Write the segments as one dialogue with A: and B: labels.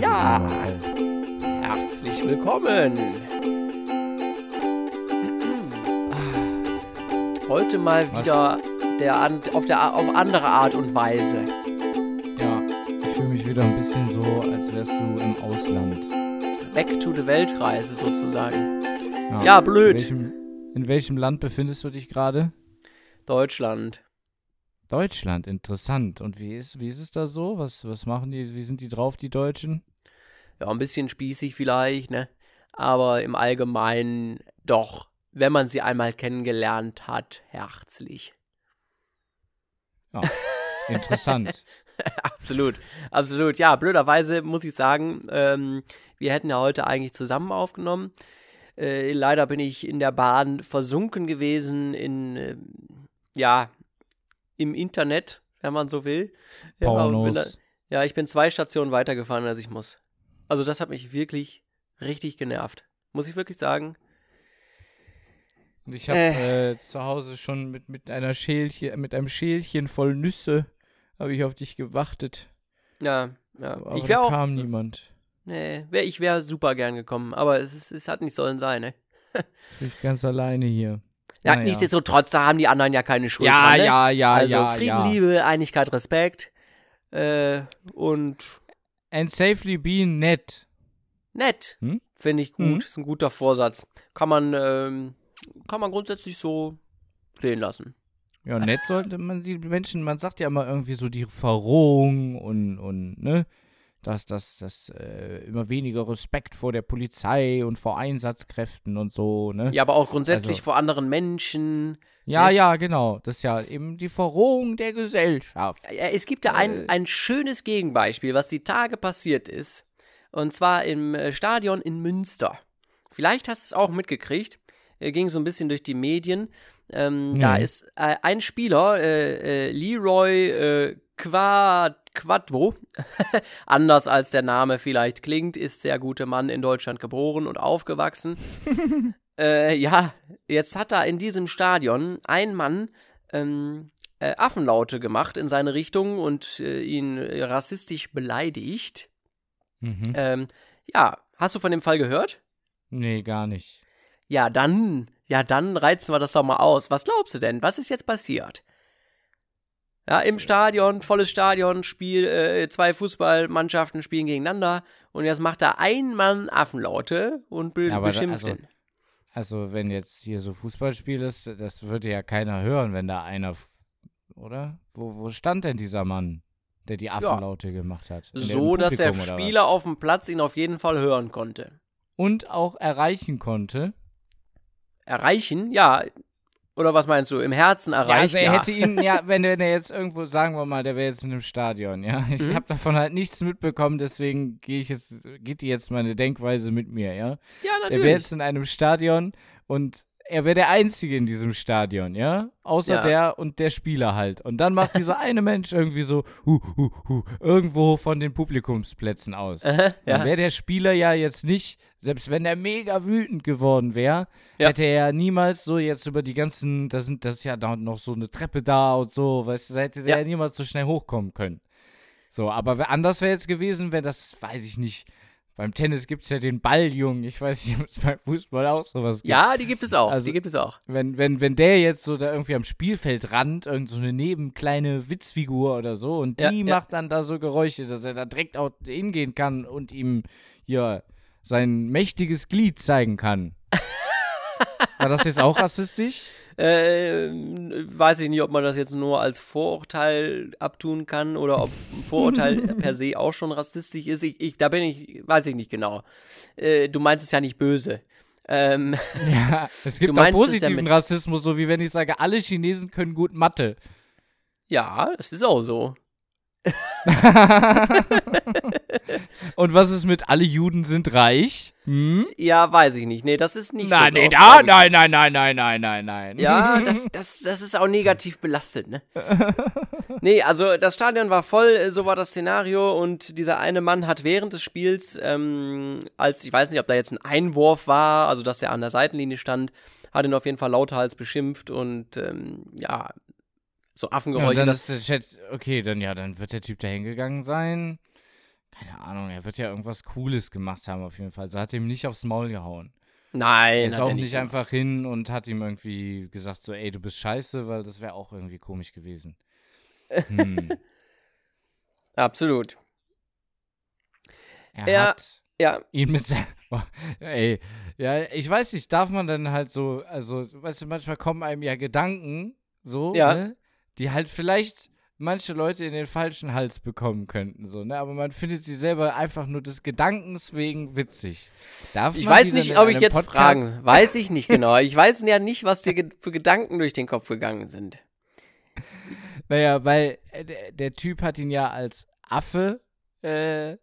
A: Ja. Herzlich willkommen. Heute mal
B: Was?
A: wieder der, an- auf, der, auf andere Art und Weise.
B: Ja, ich fühle mich wieder ein bisschen so, als wärst du im Ausland.
A: Back to the Weltreise sozusagen. Ja, blöd.
B: In welchem, in welchem Land befindest du dich gerade?
A: Deutschland.
B: Deutschland, interessant. Und wie ist, wie ist es da so? Was, was machen die, wie sind die drauf, die Deutschen?
A: Ja, ein bisschen spießig vielleicht, ne? Aber im Allgemeinen doch, wenn man sie einmal kennengelernt hat, herzlich.
B: Ja, interessant.
A: absolut, absolut. Ja, blöderweise muss ich sagen, ähm, wir hätten ja heute eigentlich zusammen aufgenommen. Äh, leider bin ich in der Bahn versunken gewesen in, ähm, ja, im Internet, wenn man so will. Ja,
B: Pornos.
A: ja, ich bin zwei Stationen weitergefahren, als ich muss. Also das hat mich wirklich richtig genervt. Muss ich wirklich sagen.
B: Und ich habe äh. zu Hause schon mit, mit einer Schälchen, mit einem Schälchen voll Nüsse habe ich auf dich gewartet.
A: Ja, ja.
B: Aber
A: ich
B: da
A: wäre auch.
B: kam niemand.
A: Nee, wär, ich wäre super gern gekommen, aber es, ist, es hat nicht sollen sein, ne?
B: Jetzt bin ich ganz alleine hier.
A: Ja,
B: Naja.
A: nichtsdestotrotz, da haben die anderen ja keine Schuld
B: Ja,
A: dran, ne?
B: ja, ja,
A: also
B: ja,
A: Frieden,
B: ja.
A: Liebe, Einigkeit, Respekt äh, und
B: And safely being nett.
A: nett,
B: Hm?
A: finde ich gut,
B: Mhm.
A: ist ein guter Vorsatz. Kann man, ähm, kann man grundsätzlich so stehen lassen.
B: Ja, nett sollte man die Menschen, man sagt ja immer irgendwie so die Verrohung und, und ne, dass das, äh, immer weniger Respekt vor der Polizei und vor Einsatzkräften und so, ne?
A: Ja, aber auch grundsätzlich
B: Also-
A: vor anderen Menschen.
B: ja,
A: ne?
B: ja, genau. Das ist ja eben die Verrohung der Gesellschaft.
A: Ja, Es gibt da ein,
B: Äh.
A: ein schönes Gegenbeispiel, was die Tage passiert ist. Und zwar im äh, Stadion in Münster. Vielleicht hast du es auch mitgekriegt. Er ging so ein bisschen durch die Medien. Ähm, Da
B: Nee.
A: ist äh, ein Spieler, äh, äh, Leroy äh, Quad Quadvo, anders als der Name vielleicht klingt, ist der gute Mann in Deutschland geboren und aufgewachsen. äh, ja, jetzt hat da in diesem Stadion ein Mann ähm, äh, Affenlaute gemacht in seine Richtung und äh, ihn äh, rassistisch beleidigt.
B: Mhm.
A: Ähm, ja, hast du von dem Fall gehört?
B: Nee, gar nicht.
A: Ja, dann, ja, dann reizen wir das doch mal aus. Was glaubst du denn? Was ist jetzt passiert? Ja, im Stadion, volles Stadion, Spiel, äh, zwei Fußballmannschaften spielen gegeneinander und jetzt macht da ein Mann Affenlaute und be
B: Ja, aber da-
A: beschimpft
B: also-. Also, wenn jetzt hier so Fußballspiel ist, das würde ja keiner hören, wenn da einer, oder? Wo, wo stand denn dieser Mann, der die Affenlaute gemacht hat? In
A: So, dass der? Spieler auf dem Platz ihn auf jeden Fall hören konnte.
B: Und auch erreichen konnte.
A: Erreichen? Ja. Oder was meinst du? Im Herzen
B: Ja,
A: erreichen?
B: also er hätte ihn, ja, wenn der, der jetzt irgendwo, sagen wir mal, der wäre jetzt in einem Stadion, ja. Ich
A: Mhm.
B: habe davon halt nichts mitbekommen, deswegen gehe ich jetzt, geht die jetzt meine Denkweise mit mir, ja.
A: ja,
B: Er
A: natürlich.
B: wäre jetzt in einem Stadion und er wäre der Einzige in diesem Stadion, ja? Außer
A: Ja.
B: der und der Spieler halt. Und dann macht dieser eine Mensch irgendwie so hu, hu, hu, irgendwo von den Publikumsplätzen aus. Dann
A: ja.
B: wäre der Spieler ja jetzt nicht, selbst wenn er mega wütend geworden wäre,
A: Ja.
B: hätte er ja niemals so jetzt über die ganzen, das, sind, das ist ja da noch so eine Treppe da und so, weißt du, da hätte der
A: Ja.
B: niemals so schnell hochkommen können. So, aber wer- anders wäre jetzt gewesen, wenn das, weiß ich nicht, beim Tennis gibt es ja den Balljungen, ich weiß nicht, ob es beim Fußball auch sowas gibt.
A: ja, die gibt es auch.
B: Also-
A: die gibt es auch.
B: Wenn, wenn, wenn der jetzt so da irgendwie am Spielfeld rannt, irgend so eine nebenkleine Witzfigur oder so, und die
A: Ja, ja.
B: macht dann da so Geräusche, dass er da direkt auch hingehen kann und ihm hier sein mächtiges Glied zeigen kann. War das jetzt auch rassistisch?
A: Äh, weiß ich nicht, ob man das jetzt nur als Vorurteil abtun kann oder ob ein Vorurteil per se auch schon rassistisch ist. Ich, ich, da bin ich, weiß ich nicht genau. Äh, du meinst es ja nicht böse. Ähm,
B: Ja, es gibt auch
A: ja
B: positiven
A: mit-
B: Rassismus, so wie wenn ich sage, alle Chinesen können gut Mathe.
A: ja, es ist auch so.
B: Und was ist mit alle Juden sind reich? Hm?
A: Ja, weiß ich nicht. Nee, das ist nicht
B: Nein,
A: so.
B: nee, da, nein, nein, nein, nein, nein, nein, nein.
A: Ja, das, das, das ist auch negativ belastet, ne? nee, also das Stadion war voll, so war das Szenario und dieser eine Mann hat während des Spiels, ähm, als, ich weiß nicht, ob da jetzt ein Einwurf war, also dass er an der Seitenlinie stand, hat ihn auf jeden Fall lauthals beschimpft und ähm, ja, so
B: Ja,
A: Affengeräusche.
B: dann
A: das,
B: ist der Chat, okay, dann ja, dann wird der Typ da hingegangen sein, keine Ahnung, er wird ja irgendwas Cooles gemacht haben auf jeden Fall. So hat ihm nicht aufs Maul gehauen.
A: Nein,
B: Er ist auch
A: er
B: nicht, einfach hin und hat ihm irgendwie gesagt, so, ey, du bist scheiße, weil das wäre auch irgendwie komisch gewesen. Hm.
A: Absolut.
B: Er
A: Ja.
B: hat
A: Ja,
B: ihn mit. Ey, ja, ich weiß nicht, darf man dann halt so, also, weißt du, manchmal kommen einem ja Gedanken, so,
A: Ja.
B: ne, die halt vielleicht manche Leute in den falschen Hals bekommen könnten, so, ne, aber man findet sie selber einfach nur des Gedankens wegen witzig. Darf
A: ich weiß nicht, ob ich jetzt
B: Podcast-
A: fragen. Weiß ich nicht genau. Ich weiß ja nicht, was dir für Gedanken durch den Kopf gegangen sind.
B: Naja, weil äh, der, Typ hat ihn ja als Affe äh,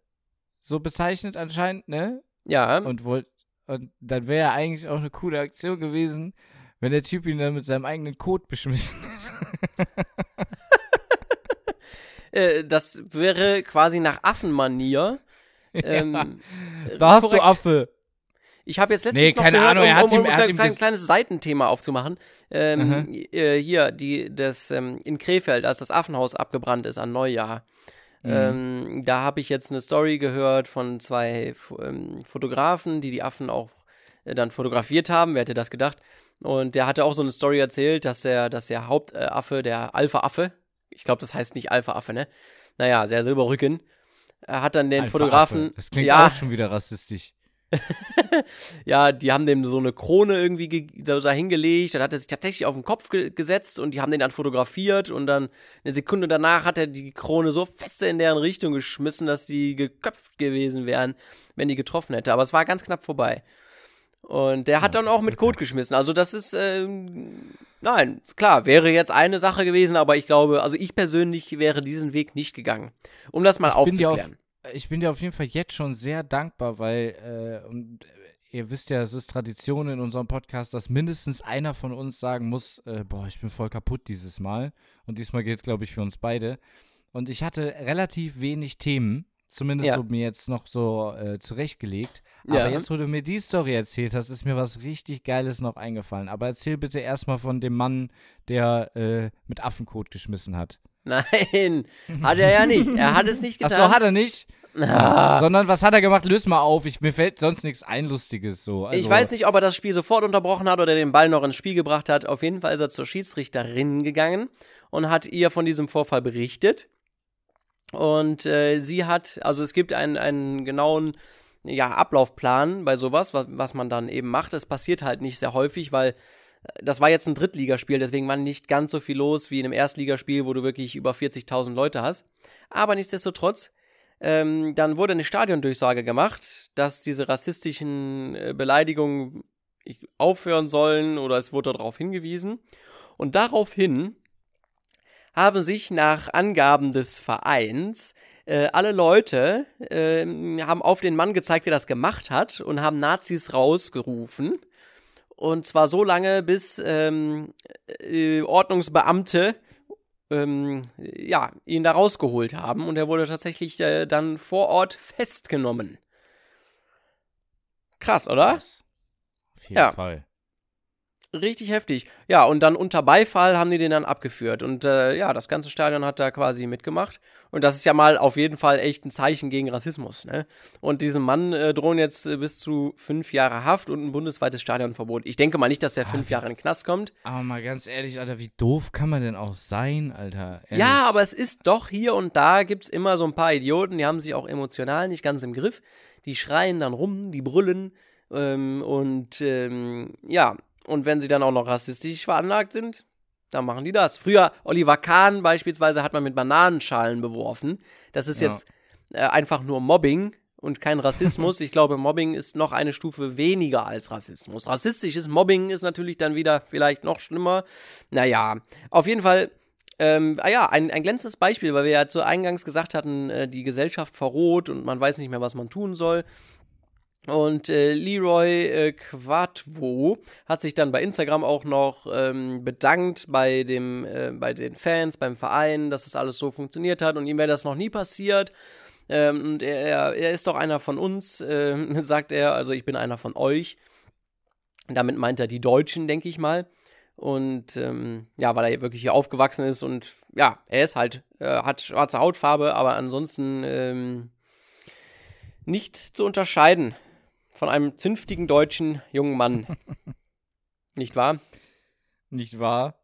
B: so bezeichnet anscheinend, ne?
A: Ja,
B: Und wollt, und dann wäre ja eigentlich auch eine coole Aktion gewesen, wenn der Typ ihn dann mit seinem eigenen Code beschmissen hätte.
A: äh, das wäre quasi nach Affenmanier. Ähm, äh,
B: Da hast
A: korrekt.
B: du Affe.
A: Ich habe jetzt letztens
B: Nee,
A: noch
B: keine
A: gehört,
B: Ahnung, er
A: um,
B: hat
A: um,
B: ihm-
A: um
B: er hat
A: ein
B: ihm
A: klein, kleines Seitenthema aufzumachen. Ähm, äh, hier, die, das ähm, in Krefeld, als das Affenhaus abgebrannt ist an Neujahr.
B: Mhm.
A: Ähm, da habe ich jetzt eine Story gehört von zwei ähm, Fotografen, die die Affen auch äh, dann fotografiert haben. Wer hätte das gedacht? Und der hatte auch so eine Story erzählt, dass der, dass der Hauptaffe, der Alpha-Affe, ich glaube, das heißt nicht Alpha-Affe, ne? Naja, der Silberrücken, er hat dann den
B: Alpha
A: Fotografen.
B: Affe. Das klingt
A: ja,
B: auch schon wieder rassistisch.
A: ja, die haben dem so eine Krone irgendwie ge da hingelegt, dann hat er sich tatsächlich auf den Kopf ge gesetzt und die haben den dann fotografiert und dann eine Sekunde danach hat er die Krone so fest in deren Richtung geschmissen, dass die geköpft gewesen wären, wenn die getroffen hätte. Aber es war ganz knapp vorbei. Und der hat
B: Ja,
A: dann auch mit. Kot geschmissen. Also das ist, ähm, nein, klar, wäre jetzt eine Sache gewesen, aber ich glaube, also ich persönlich wäre diesen Weg nicht gegangen. Um das mal
B: Ich bin dir
A: aufzuklären.
B: Ich bin dir auf jeden Fall jetzt schon sehr dankbar, weil äh, und, ihr wisst ja, es ist Tradition in unserem Podcast, dass mindestens einer von uns sagen muss, äh, boah, ich bin voll kaputt dieses Mal. Und diesmal gilt es, glaube ich, für uns beide. Und ich hatte relativ wenig Themen, zumindest
A: Ja.
B: so mir jetzt noch so äh, zurechtgelegt. Aber
A: Ja.
B: jetzt, wo du mir die Story erzählt hast, ist mir was richtig Geiles noch eingefallen. Aber erzähl bitte erstmal von dem Mann, der äh, mit Affenkot geschmissen hat.
A: Nein, hat er ja nicht. Er hat es nicht getan.
B: Achso, hat er nicht?
A: Ah.
B: Sondern was hat er gemacht? Löse mal auf. Ich, mir fällt sonst nichts Einlustiges so. Also,
A: ich weiß nicht, ob er das Spiel sofort unterbrochen hat oder den Ball noch ins Spiel gebracht hat. Auf jeden Fall ist er zur Schiedsrichterin gegangen und hat ihr von diesem Vorfall berichtet. Und äh, sie hat, also es gibt einen, einen genauen ja, Ablaufplan bei sowas, was, was man dann eben macht. Es passiert halt nicht sehr häufig, weil äh, das war jetzt ein Drittligaspiel, deswegen war nicht ganz so viel los wie in einem Erstligaspiel, wo du wirklich über 40.000 Leute hast. Aber nichtsdestotrotz, ähm, dann wurde eine Stadiondurchsage gemacht, dass diese rassistischen äh, Beleidigungen aufhören sollen oder es wurde darauf hingewiesen. Und daraufhin haben sich nach Angaben des Vereins äh, alle Leute ähm, haben auf den Mann gezeigt, der das gemacht hat und haben Nazis rausgerufen. Und zwar so lange, bis ähm, äh, Ordnungsbeamte ähm, ja, ihn da rausgeholt haben und er wurde tatsächlich äh, dann vor Ort festgenommen. Krass, oder?
B: Krass. Auf jeden
A: Ja.
B: Fall.
A: Richtig heftig. Ja, und dann unter Beifall haben die den dann abgeführt. Und äh, ja, das ganze Stadion hat da quasi mitgemacht. Und das ist ja mal auf jeden Fall echt ein Zeichen gegen Rassismus. Ne? Und diesem Mann äh, drohen jetzt äh, bis zu fünf Jahre Haft und ein bundesweites Stadionverbot. Ich denke mal nicht, dass der fünf
B: Ah,
A: Jahre in den Knast kommt.
B: Aber mal ganz ehrlich, Alter, wie doof kann man denn auch sein, Alter? Ehrlich.
A: Ja, aber es ist doch hier und da gibt's immer so ein paar Idioten, die haben sich auch emotional nicht ganz im Griff. Die schreien dann rum, die brüllen ähm, und ähm, ja, und wenn sie dann auch noch rassistisch veranlagt sind, dann machen die das. Früher, Oliver Kahn beispielsweise, hat man mit Bananenschalen beworfen. Das ist
B: Ja.
A: jetzt äh, einfach nur Mobbing und kein Rassismus. ich glaube, Mobbing ist noch eine Stufe weniger als Rassismus. Rassistisches Mobbing ist natürlich dann wieder vielleicht noch schlimmer. Naja, auf jeden Fall ähm, ah ja, ein, ein glänzendes Beispiel, weil wir ja zu eingangs gesagt hatten, äh, die Gesellschaft verroht und man weiß nicht mehr, was man tun soll. Und äh, Leroy äh, Quadvo hat sich dann bei Instagram auch noch ähm, bedankt bei dem, äh, bei den Fans, beim Verein, dass das alles so funktioniert hat und ihm wäre das noch nie passiert. Ähm, und er, er, ist doch einer von uns, äh, sagt er, also ich bin einer von euch. Damit meint er die Deutschen, denke ich mal. Und ähm, ja, weil er wirklich hier aufgewachsen ist und ja, er ist halt, äh, hat schwarze Hautfarbe, aber ansonsten ähm, nicht zu unterscheiden von einem zünftigen deutschen jungen Mann. nicht wahr?
B: Nicht wahr?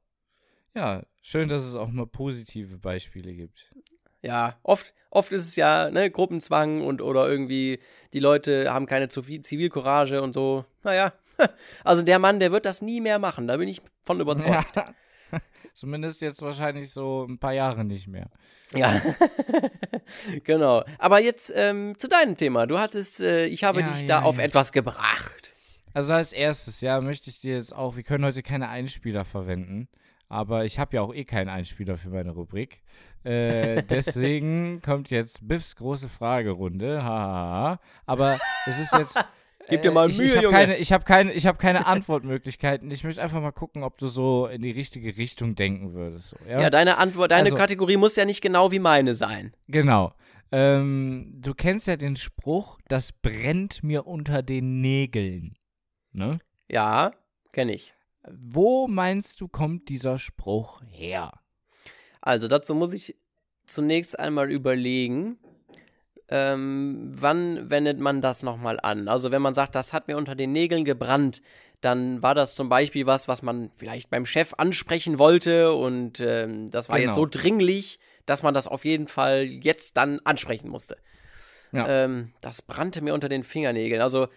B: Ja, schön, dass es auch mal positive Beispiele gibt.
A: Ja, oft, oft ist es ja ne, Gruppenzwang und oder irgendwie die Leute haben keine Zivilcourage und so. Naja, also der Mann, der wird das nie mehr machen, da bin ich von überzeugt. Ja.
B: Zumindest jetzt wahrscheinlich so ein paar Jahre nicht mehr.
A: Ja, genau. Aber jetzt ähm, zu deinem Thema. Du hattest, äh, ich habe ja, dich ja, da auf etwas gebracht.
B: Also als erstes, ja, möchte ich dir jetzt auch, wir können heute keine Einspieler verwenden, aber ich habe ja auch eh keinen Einspieler für meine Rubrik. Äh, deswegen kommt jetzt Biffs große Fragerunde. Haha. Aber es ist jetzt.
A: Gib dir mal Mühe,
B: ich, ich
A: hab
B: Junge. Keine, ich habe keine, hab keine Antwortmöglichkeiten. Ich möchte einfach mal gucken, ob du so in die richtige Richtung denken würdest. So, ja?
A: ja? deine Antwort, deine also, Kategorie muss ja nicht genau wie meine sein.
B: Genau. Ähm, du kennst ja den Spruch, das brennt mir unter den Nägeln. Ne?
A: Ja, kenne ich.
B: Wo meinst du, kommt dieser Spruch her?
A: Also dazu muss ich zunächst einmal überlegen, ähm, wann wendet man das nochmal an? Also wenn man sagt, das hat mir unter den Nägeln gebrannt, dann war das zum Beispiel was, was man vielleicht beim Chef ansprechen wollte und ähm, das war genau. jetzt so dringlich, dass man das auf jeden Fall jetzt dann ansprechen musste. Ja. Ähm, das brannte mir unter den Fingernägeln. Also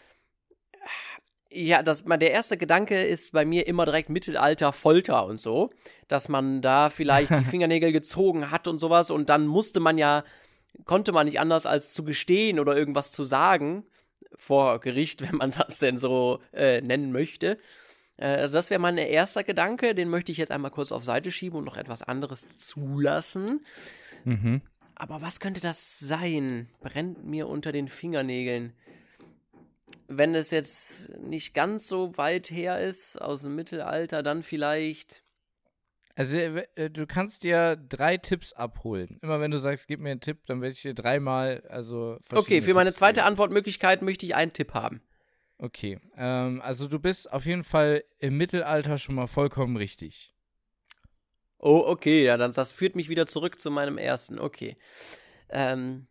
A: ja, das, der erste Gedanke ist bei mir immer direkt Mittelalter, Folter und so, dass man da vielleicht die Fingernägel gezogen hat und sowas und dann musste man ja, konnte man nicht anders als zu gestehen oder irgendwas zu sagen vor Gericht, wenn man das denn so äh, nennen möchte. Äh, also das wäre mein erster Gedanke, den möchte ich jetzt einmal kurz auf Seite schieben und noch etwas anderes zulassen. Mhm. Aber was könnte das sein? Brennt mir unter den Fingernägeln wenn es jetzt nicht ganz so weit her ist, aus dem Mittelalter, dann vielleicht.
B: Also, äh, du kannst dir drei Tipps abholen. Immer wenn du sagst, gib mir einen Tipp, dann werde ich dir dreimal, also.
A: Okay, für meine zweite geben. Antwortmöglichkeit möchte ich einen Tipp haben.
B: Okay, ähm, also du bist auf jeden Fall im Mittelalter schon mal vollkommen richtig.
A: Oh, okay, ja, dann das führt mich wieder zurück zu meinem ersten. Okay. Ähm,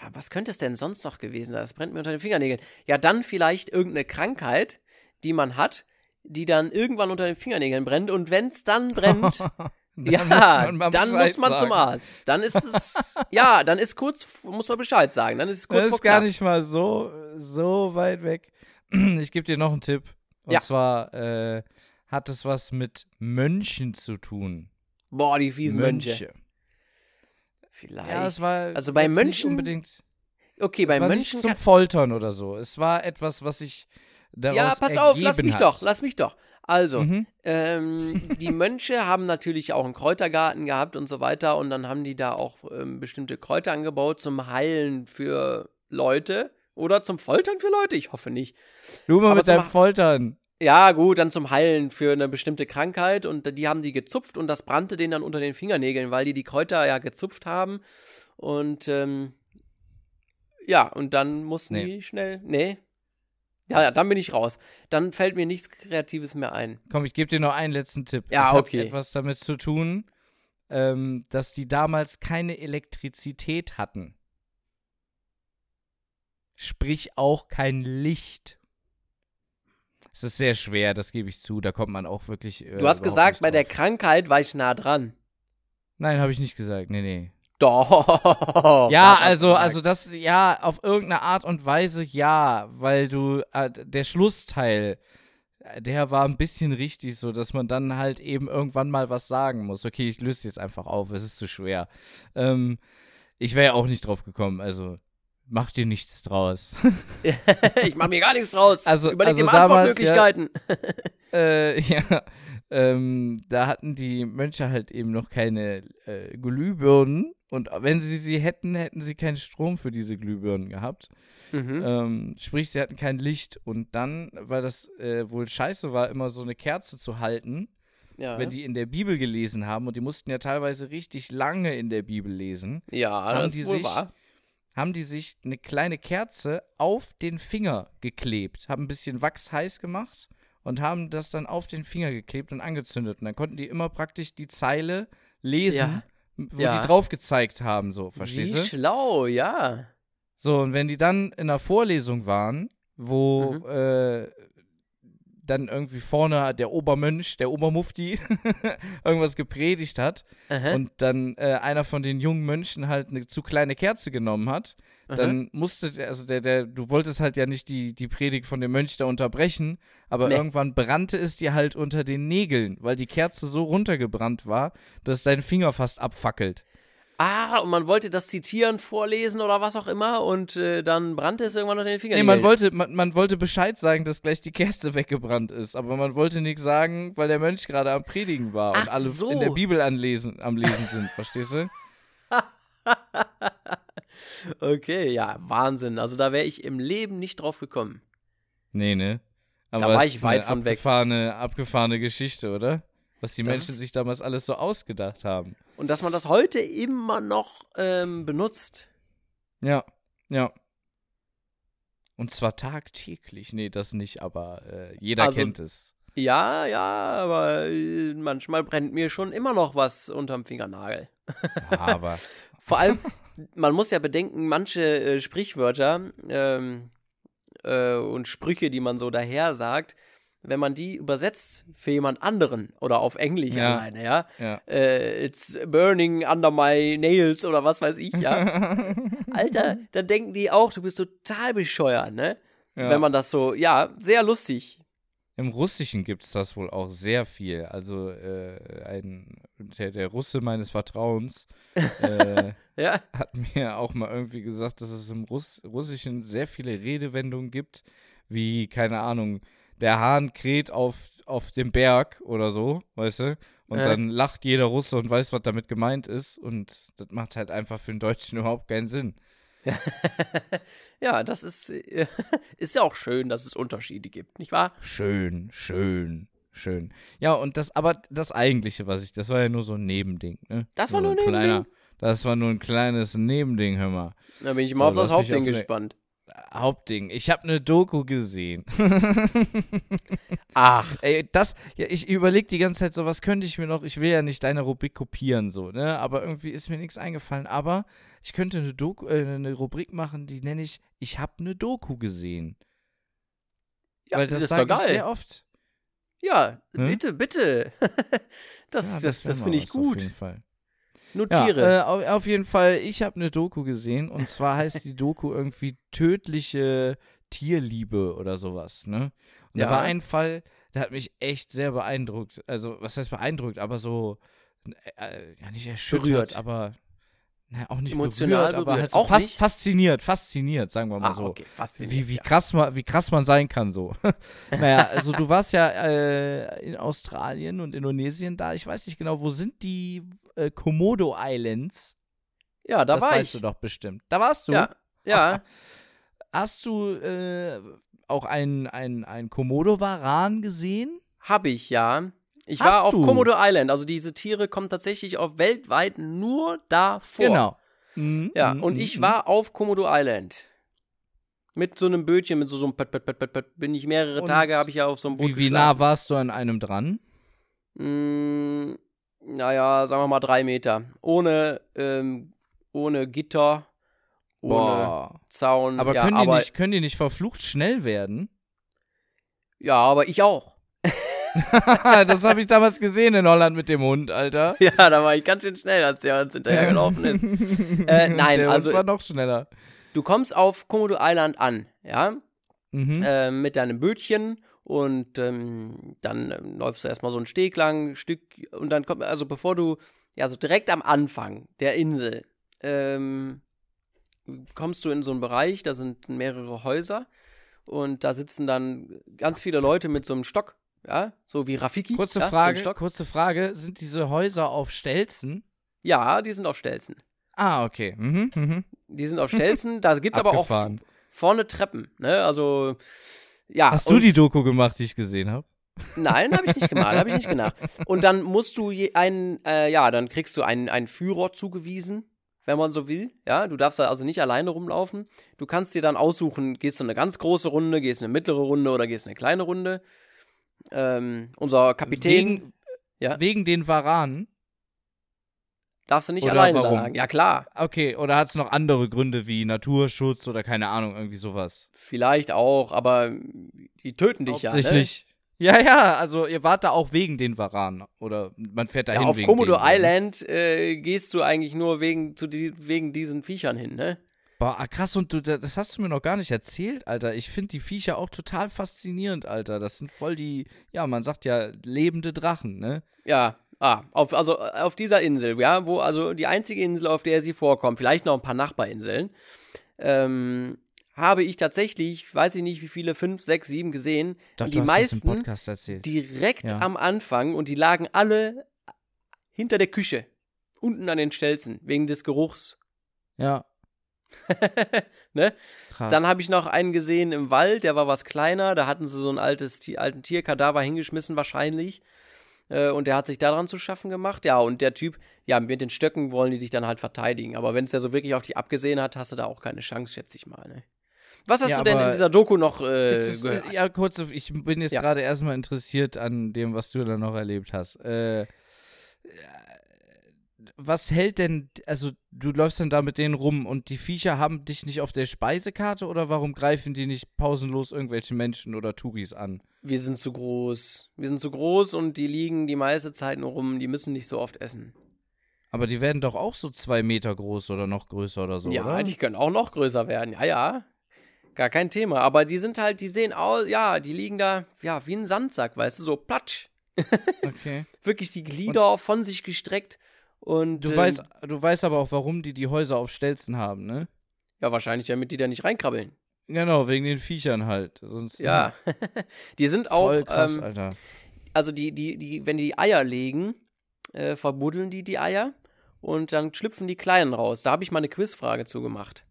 A: ja, was könnte es denn sonst noch gewesen sein? Das brennt mir unter den Fingernägeln. Ja, dann vielleicht irgendeine Krankheit, die man hat, die dann irgendwann unter den Fingernägeln brennt. Und wenn es dann brennt, dann ja, muss dann muss man sagen. zum Arzt. Dann ist es, ja, dann ist kurz, muss man Bescheid sagen. Dann ist es kurz
B: Das ist gar nicht mal so, so weit weg. Ich gebe dir noch einen Tipp. Und ja. zwar äh, hat es was mit Mönchen zu tun.
A: Boah, die fiesen Mönche. Mönche. Vielleicht.
B: Ja, es war
A: also bei Mönchen
B: unbedingt.
A: Okay, bei
B: es war
A: Mönchen
B: nicht zum Foltern oder so. Es war etwas, was ich daraus Ja, pass auf,
A: lass mich
B: hat.
A: doch, lass mich doch. Also, mhm. ähm, die Mönche haben natürlich auch einen Kräutergarten gehabt und so weiter und dann haben die da auch ähm, bestimmte Kräuter angebaut zum Heilen für Leute oder zum Foltern für Leute. Ich hoffe nicht.
B: Du mal mit deinem Foltern.
A: Ja, gut, dann zum Heilen für eine bestimmte Krankheit und die haben die gezupft und das brannte denen dann unter den Fingernägeln, weil die die Kräuter ja gezupft haben und ähm, ja, und dann mussten nee. die schnell, nee, ja, ja, dann bin ich raus. Dann fällt mir nichts Kreatives mehr ein.
B: Komm, ich gebe dir noch einen letzten Tipp.
A: Ja,
B: es
A: okay.
B: hat etwas damit zu tun, ähm, dass die damals keine Elektrizität hatten. Sprich auch kein Licht. Es ist sehr schwer, das gebe ich zu. Da kommt man auch wirklich.
A: Äh, du hast gesagt, bei der Krankheit war ich nah dran.
B: Nein, habe ich nicht gesagt. Nee, nee.
A: Doch.
B: Ja, also, also das, ja, auf irgendeine Art und Weise ja, weil du, äh, der Schlussteil, äh, der war ein bisschen richtig so, dass man dann halt eben irgendwann mal was sagen muss. Okay, ich löse jetzt einfach auf, es ist zu schwer. Ähm, ich wäre ja auch nicht drauf gekommen, also mach dir nichts draus.
A: ich mach mir gar nichts draus.
B: Also,
A: Überleg
B: also
A: dir Antwortmöglichkeiten.
B: Ja, äh, ja ähm, da hatten die Mönche halt eben noch keine äh, Glühbirnen. Und wenn sie sie hätten, hätten sie keinen Strom für diese Glühbirnen gehabt. Mhm. Ähm, sprich, sie hatten kein Licht. Und dann, weil das äh, wohl scheiße war, immer so eine Kerze zu halten, ja. wenn die in der Bibel gelesen haben. Und die mussten ja teilweise richtig lange in der Bibel lesen.
A: Ja, das ist wohl sich, wahr
B: haben die sich eine kleine Kerze auf den Finger geklebt, haben ein bisschen Wachs heiß gemacht und haben das dann auf den Finger geklebt und angezündet. Und dann konnten die immer praktisch die Zeile lesen, ja. wo ja. die drauf gezeigt haben, so, verstehst
A: Wie
B: du?
A: schlau, ja.
B: So, und wenn die dann in einer Vorlesung waren, wo
A: Mhm.
B: äh, dann irgendwie vorne der Obermönch, der Obermufti, irgendwas gepredigt hat
A: Aha,
B: und dann äh, einer von den jungen Mönchen halt eine zu kleine Kerze genommen hat. Dann musste, der, also der, der, du wolltest halt ja nicht die, die Predigt von dem Mönch da unterbrechen, aber
A: Nee.
B: irgendwann brannte es dir halt unter den Nägeln, weil die Kerze so runtergebrannt war, dass dein Finger fast abfackelt.
A: Ah, und man wollte das zitieren, vorlesen oder was auch immer und äh, dann brannte es irgendwann unter den Fingern.
B: Nee, man wollte, man, man wollte Bescheid sagen, dass gleich die Kerze weggebrannt ist, aber man wollte nichts sagen, weil der Mönch gerade am Predigen war und
A: Ach
B: alle
A: so.
B: in der Bibel anlesen, am Lesen sind, verstehst du?
A: Okay, ja, Wahnsinn. Also da wäre ich im Leben nicht drauf gekommen.
B: Nee, ne? Aber
A: war
B: es
A: ich weit von weg.
B: abgefahrene, abgefahrene Geschichte, oder? Was die
A: Das
B: Menschen sich damals alles so ausgedacht haben.
A: Und dass man das heute immer noch ähm, benutzt.
B: Ja, ja. Und zwar tagtäglich. Nee, das nicht, aber äh, jeder
A: Also-
B: kennt es.
A: Ja, ja, aber äh, manchmal brennt mir schon immer noch was unterm Fingernagel.
B: Ja, aber
A: Vor allem, man muss ja bedenken, manche äh, Sprichwörter ähm, äh, und Sprüche, die man so daher sagt, wenn man die übersetzt für jemand anderen oder auf Englisch
B: Ja.
A: alleine, ja,
B: ja.
A: äh, it's burning under my nails oder was weiß ich, ja. Alter, dann denken die auch, du bist total bescheuert, ne?
B: ja.
A: Wenn man das so, ja, sehr lustig.
B: Im Russischen gibt es das wohl auch sehr viel. Also äh, ein, der, der Russe meines Vertrauens äh,
A: Ja,
B: hat mir auch mal irgendwie gesagt, dass es im Russ Russischen sehr viele Redewendungen gibt, wie, keine Ahnung, der Hahn kräht auf, auf dem Berg oder so, weißt du? Und
A: Äh.
B: dann lacht jeder Russe und weiß, was damit gemeint ist. Und das macht halt einfach für den Deutschen überhaupt keinen Sinn.
A: ja, das ist, ist ja auch schön, dass es Unterschiede gibt, nicht wahr?
B: Schön, schön, schön. Ja, und das, aber das Eigentliche, was ich, das war ja nur so ein Nebending, ne?
A: Das war
B: So
A: nur ein
B: kleiner,
A: Nebending?
B: Das war nur ein kleines Nebending, hör mal.
A: Da bin ich
B: So,
A: mal auf
B: du
A: das Hauptding
B: auf eine-
A: gespannt.
B: Hauptding. Ich habe eine Doku gesehen.
A: Ach,
B: Ey, das, ja, ich überlege die ganze Zeit so, was könnte ich mir noch, ich will ja nicht deine Rubrik kopieren, so, ne, aber irgendwie ist mir nichts eingefallen, aber ich könnte eine Doku, äh, eine Rubrik machen, die nenne ich, ich habe eine Doku gesehen.
A: ja,
B: Weil das,
A: ist
B: sage
A: doch
B: ich
A: geil.
B: sehr oft.
A: Ja,
B: Hm?
A: bitte, bitte. das
B: Ja,
A: das, das
B: mal
A: finde ich
B: was Auf
A: gut.
B: jeden Fall.
A: Notiere.
B: Ja, äh, auf, jeden Fall, ich habe eine Doku gesehen und zwar heißt die Doku irgendwie tödliche Tierliebe oder sowas, ne? Und
A: Ja.
B: da war ein Fall, der hat mich echt sehr beeindruckt. Also, was heißt beeindruckt, aber so, äh, ja, nicht erschüttert,
A: Berührt.
B: aber na, auch nicht
A: Emotional
B: berührt, aber halt so
A: Auch
B: fas
A: nicht?
B: fasziniert, fasziniert, sagen wir mal
A: ah,
B: so.
A: okay.
B: Wie, wie,
A: ja.
B: krass man, wie krass man sein kann, so. naja, also du warst ja äh, in Australien und Indonesien da. Ich weiß nicht genau, wo sind die äh, Komodo Islands?
A: ja, da
B: das
A: war
B: weißt
A: ich.
B: du doch bestimmt. Da warst du.
A: Ja, ja.
B: Hast du äh, auch einen ein Komodo-Varan gesehen?
A: Habe ich, ja. Ich
B: Hast
A: war auf
B: du?
A: Komodo Island. Also diese Tiere kommen tatsächlich auch weltweit nur da vor.
B: Genau. Mhm,
A: Ja,
B: mhm,
A: und ich
B: mhm.
A: war auf Komodo Island. Mit so einem Bötchen, mit so, so einem Pött, Pött, Pött, Pött, Pött. Bin ich mehrere
B: Und
A: Tage, habe ich ja auf so einem Boot
B: Wie, wie nah warst du an einem dran?
A: Mm, naja, sagen wir mal drei Meter. Ohne, ähm, ohne Gitter, ohne
B: Boah.
A: Zaun.
B: Aber,
A: ja,
B: können, die
A: aber
B: nicht, können die nicht verflucht schnell werden?
A: Ja, aber ich auch.
B: das habe ich damals gesehen in Holland mit dem Hund, Alter.
A: Ja, da war ich ganz schön schnell, als der uns hinterhergelaufen ist. Äh, nein,
B: der
A: also-
B: Hund war noch schneller.
A: Du kommst auf Komodo Island an, ja,
B: Mhm.
A: äh, mit deinem Bötchen und ähm, dann ähm, läufst du erstmal so ein Steg lang, ein Stück und dann kommt, also bevor du, ja, so direkt am Anfang der Insel, ähm, kommst du in so einen Bereich, da sind mehrere Häuser und da sitzen dann ganz viele Leute mit so einem Stock, ja, so wie Rafiki.
B: Kurze
A: ja, so
B: Frage,
A: Stock.
B: kurze Frage, sind diese Häuser auf Stelzen?
A: Ja, die sind auf Stelzen.
B: Ah, okay. Mhm, mhm.
A: Die sind auf Stelzen, da gibt's aber auch vorne Treppen, ne? Also ja.
B: Hast du die Doku gemacht, die ich gesehen habe?
A: Nein, habe ich nicht gemacht, habe ich nicht gemacht. Und dann musst du einen, äh, ja, dann kriegst du einen, einen Führer zugewiesen, wenn man so will. Ja, du darfst da also nicht alleine rumlaufen. Du kannst dir dann aussuchen, gehst du eine ganz große Runde, gehst eine mittlere Runde oder gehst eine kleine Runde. Ähm, unser Kapitän,
B: Wegen,
A: Ja.
B: wegen den Varanen.
A: Darfst du nicht
B: Oder
A: alleine
B: warum?
A: lang. Ja, klar.
B: Okay, oder hat es noch andere Gründe wie Naturschutz oder keine Ahnung, irgendwie sowas?
A: Vielleicht auch, aber die töten dich ja. Ne?
B: Ja, ja, also ihr wart da auch wegen den Varan. Oder man fährt da
A: Ja,
B: hin
A: auf
B: wegen
A: Komodo? Island äh, gehst du eigentlich nur wegen, zu die, wegen diesen Viechern hin, ne?
B: Boah, ah, krass, und du, das hast du mir noch gar nicht erzählt, Alter. Ich finde die Viecher auch total faszinierend, Alter. Das sind voll die, ja, man sagt ja, lebende Drachen, ne?
A: Ja, ah, auf, also auf dieser Insel, ja, wo also die einzige Insel, auf der sie vorkommt, vielleicht noch ein paar Nachbarinseln, ähm, habe ich tatsächlich, weiß ich nicht wie viele, fünf, sechs, sieben gesehen.
B: Doch,
A: die meisten
B: Podcast erzählt.
A: direkt
B: Ja.
A: am Anfang und die lagen alle hinter der Küche, unten an den Stelzen, wegen des Geruchs.
B: ja,
A: ne?
B: krass.
A: Dann habe ich noch einen gesehen im Wald, der war was kleiner. Da hatten sie so ein altes alten Tierkadaver hingeschmissen wahrscheinlich. Äh, und der hat sich daran zu schaffen gemacht. Ja, und der Typ, ja, mit den Stöcken wollen die dich dann halt verteidigen. Aber wenn es ja so wirklich auf dich abgesehen hat, hast du da auch keine Chance, schätze ich mal. Ne? Was hast
B: Ja,
A: du denn in dieser Doku noch äh,
B: ist,
A: gehört?
B: ja, kurz, ich bin jetzt
A: Ja.
B: gerade erstmal interessiert an dem, was du da noch erlebt hast. Äh, was hält denn, also du läufst dann da mit denen rum und die Viecher haben dich nicht auf der Speisekarte oder warum greifen die nicht pausenlos irgendwelche Menschen oder Touris an?
A: Wir sind zu groß. Wir sind zu groß und die liegen die meiste Zeit nur rum. Die müssen nicht so oft essen.
B: Aber die werden doch auch so zwei Meter groß oder noch größer oder so,
A: ja,
B: oder?
A: die können auch noch größer werden. Ja, ja. Gar kein Thema. Aber die sind halt, die sehen aus, ja, die liegen da, ja, wie ein Sandsack, weißt du, so platsch.
B: Okay.
A: Wirklich die Glieder von sich gestreckt. Und
B: Du
A: ähm,
B: weißt, du weißt aber auch, warum die die Häuser auf Stelzen haben, ne?
A: Ja, wahrscheinlich, damit die da nicht reinkrabbeln.
B: Genau, wegen den Viechern halt. Sonst,
A: Ja. die sind auch,
B: Voll krass,
A: ähm,
B: Alter.
A: also die, die, die, wenn die Eier legen, äh, verbuddeln die die Eier und dann schlüpfen die Kleinen raus. Da habe ich mal eine Quizfrage zugemacht.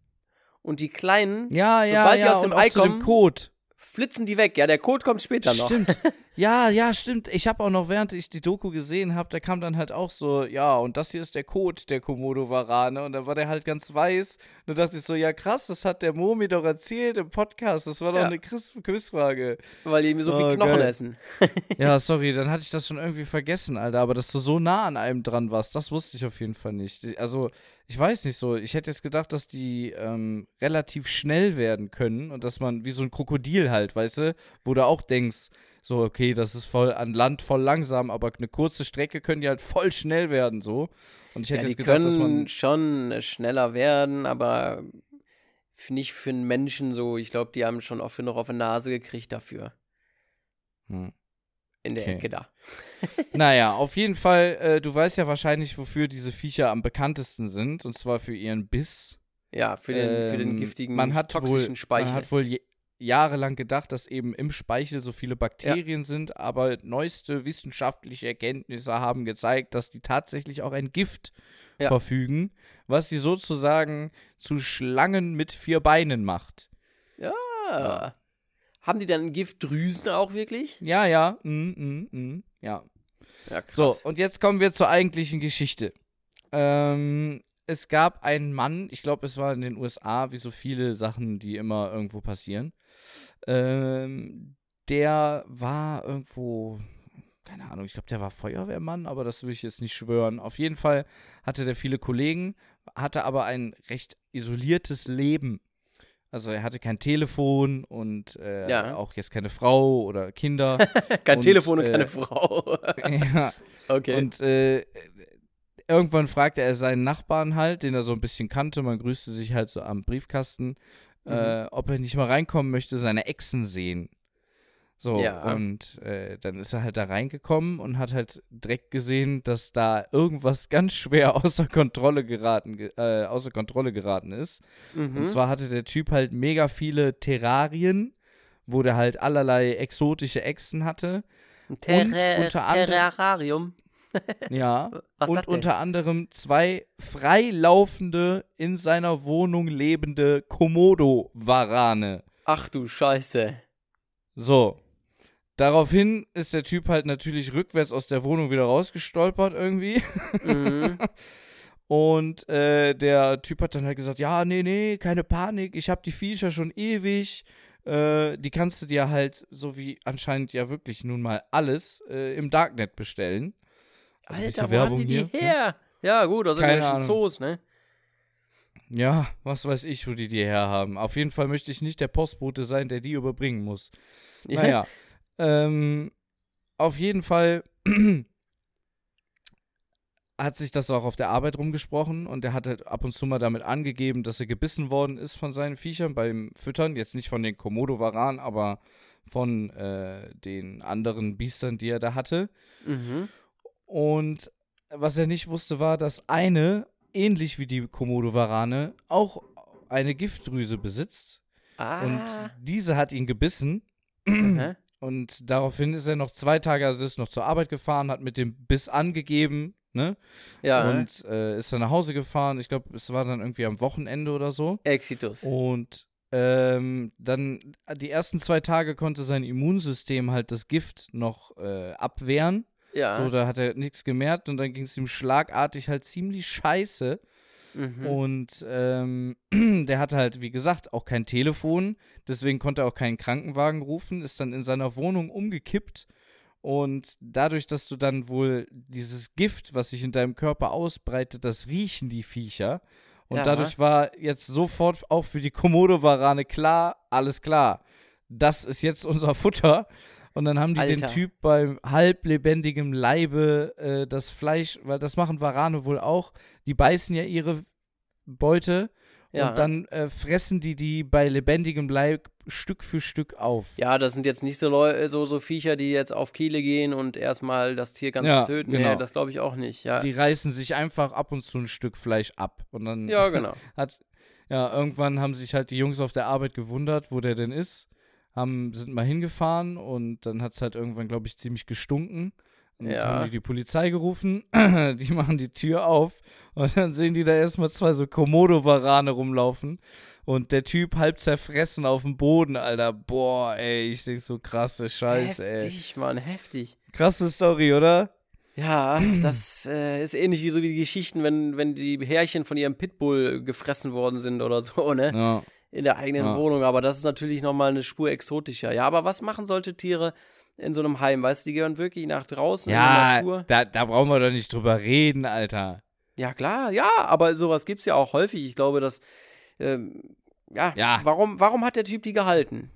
A: Und die Kleinen
B: Ja, ja,
A: sobald die
B: ja,
A: aus dem Ei kommen,
B: Code.
A: flitzen die weg. Ja, der Code kommt später noch.
B: Stimmt. Ja, ja, stimmt. Ich habe auch noch, während ich die Doku gesehen habe, da kam dann halt auch so, ja, und das hier ist der Code der Komodo-Warane. Und da war der halt ganz weiß. Und da dachte ich so, ja krass, das hat der Mo mir doch erzählt im Podcast. Das war doch
A: Ja.
B: eine Quiz Quizfrage.
A: Weil die so viel
B: Oh,
A: Knochen
B: geil.
A: essen.
B: Ja, sorry, dann hatte ich das schon irgendwie vergessen, Alter. Aber dass du so nah an einem dran warst, das wusste ich auf jeden Fall nicht. Also, ich weiß nicht so. Ich hätte jetzt gedacht, dass die ähm, relativ schnell werden können und dass man wie so ein Krokodil halt, weißt du, wo du auch denkst, so, okay, das ist voll an Land voll langsam, aber eine kurze Strecke können die halt voll schnell werden, so. Und ich
A: Ja,
B: hätte
A: die
B: jetzt gedacht,
A: können
B: dass man.
A: schon schneller werden, aber nicht für einen Menschen so. Ich glaube, die haben schon oft genug auf die Nase gekriegt dafür.
B: Hm.
A: In der
B: Okay.
A: Ecke da.
B: Naja, auf jeden Fall, äh, du weißt ja wahrscheinlich, wofür diese Viecher am bekanntesten sind, und zwar für ihren Biss.
A: Ja, für den, für den
B: Ähm,
A: giftigen,
B: man hat
A: toxischen
B: wohl,
A: Speichel.
B: Man hat wohl je, jahrelang gedacht, dass eben im Speichel so viele Bakterien sind, aber neueste wissenschaftliche Erkenntnisse haben gezeigt, dass die tatsächlich auch ein Gift
A: Ja.
B: verfügen, was sie sozusagen zu Schlangen mit vier Beinen macht.
A: ah. Haben die dann Giftdrüsen auch wirklich?
B: Ja, ja, mm, mm, mm, ja.
A: Ja, krass.
B: So, und jetzt kommen wir zur eigentlichen Geschichte. Ähm, es gab einen Mann, ich glaube, es war in den USA, wie so viele Sachen, die immer irgendwo passieren. Ähm, der war irgendwo, keine Ahnung, ich glaube, der war Feuerwehrmann, aber das will ich jetzt nicht schwören. Auf jeden Fall hatte der viele Kollegen, hatte aber ein recht isoliertes Leben. Also er hatte kein Telefon und äh,
A: Ja.
B: auch jetzt keine Frau oder Kinder.
A: Kein
B: und,
A: Telefon und
B: äh,
A: keine Frau.
B: ja,
A: okay.
B: und äh, irgendwann fragte er seinen Nachbarn halt, den er so ein bisschen kannte, man grüßte sich halt so am Briefkasten,
A: Mhm.
B: äh, ob er nicht mal reinkommen möchte, seine Exen sehen. So,
A: Ja.
B: und äh, dann ist er halt da reingekommen und hat halt direkt gesehen, dass da irgendwas ganz schwer außer Kontrolle geraten, ge- äh, außer Kontrolle geraten ist.
A: mhm.
B: Und zwar hatte der Typ halt mega viele Terrarien, wo der halt allerlei exotische Echsen hatte.
A: Terra-
B: und unter anderem-
A: Terrarium.
B: Ja.
A: Was
B: und unter anderem zwei freilaufende, in seiner Wohnung lebende Komodo-Warane.
A: Ach du Scheiße.
B: So. Daraufhin ist der Typ halt natürlich rückwärts aus der Wohnung wieder rausgestolpert irgendwie.
A: Mhm.
B: Und äh, der Typ hat dann halt gesagt, ja, nee, nee, keine Panik, ich habe die Viecher schon ewig. Äh, die kannst du dir halt, so wie anscheinend ja wirklich nun mal alles, äh, im Darknet bestellen. Also
A: Alter, wo haben die die
B: hier, ne?
A: her? Ja, gut, aus
B: Keine Ahnung.
A: Zoos, ne?
B: Ja, was weiß ich, wo die die herhaben. Auf jeden Fall möchte ich nicht der Postbote sein, der die überbringen muss. Naja, ähm, auf jeden Fall hat sich das auch auf der Arbeit rumgesprochen und er hat halt ab und zu mal damit angegeben, dass er gebissen worden ist von seinen Viechern beim Füttern. Jetzt nicht von den Komodo-Varan, aber von äh, den anderen Biestern, die er da hatte.
A: Mhm.
B: Und was er nicht wusste, war, dass eine, ähnlich wie die Komodo-Varane, auch eine Giftdrüse besitzt.
A: Ah.
B: Und diese hat ihn gebissen.
A: mhm.
B: Und daraufhin ist er noch zwei Tage, also ist noch zur Arbeit gefahren, hat mit dem Biss angegeben, ne?
A: Ja,
B: Und äh, ist dann nach Hause gefahren. Ich glaube, es war dann irgendwie am Wochenende oder so.
A: Exitus.
B: Und ähm, dann die ersten zwei Tage konnte sein Immunsystem halt das Gift noch äh, abwehren.
A: Ja.
B: So, da hat er nichts gemerkt und dann ging es ihm schlagartig halt ziemlich scheiße.
A: mhm.
B: Und ähm, der hatte halt, wie gesagt, auch kein Telefon, deswegen konnte er auch keinen Krankenwagen rufen, ist dann in seiner Wohnung umgekippt. Und dadurch, dass du dann wohl dieses Gift, was sich in deinem Körper ausbreitet, das riechen die Viecher. Und
A: Ja.
B: dadurch war jetzt sofort auch für die Komodo-Varane klar, alles klar, das ist jetzt unser Futter. Und dann haben die den
A: Alter.
B: Typ beim halblebendigem Leibe äh, das Fleisch, weil das machen Varane wohl auch, die beißen ja ihre Beute
A: Ja.
B: und dann äh, fressen die die bei lebendigem Leib Stück für Stück auf.
A: Ja, das sind jetzt nicht so, Leu so, so Viecher, die jetzt auf Kehle gehen und erstmal das Tier ganz
B: Ja,
A: töten.
B: genau.
A: Nee, das glaube ich auch nicht. Ja,
B: Die reißen sich einfach ab und zu ein Stück Fleisch ab. Und dann
A: ja genau.
B: hat, ja, irgendwann haben sich halt die Jungs auf der Arbeit gewundert, wo der denn ist. Haben, sind mal hingefahren und dann hat es halt irgendwann, glaube ich, ziemlich gestunken. Und
A: Ja.
B: haben die die Polizei gerufen, die machen die Tür auf und dann sehen die da erstmal zwei so Komodo-Varane rumlaufen und der Typ halb zerfressen auf dem Boden, Alter. Boah, ey, ich denk so krasse Scheiße, ey.
A: heftig, Mann, heftig.
B: Krasse Story, oder?
A: Ja, das äh, ist ähnlich wie so die Geschichten, wenn, wenn die Härchen von ihrem Pitbull gefressen worden sind oder so, ne?
B: Ja.
A: In der eigenen
B: Ja.
A: Wohnung. Aber das ist natürlich nochmal eine Spur exotischer. Ja, aber was machen solche Tiere in so einem Heim? Weißt du, die gehören wirklich nach draußen in die
B: Ja,
A: Natur.
B: da, da brauchen wir doch nicht drüber reden, Alter.
A: Ja, klar, ja, aber sowas gibt's ja auch häufig. Ich glaube, dass. Ähm, ja,
B: Ja.
A: Warum, warum hat der Typ die gehalten?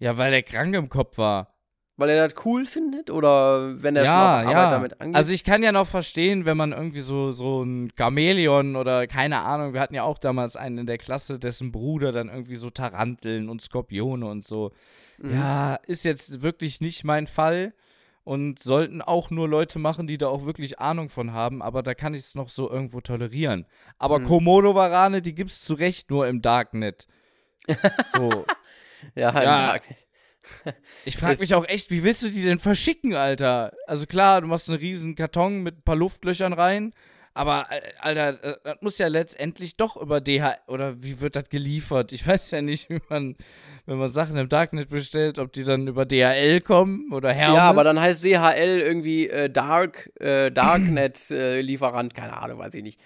B: Ja, weil er krank im Kopf war.
A: Weil er das cool findet? Oder wenn er schon
B: ja,
A: auf der
B: ja.
A: Arbeit damit angeht?
B: Also ich kann ja noch verstehen, wenn man irgendwie so, so ein Chamäleon oder keine Ahnung, wir hatten ja auch damals einen in der Klasse, dessen Bruder dann irgendwie so Taranteln und Skorpione und so.
A: Mhm.
B: Ja, ist jetzt wirklich nicht mein Fall und sollten auch nur Leute machen, die da auch wirklich Ahnung von haben, aber da kann ich es noch so irgendwo tolerieren. Aber
A: Mhm.
B: Komodo-Varane, die gibt's zu Recht nur im Darknet. So.
A: ja,
B: ja.
A: ja.
B: Ich frage mich auch echt, wie willst du die denn verschicken, Alter? Also klar, du machst einen riesen Karton mit ein paar Luftlöchern rein, aber äh, Alter, äh, das muss ja letztendlich doch über DHL oder wie wird das geliefert? Ich weiß ja nicht, wie man, wenn man Sachen im Darknet bestellt, ob die dann über DHL kommen oder Hermes.
A: Ja, aber dann heißt DHL irgendwie äh, Dark, äh, Darknet-Lieferant, keine Ahnung, weiß ich nicht.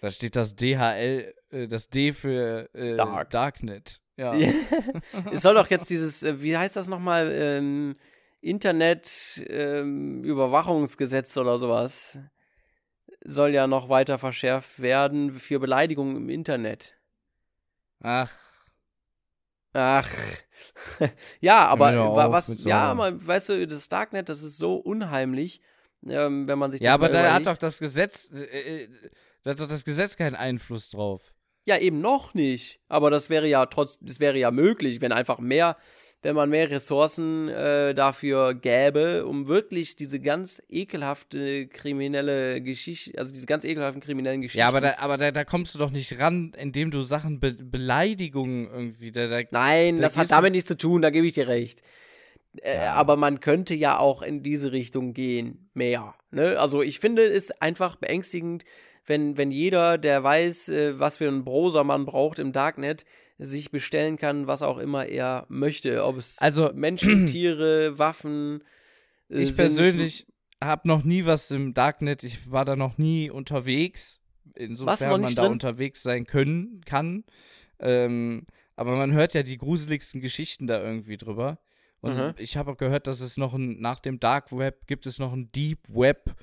B: da steht das DHL, äh, das D für äh,
A: Dark.
B: Darknet. Ja.
A: es soll doch jetzt dieses, äh, wie heißt das nochmal, ähm, Internet-Überwachungsgesetz oder sowas, soll ja noch weiter verschärft werden für Beleidigungen im Internet.
B: Ach,
A: Ach. ja, aber
B: auf
A: was,
B: so
A: ja, man, weißt du, das Darknet, das ist so unheimlich, ähm, wenn man sich
B: ja, aber da hat doch das Gesetz, äh, äh, da hat doch das Gesetz keinen Einfluss drauf.
A: Ja, eben noch nicht. Aber das wäre ja trotz, das wäre ja möglich, wenn einfach mehr, wenn man mehr Ressourcen äh, dafür gäbe, um wirklich diese ganz ekelhafte kriminelle Geschichte, also diese ganz ekelhaften kriminellen Geschichten.
B: Ja, aber da, aber da, da kommst du doch nicht ran, indem du Sachen Be Beleidigungen irgendwie. Da, da,
A: Nein,
B: da
A: das hat damit nichts zu tun, da gebe ich dir recht. Äh,
B: Ja.
A: Aber man könnte ja auch in diese Richtung gehen, mehr. Ne? Also ich finde es einfach beängstigend, wenn, wenn jeder, der weiß, äh, was für einen Browser man braucht im Darknet, sich bestellen kann, was auch immer er möchte. Ob es
B: Also-
A: Menschen, Tiere, Waffen. äh,
B: ich
A: sind.
B: persönlich habe noch nie was im Darknet. Ich war da noch nie unterwegs. Insofern man da
A: drin?
B: unterwegs sein können kann. Ähm, aber man hört ja die gruseligsten Geschichten da irgendwie drüber. Und
A: Mhm.
B: ich habe auch gehört, dass es noch ein, nach dem Dark Web gibt es noch ein Deep Web.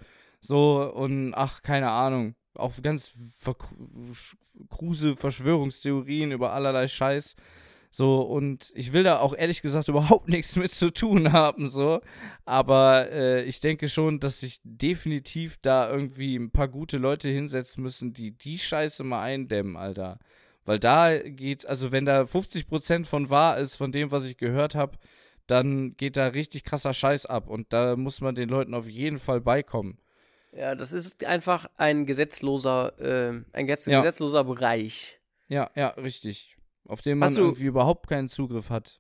B: So, und ach, keine Ahnung. Auch ganz kruse Verschwörungstheorien über allerlei Scheiß. So, und ich will da auch ehrlich gesagt überhaupt nichts mit zu tun haben, so. Aber äh, ich denke schon, dass sich definitiv da irgendwie ein paar gute Leute hinsetzen müssen, die die Scheiße mal eindämmen, Alter. Weil da geht, also wenn da 50% von wahr ist, von dem, was ich gehört habe, dann geht da richtig krasser Scheiß ab. Und da muss man den Leuten auf jeden Fall beikommen.
A: Ja, das ist einfach ein gesetzloser, äh, ein gesetzloser ja. Bereich.
B: Ja, ja, richtig. Auf den man du, irgendwie überhaupt keinen Zugriff hat.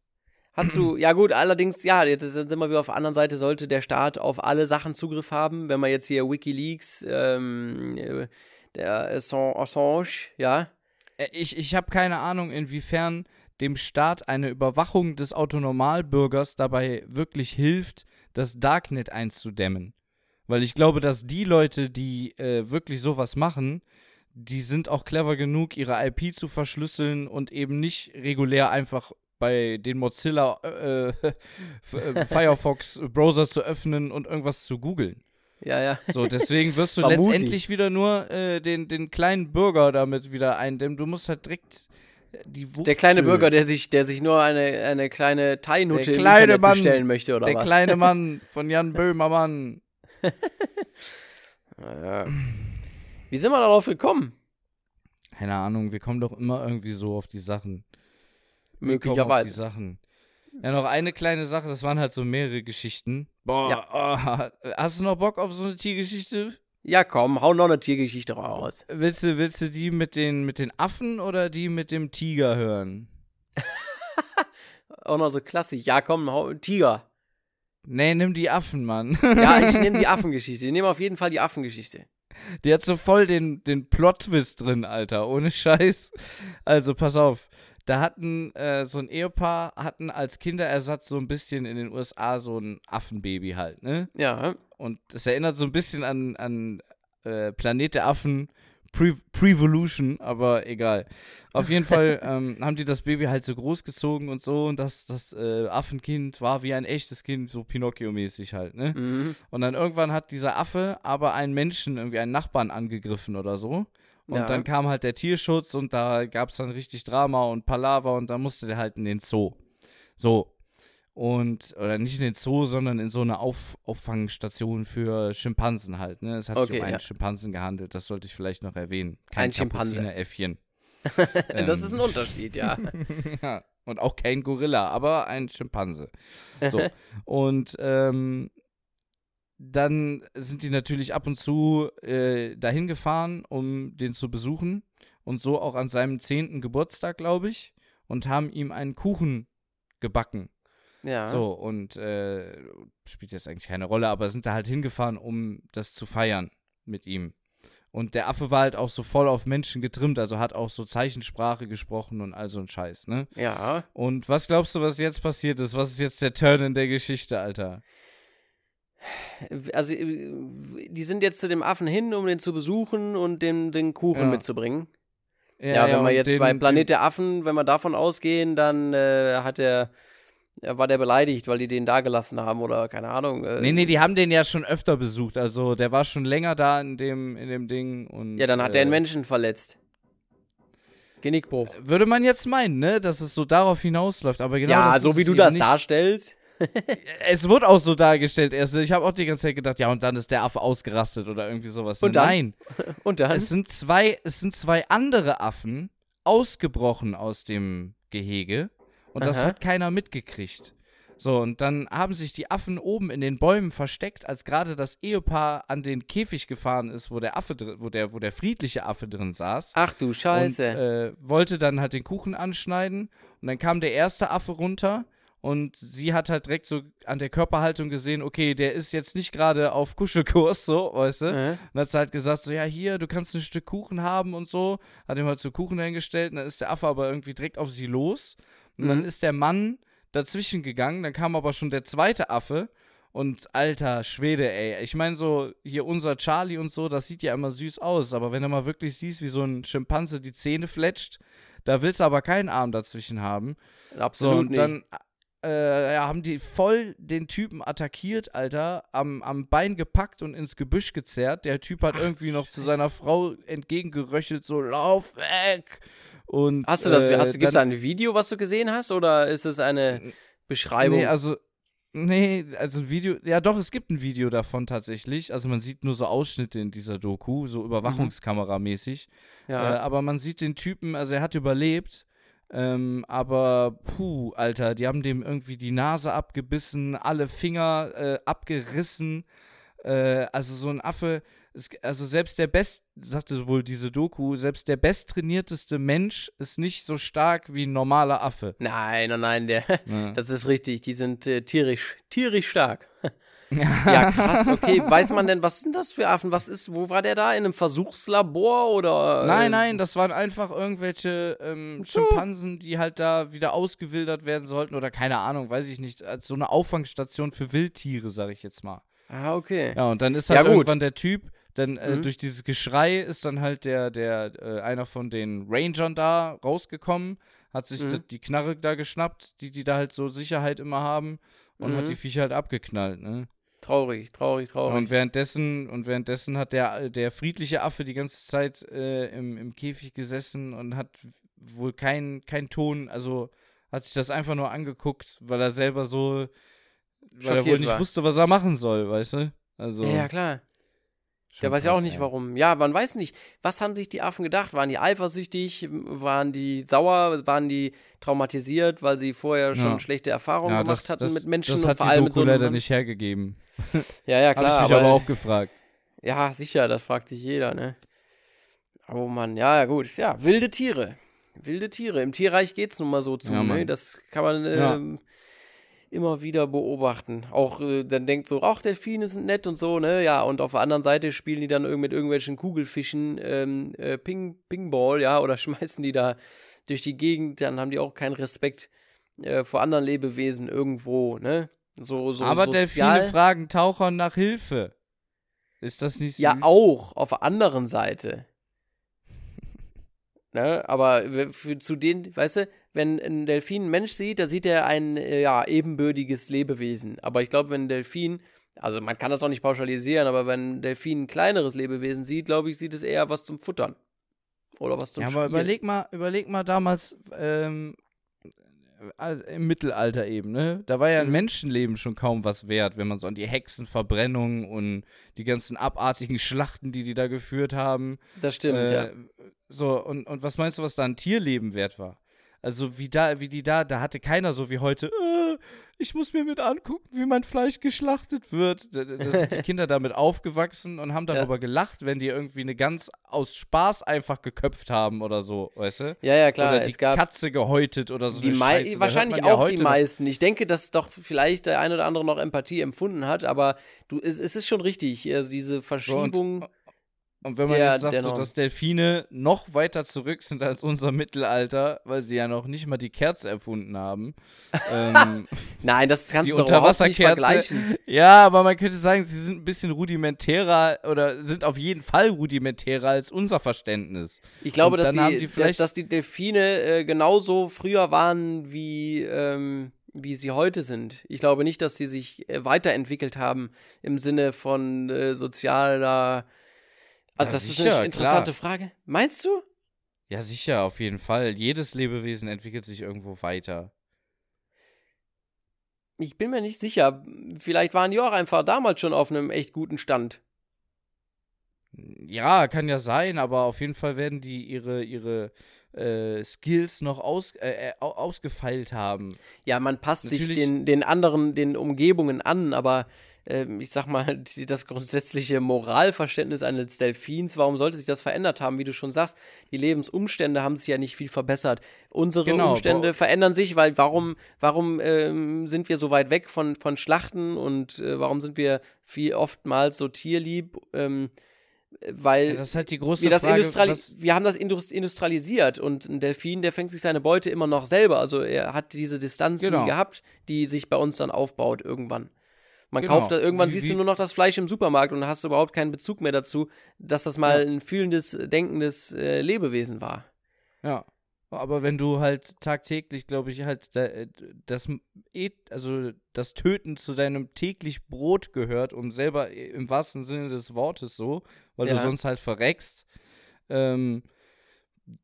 A: Hast du, ja gut, allerdings, ja, jetzt sind wir wieder auf der anderen Seite, sollte der Staat auf alle Sachen Zugriff haben. Wenn man jetzt hier Wikileaks, ähm, äh, der Assange, ja.
B: Äh, ich, ich habe keine Ahnung, inwiefern dem Staat eine Überwachung des Autonormalbürgers dabei wirklich hilft, das Darknet einzudämmen. Weil ich glaube, dass die Leute, die äh, wirklich sowas machen, die sind auch clever genug, ihre IP zu verschlüsseln und eben nicht regulär einfach bei den Mozilla äh, äh Firefox Browser zu öffnen und irgendwas zu googeln.
A: Ja, ja.
B: So, deswegen wirst du letztendlich wieder nur äh, den, den kleinen Bürger damit wieder eindämmen. Du musst halt direkt die Wurzel.
A: Der kleine Bürger, der sich, der sich nur eine, eine kleine Thai-Nutte im Internet
B: Mann,
A: bestellen möchte, oder
B: der
A: was?
B: Der kleine Mann von Jan Böhmermann.
A: naja. Wie sind wir darauf gekommen?
B: Keine Ahnung, wir kommen doch immer irgendwie so auf die Sachen.
A: Möglicherweise.
B: Auf die Sachen. Ja, noch eine kleine Sache, das waren halt so mehrere Geschichten. Boah, ja. oh, hast du noch Bock auf so eine Tiergeschichte?
A: Ja, komm, hau noch eine Tiergeschichte raus.
B: Willst du, willst du die mit den, mit den Affen oder die mit dem Tiger hören?
A: Auch noch so klassisch. Ja, komm, hau, Tiger.
B: Nee, nimm die Affen, Mann.
A: ja, ich nehme die Affengeschichte. Ich nehme auf jeden Fall die Affengeschichte.
B: Die hat so voll den, den Plot-Twist drin, Alter. Ohne Scheiß. Also, pass auf. Da hatten äh, so ein Ehepaar, hatten als Kinderersatz so ein bisschen in den USA so ein Affenbaby halt, ne?
A: Ja.
B: Und es erinnert so ein bisschen an, an äh, Planet der Affen, Pre Prevolution, aber egal. Auf jeden Fall ähm, haben die das Baby halt so großgezogen und so und das, das äh, Affenkind war wie ein echtes Kind, so Pinocchio-mäßig halt, ne? Mhm. Und dann irgendwann hat dieser Affe aber einen Menschen, irgendwie einen Nachbarn angegriffen oder so. Und ja. dann kam halt der Tierschutz und da gab es dann richtig Drama und Palaver und dann musste der halt in den Zoo. So, und, oder nicht in den Zoo, sondern in so eine Auf, Auffangstation für Schimpansen halt. Ne? Es hat okay, sich um einen ja. Schimpansen gehandelt, das sollte ich vielleicht noch erwähnen. Kein ein Schimpanse. Äffchen.
A: ähm, das ist ein Unterschied, ja.
B: ja. Und auch kein Gorilla, aber ein Schimpanse. So. und ähm, dann sind die natürlich ab und zu äh, dahin gefahren, um den zu besuchen. Und so auch an seinem zehnten Geburtstag, glaube ich. Und haben ihm einen Kuchen gebacken.
A: Ja.
B: So, und äh, spielt jetzt eigentlich keine Rolle, aber sind da halt hingefahren, um das zu feiern mit ihm. Und der Affe war halt auch so voll auf Menschen getrimmt, also hat auch so Zeichensprache gesprochen und all so ein Scheiß, ne?
A: Ja.
B: Und was glaubst du, was jetzt passiert ist? Was ist jetzt der Turn in der Geschichte, Alter?
A: Also, äh, die sind jetzt zu dem Affen hin, um den zu besuchen und dem den Kuchen ja. mitzubringen. Ja, ja, wenn ja, wir jetzt den, bei Planet der Affen, wenn wir davon ausgehen, dann äh, hat er war der beleidigt, weil die den da gelassen haben oder keine Ahnung.
B: Äh, nee, nee, die haben den ja schon öfter besucht. Also der war schon länger da in dem, in dem Ding. Und,
A: ja, dann hat äh, er einen Menschen verletzt. Genickbruch.
B: Würde man jetzt meinen, ne, dass es so darauf hinausläuft, aber genau
A: Ja, so wie du das darstellst.
B: es wird auch so dargestellt erst. Ich habe auch die ganze Zeit gedacht, ja, und dann ist der Affe ausgerastet oder irgendwie sowas.
A: Und dann?
B: Nein.
A: und dann?
B: Es sind zwei, es sind zwei andere Affen ausgebrochen aus dem Gehege und das hat keiner mitgekriegt. So, und dann haben sich die Affen oben in den Bäumen versteckt, als gerade das Ehepaar an den Käfig gefahren ist, wo der Affe wo der, wo der friedliche Affe drin saß.
A: Ach du Scheiße.
B: Und äh, wollte dann halt den Kuchen anschneiden. Und dann kam der erste Affe runter und sie hat halt direkt so an der Körperhaltung gesehen, okay, der ist jetzt nicht gerade auf Kuschelkurs, so, weißt du? Mhm. Und hat sie halt gesagt, so, ja, hier, du kannst ein Stück Kuchen haben und so. Hat ihm halt so Kuchen hingestellt und dann ist der Affe aber irgendwie direkt auf sie los. Und mhm. dann ist der Mann dazwischen gegangen, dann kam aber schon der zweite Affe. Und alter Schwede, ey. Ich meine, so hier unser Charlie und so, das sieht ja immer süß aus. Aber wenn du mal wirklich siehst, wie so ein Schimpanse die Zähne fletscht, da willst du aber keinen Arm dazwischen haben.
A: Absolut
B: so, und dann äh, ja, haben die voll den Typen attackiert, Alter, am, am Bein gepackt und ins Gebüsch gezerrt. Der Typ hat irgendwie noch zu seiner Frau entgegengeröchelt, so, lauf weg! Und,
A: Hast du das,
B: äh,
A: hast, gibt's
B: dann-
A: ein Video, was du gesehen hast, oder ist es eine Beschreibung?
B: Nee, also, nee, also ein Video, ja doch, es gibt ein Video davon tatsächlich. Also man sieht nur so Ausschnitte in dieser Doku, so Überwachungskameramäßig. Äh,
A: ja.
B: aber man sieht den Typen, also er hat überlebt. Ähm, aber puh, Alter, die haben dem irgendwie die Nase abgebissen, alle Finger äh, abgerissen. Äh, also so ein Affe, es, also selbst der best, sagte wohl diese Doku, selbst der besttrainierteste Mensch ist nicht so stark wie ein normaler Affe.
A: Nein, nein, nein, der,
B: Ja.
A: das ist richtig. Die sind äh, tierisch, tierisch stark. Ja, krass, okay. Weiß man denn, was sind das für Affen? Was ist, wo war der da? In einem Versuchslabor oder?
B: Nein,
A: äh,
B: nein, das waren einfach irgendwelche ähm,
A: so.
B: Schimpansen, die halt da wieder ausgewildert werden sollten oder keine Ahnung, weiß ich nicht, als so eine Auffangstation für Wildtiere, sag ich jetzt mal.
A: Ah, okay.
B: Ja, und dann ist
A: Ja,
B: halt
A: gut.
B: irgendwann der Typ, dann äh,
A: Mhm.
B: durch dieses Geschrei ist dann halt der, der, äh, einer von den Rangern da rausgekommen, hat sich
A: Mhm.
B: die- Knarre da geschnappt, die die da halt so Sicherheit immer haben und hat
A: Mhm.
B: die Viecher halt abgeknallt, ne?
A: Traurig, traurig, traurig.
B: Und währenddessen, und währenddessen hat der, der friedliche Affe die ganze Zeit äh, im, im Käfig gesessen und hat wohl keinen kein Ton, also hat sich das einfach nur angeguckt, weil er selber so, weil er wohl
A: Schockiert
B: nicht
A: war.
B: wusste, was er machen soll, weißt du? Also,
A: ja, klar.
B: Schon
A: Der weiß ja auch nicht,
B: ey.
A: warum. Ja, man weiß nicht. Was haben sich die Affen gedacht? Waren die eifersüchtig? Waren die sauer? Waren die traumatisiert, weil sie vorher schon
B: Ja.
A: schlechte Erfahrungen
B: Ja,
A: gemacht
B: das,
A: hatten
B: das,
A: mit Menschen
B: das
A: und
B: hat
A: vor
B: die
A: allem
B: Doku
A: mit so
B: leider nicht hergegeben.
A: Ja, ja,
B: Habe
A: klar.
B: ich mich aber,
A: aber
B: auch gefragt.
A: Ja, sicher, das fragt sich jeder, ne? Oh Mann, ja, ja, gut. Ja, wilde Tiere. Wilde Tiere. Im Tierreich geht's nun mal so zu,
B: Ja,
A: ne? Das kann man
B: Ja.
A: Immer wieder beobachten. Auch äh, dann denkt so, ach, Delfine sind nett und so, ne? Ja, und auf der anderen Seite spielen die dann mit irgendwelchen Kugelfischen ähm, äh, Ping, Pingball, ja, oder schmeißen die da durch die Gegend, dann haben die auch keinen Respekt äh, vor anderen Lebewesen irgendwo, ne? So, so
B: aber
A: sozial.
B: Delfine fragen Tauchern nach Hilfe. Ist das nicht süß?
A: Ja, auch, auf der anderen Seite. ne, aber für, zu denen, weißt du, wenn ein Delfin einen Mensch sieht, da sieht er ein, äh, ja, ebenbürtiges Lebewesen. Aber ich glaube, wenn ein Delfin, also man kann das auch nicht pauschalisieren, aber wenn ein Delfin ein kleineres Lebewesen sieht, glaube ich, sieht es eher was zum Futtern. Oder was zum
B: Ja, aber
A: Spielen.
B: überleg mal, überleg mal damals ähm, äh, im Mittelalter eben, ne? Da war ja ein
A: Mhm.
B: Menschenleben schon kaum was wert, wenn man so an die Hexenverbrennung und die ganzen abartigen Schlachten, die die da geführt haben.
A: Das stimmt,
B: äh,
A: ja.
B: So, und, und was meinst du, was da ein Tierleben wert war? Also wie da, wie die da, da hatte keiner so wie heute, äh, ich muss mir mit angucken, wie mein Fleisch geschlachtet wird. Da, da sind die Kinder damit aufgewachsen und haben darüber gelacht, wenn die irgendwie eine Gans aus Spaß einfach geköpft haben oder so, weißt du?
A: Ja, ja, klar.
B: oder die Katze gehäutet oder so
A: die
B: Scheiße.
A: Wahrscheinlich
B: ja
A: auch
B: heute
A: die meisten. Ich denke, dass doch vielleicht der ein oder andere noch Empathie empfunden hat, aber du, es, es ist schon richtig, also diese Verschiebung.
B: Und wenn man
A: der-
B: jetzt sagt, so, dass Delfine noch weiter zurück sind als unser Mittelalter, weil sie ja noch nicht mal die Kerze erfunden haben. ähm,
A: Nein, das kannst du überhaupt nicht
B: Unterwasserkerze.
A: vergleichen.
B: Ja, aber man könnte sagen, sie sind ein bisschen rudimentärer oder sind auf jeden Fall rudimentärer als unser Verständnis.
A: Ich glaube, dass die,
B: die
A: dass,
B: vielleicht-
A: dass die Delfine äh, genauso früher waren wie, ähm, wie sie heute sind. Ich glaube nicht, dass sie sich äh, weiterentwickelt haben im Sinne von äh, sozialer. Also,
B: Ja,
A: das ist
B: sicher,
A: eine interessante
B: klar.
A: Frage. Meinst du?
B: Ja, sicher, auf jeden Fall. Jedes Lebewesen entwickelt sich irgendwo weiter.
A: Ich bin mir nicht sicher. Vielleicht waren die auch einfach damals schon auf einem echt guten Stand.
B: Ja, kann ja sein, aber auf jeden Fall werden die ihre, ihre äh, Skills noch aus, äh, äh, au- ausgefeilt haben.
A: Ja, man passt sich
B: Natürlich-
A: den, den anderen, den Umgebungen an, aber ähm, ich sag mal, die, das grundsätzliche Moralverständnis eines Delfins, warum sollte sich das verändert haben, wie du schon sagst? Die Lebensumstände haben sich ja nicht viel verbessert. Unsere
B: Genau,
A: Umstände
B: aber-
A: verändern sich, weil warum, warum ähm, sind wir so weit weg von, von Schlachten und äh, warum sind wir viel oftmals so tierlieb? Ähm, weil
B: Ja, das ist halt die große
A: wir, das
B: Frage.
A: wir haben das indust- industrialisiert und ein Delfin, der fängt sich seine Beute immer noch selber. Also er hat diese Distanz
B: Genau.
A: nie gehabt, die sich bei uns dann aufbaut irgendwann. Man
B: Genau.
A: kauft da, irgendwann
B: Wie-
A: siehst du nur noch das Fleisch im Supermarkt und hast überhaupt keinen Bezug mehr dazu, dass das mal ein fühlendes, denkendes äh, Lebewesen war.
B: ja. Aber wenn du halt tagtäglich, glaube ich, halt äh, das, also das Töten zu deinem täglich Brot gehört und selber im wahrsten Sinne des Wortes so, weil ja. du sonst halt verreckst, ähm,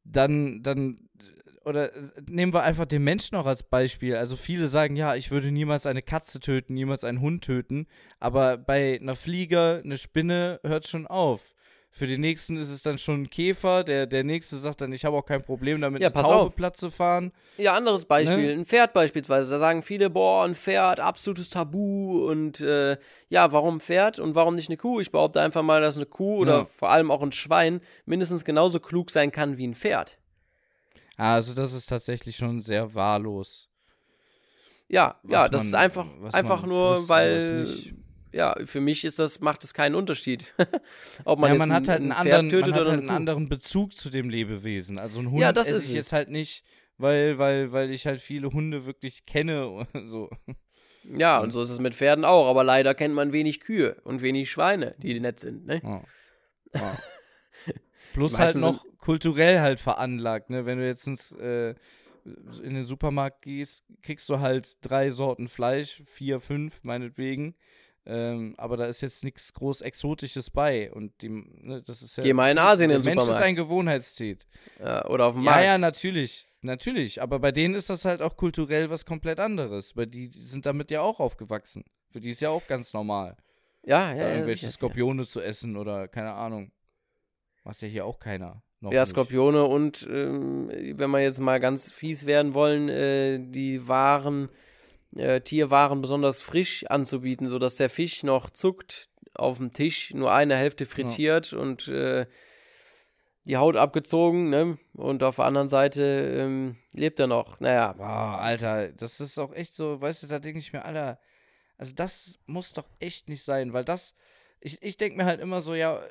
B: dann, dann, oder nehmen wir einfach den Menschen auch als Beispiel. Also viele sagen, ja, ich würde niemals eine Katze töten, niemals einen Hund töten, aber bei einer Flieger, eine Spinne hört schon auf. Für den nächsten ist es dann schon ein Käfer. Der, der nächste sagt dann, ich habe auch kein Problem damit,
A: ja,
B: eine Taube auf. platt zu fahren.
A: Ja, anderes Beispiel. Ne? Ein Pferd beispielsweise. Da sagen viele, boah, ein Pferd, absolutes Tabu. Und äh, ja, warum ein Pferd und warum nicht eine Kuh? Ich behaupte einfach mal, dass eine Kuh oder ja. vor allem auch ein Schwein mindestens genauso klug sein kann wie ein Pferd.
B: Also das ist tatsächlich schon sehr wahllos.
A: Ja, ja, das man, ist einfach, einfach nur, weil ja, für mich ist das, macht es keinen Unterschied.
B: Ob man, ja, man hat halt einen, anderen, man hat halt einen anderen Bezug zu dem Lebewesen. Also ein Hund ja, das esse ich jetzt halt nicht, weil, weil, weil ich halt viele Hunde wirklich kenne. so.
A: Ja, und so ist es mit Pferden auch, aber leider kennt man wenig Kühe und wenig Schweine, die nett sind, ne? Oh.
B: Oh. Plus halt noch kulturell halt veranlagt, ne? Wenn du jetzt ins, äh, in den Supermarkt gehst, kriegst du halt drei Sorten Fleisch, vier, fünf meinetwegen. Ähm, aber da ist jetzt nichts groß Exotisches bei. Und die, ne, das ist ja.
A: Geh mal in Asien in
B: den Mensch ist ein Gewohnheitstiet.
A: Ja, oder auf dem Markt.
B: Ja, ja, natürlich. Natürlich. Aber bei denen ist das halt auch kulturell was komplett anderes. Weil die sind damit ja auch aufgewachsen. Für die ist ja auch ganz normal.
A: Ja, ja.
B: Da irgendwelche ja, Skorpione zu essen oder keine Ahnung. Macht ja hier auch keiner.
A: ja, nicht. Skorpione und ähm, wenn wir jetzt mal ganz fies werden wollen, äh, die waren äh, Tierwaren besonders frisch anzubieten, sodass der Fisch noch zuckt auf dem Tisch, nur eine Hälfte frittiert ja. und äh, die Haut abgezogen, ne? Und auf der anderen Seite ähm, lebt er noch. Naja.
B: Boah, Alter, das ist auch echt so, weißt du, da denke ich mir, Alter, also das muss doch echt nicht sein, weil das, ich, ich denke mir halt immer so, ja,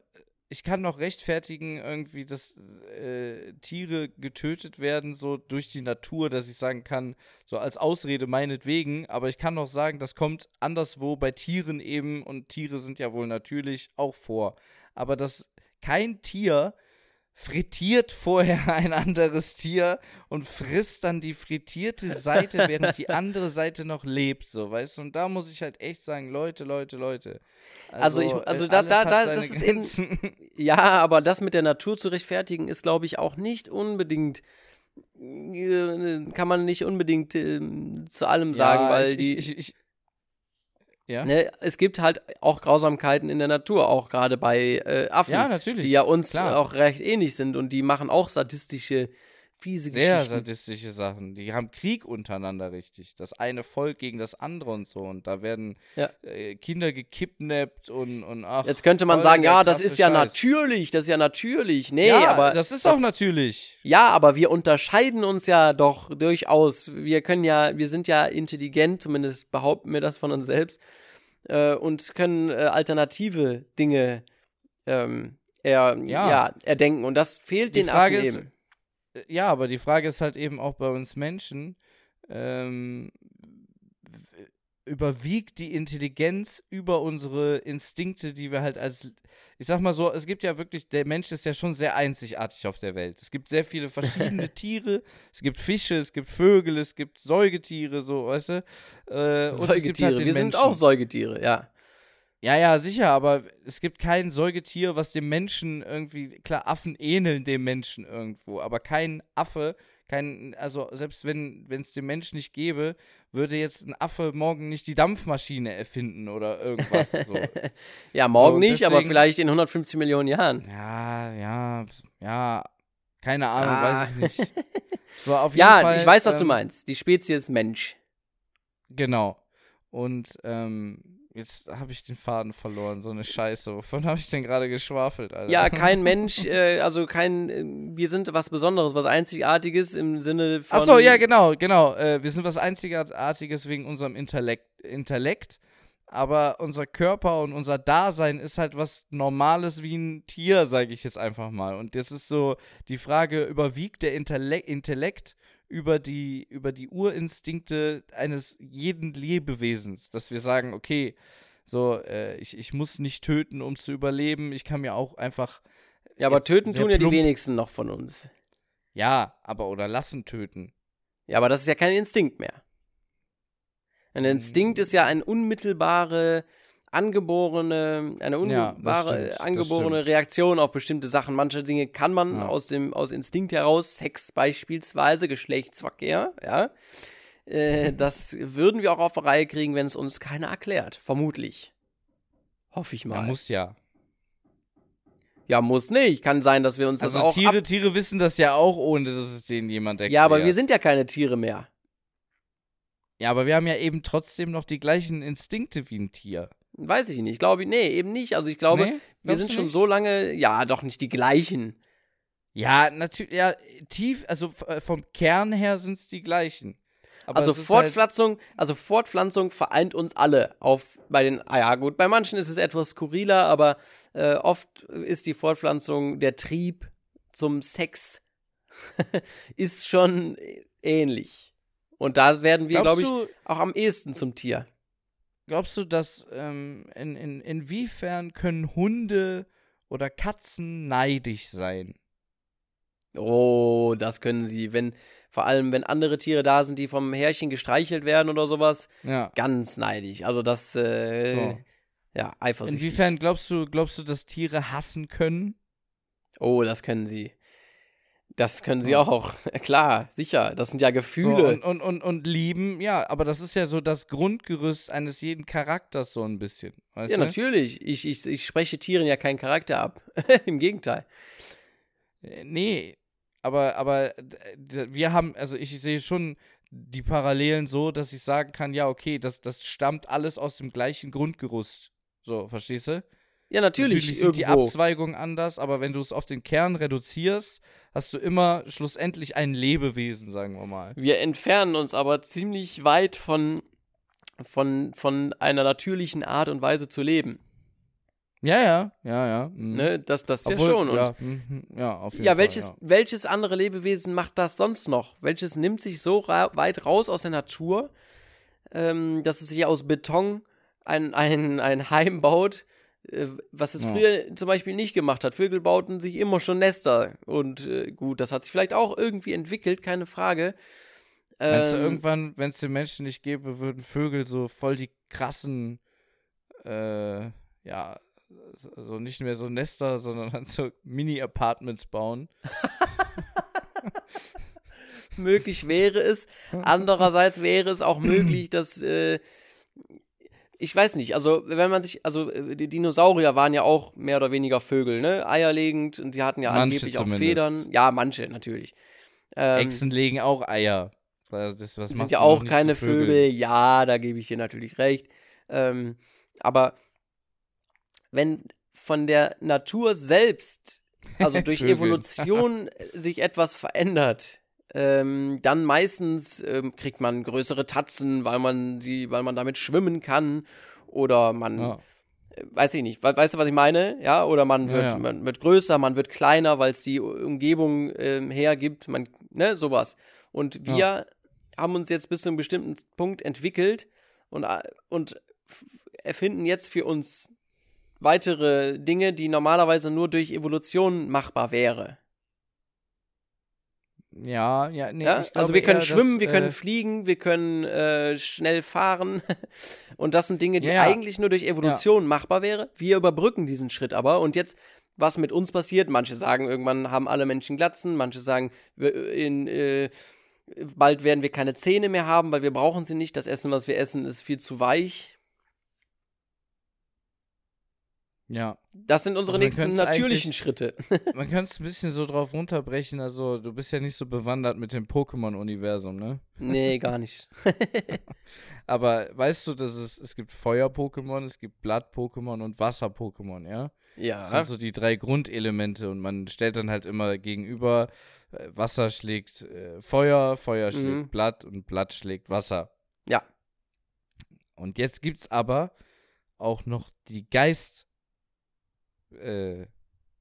B: ich kann noch rechtfertigen, irgendwie, dass äh, Tiere getötet werden, so durch die Natur, dass ich sagen kann, so als Ausrede meinetwegen, aber ich kann noch sagen, das kommt anderswo bei Tieren eben, und Tiere sind ja wohl natürlich auch vor. Aber dass kein Tier frittiert vorher ein anderes Tier und frisst dann die frittierte Seite, während die andere Seite noch lebt, so, weißt du? Und da muss ich halt echt sagen, Leute, Leute, Leute.
A: Also, also ich, also da, da, da, das ist eben, ja, aber das mit der Natur zu rechtfertigen ist, glaube ich, auch nicht unbedingt äh, kann man nicht unbedingt äh, zu allem sagen, ja, weil ich, die. Ich, ich, ja. Ne, es gibt halt auch Grausamkeiten in der Natur, auch gerade bei äh, Affen,
B: ja,
A: die ja uns Klar. auch recht ähnlich sind und die machen auch sadistische fiese
B: Sehr
A: Geschichten.
B: sadistische Sachen. Die haben Krieg untereinander richtig. Das eine Volk gegen das andere und so. Und da werden ja. äh, Kinder gekidnappt und, und ach.
A: Jetzt könnte man sagen, ja, das ist ja Scheiß. natürlich, das ist ja natürlich. Nee,
B: ja,
A: aber.
B: Das ist das, auch natürlich.
A: Ja, aber wir unterscheiden uns ja doch durchaus. Wir können ja, wir sind ja intelligent, zumindest behaupten wir das von uns selbst. Äh, und können äh, alternative Dinge ähm, er, ja. ja. erdenken. Und das fehlt den Affen ist, eben
B: ja, aber die Frage ist halt eben auch bei uns Menschen, ähm, überwiegt die Intelligenz über unsere Instinkte, die wir halt als, ich sag mal so, es gibt ja wirklich, der Mensch ist ja schon sehr einzigartig auf der Welt. Es gibt sehr viele verschiedene Tiere, es gibt Fische, es gibt Vögel, es gibt Säugetiere, so, weißt du?
A: Äh, Säugetiere, und es gibt halt den wir Menschen. sind auch Säugetiere, ja.
B: Ja, ja, sicher, aber es gibt kein Säugetier, was dem Menschen irgendwie, klar, Affen ähneln dem Menschen irgendwo, aber kein Affe, kein, also selbst wenn es dem Menschen nicht gäbe, würde jetzt ein Affe morgen nicht die Dampfmaschine erfinden oder irgendwas. So.
A: ja, morgen so, nicht, deswegen, aber vielleicht in 150 Millionen Jahren.
B: Ja, ja, ja, keine Ahnung, ah. weiß ich nicht.
A: So, auf jeden ja, Fall, ich weiß, was ähm, du meinst. Die Spezies Mensch.
B: Genau. Und ähm, Jetzt habe ich den Faden verloren, so eine Scheiße. Wovon habe ich denn gerade geschwafelt, Alter?
A: Ja, kein Mensch, äh, also kein, äh, wir sind was Besonderes, was Einzigartiges im Sinne von.
B: Ach so, ja, genau, genau. Äh, wir sind was Einzigartiges wegen unserem Intellekt, Intellekt. Aber unser Körper und unser Dasein ist halt was Normales wie ein Tier, sage ich jetzt einfach mal. Und das ist so die Frage, überwiegt der Intellekt, Intellekt über die, über die Urinstinkte eines jeden Lebewesens, dass wir sagen, okay, so, äh, ich, ich muss nicht töten, um zu überleben, ich kann mir auch einfach.
A: Ja, aber töten tun ja die wenigsten noch von uns.
B: Ja, aber oder lassen töten.
A: Ja, aber das ist ja kein Instinkt mehr. Ein Instinkt ist ja eine unmittelbare, angeborene, eine
B: Ja, stimmt, das
A: angeborene. Reaktion auf bestimmte Sachen. Manche Dinge kann man
B: Ja.
A: aus dem, aus Instinkt heraus, Sex beispielsweise, Geschlechtsverkehr, ja. Äh, das würden wir auch auf die Reihe kriegen, wenn es uns keiner erklärt. Vermutlich. Hoffe ich mal.
B: Man muss ja.
A: Ja, muss nicht. Kann sein, dass wir uns
B: Also
A: das auch
B: Tiere, Tiere wissen das ja auch, ohne dass es denen jemand erklärt.
A: Ja, aber wir sind ja keine Tiere mehr.
B: Ja, aber wir haben ja eben trotzdem noch die gleichen Instinkte wie ein Tier.
A: Weiß ich nicht. Glaube ich, nee, eben nicht. Also ich glaube,
B: Nee?
A: wir sind schon
B: nicht?
A: so lange, ja, doch nicht die gleichen.
B: Ja, natürlich, ja, tief, also äh, vom Kern her sind es die gleichen. Aber
A: also
B: halt,
A: Fortpflanzung, also Fortpflanzung vereint uns alle auf bei den ah ja gut, bei manchen ist es etwas skurriler, aber äh, oft ist die Fortpflanzung der Trieb zum Sex ist schon ähnlich. Und da werden wir, glaube ich, auch am ehesten zum Tier.
B: Glaubst du, dass ähm, in, in, inwiefern können Hunde oder Katzen neidisch sein?
A: Oh, das können sie, wenn vor allem wenn andere Tiere da sind, die vom Herrchen gestreichelt werden oder sowas,
B: Ja.
A: ganz neidisch. Also das äh,
B: So.
A: ja, eifersüchtig.
B: Inwiefern glaubst du, glaubst du, dass Tiere hassen können?
A: Oh, das können sie. Das können sie
B: Ja.
A: auch. Klar, sicher. Das sind ja
B: So,
A: Gefühle.
B: und, und, und, und lieben, ja, aber das ist ja so das Grundgerüst eines jeden Charakters so ein bisschen.
A: Ja,
B: du?
A: natürlich. Ich, ich, ich spreche Tieren ja keinen Charakter ab. Im Gegenteil.
B: Äh, Nee, aber, aber wir haben, also ich sehe schon die Parallelen so, dass ich sagen kann, ja, okay, das, das stammt alles aus dem gleichen Grundgerüst. So, verstehst du?
A: Ja, natürlich.
B: sind die
A: irgendwo.
B: Abzweigungen anders, aber wenn du es auf den Kern reduzierst, hast du immer schlussendlich ein Lebewesen, sagen wir mal.
A: Wir entfernen uns aber ziemlich weit von, von, von einer natürlichen Art und Weise zu leben.
B: Ja, ja, ja, ja. mhm.
A: Ne? Das, das ja
B: Obwohl,
A: schon. Und
B: ja, mhm, ja, auf jeden
A: Ja,
B: Fall.
A: welches,
B: ja.
A: welches andere Lebewesen macht das sonst noch? Welches nimmt sich so ra weit raus aus der Natur, ähm, dass es sich aus Beton ein, ein, ein Heim baut, was es
B: Ja.
A: früher zum Beispiel nicht gemacht hat. Vögel bauten sich immer schon Nester. Und äh, gut, das hat sich vielleicht auch irgendwie entwickelt, keine Frage.
B: Meinst du,
A: Ähm,
B: irgendwann, wenn es den Menschen nicht gäbe, würden Vögel so voll die krassen, äh, ja, so so nicht mehr so Nester, sondern dann so Mini-Apartments bauen?
A: möglich wäre es. Andererseits wäre es auch möglich, dass äh, ich weiß nicht, also wenn man sich, also äh, die Dinosaurier waren ja auch mehr oder weniger Vögel, ne? Eierlegend und die hatten ja
B: Manche
A: angeblich auch
B: zumindest.
A: Federn. Ja, manche natürlich. Ähm,
B: Echsen legen auch Eier. Das, was
A: sind ja auch keine
B: zu
A: Vögel. Ja, da gebe ich dir natürlich recht. Ähm, aber wenn von der Natur selbst, also durch
B: Vögel.
A: Evolution äh, sich etwas verändert, ähm, dann meistens ähm, kriegt man größere Tatzen, weil man sie, weil man damit schwimmen kann oder man
B: Ja.
A: äh, weiß ich nicht, we weißt du, was ich meine? Ja, oder man
B: Ja,
A: wird,
B: ja.
A: man wird größer, man wird kleiner, weil es die Umgebung ähm, hergibt, man, ne, sowas. Und wir
B: Ja.
A: haben uns jetzt bis zu einem bestimmten Punkt entwickelt und, äh, und erfinden jetzt für uns weitere Dinge, die normalerweise nur durch Evolution machbar wäre.
B: Ja, ja, nee,
A: Ja? Also wir können
B: eher,
A: schwimmen,
B: dass,
A: wir können
B: äh,
A: fliegen, wir können äh, schnell fahren. Und das sind Dinge, die
B: Ja, ja.
A: eigentlich nur durch Evolution machbar wäre. Wir überbrücken diesen Schritt aber. Und jetzt, was mit uns passiert, manche sagen, irgendwann haben alle Menschen Glatzen, manche sagen, wir, in, äh, bald werden wir keine Zähne mehr haben, weil wir brauchen sie nicht. Das Essen, was wir essen, ist viel zu weich.
B: Ja,
A: Das sind unsere
B: Also
A: nächsten natürlichen Schritte.
B: man könnte es ein bisschen so drauf runterbrechen. Also, du bist ja nicht so bewandert mit dem Pokémon-Universum, ne?
A: nee, gar nicht.
B: Aber weißt du, dass es, es gibt Feuer-Pokémon, es gibt Blatt-Pokémon und Wasser-Pokémon, ja?
A: Ja.
B: Das sind so die drei Grundelemente und man stellt dann halt immer gegenüber, äh, Wasser schlägt äh, Feuer, Feuer schlägt
A: Mhm.
B: Blatt und Blatt schlägt Wasser.
A: Ja.
B: Und jetzt gibt's aber auch noch die Geist, äh,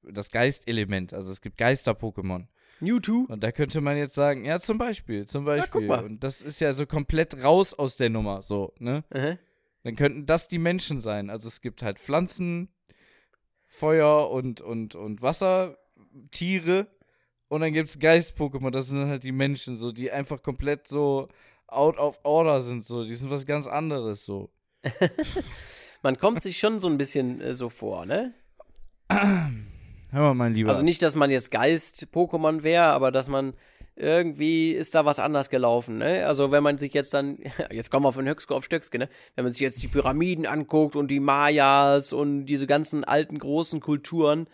B: das Geistelement. Also es gibt Geister-Pokémon.
A: Mewtwo.
B: Und da könnte man jetzt sagen, ja, zum Beispiel, zum Beispiel.
A: mal.
B: und das ist ja so komplett raus aus der Nummer, so, ne?
A: Mhm.
B: Dann könnten das die Menschen sein. Also es gibt halt Pflanzen, Feuer und, und, und Wasser, Tiere Und dann gibt's Geist-Pokémon, das sind halt die Menschen, so, die einfach komplett so out of order sind, so. Die sind was ganz anderes, so.
A: Man kommt sich schon so ein bisschen äh, so vor, ne?
B: Hör mal, mein Lieber.
A: Also nicht, dass man jetzt Geist-Pokémon wäre, aber dass man irgendwie ist da was anders gelaufen, ne? Also wenn man sich jetzt dann, jetzt kommen wir von Höchstke auf Stöckske, ne? Wenn man sich jetzt die Pyramiden anguckt und die Mayas und diese ganzen alten großen Kulturen,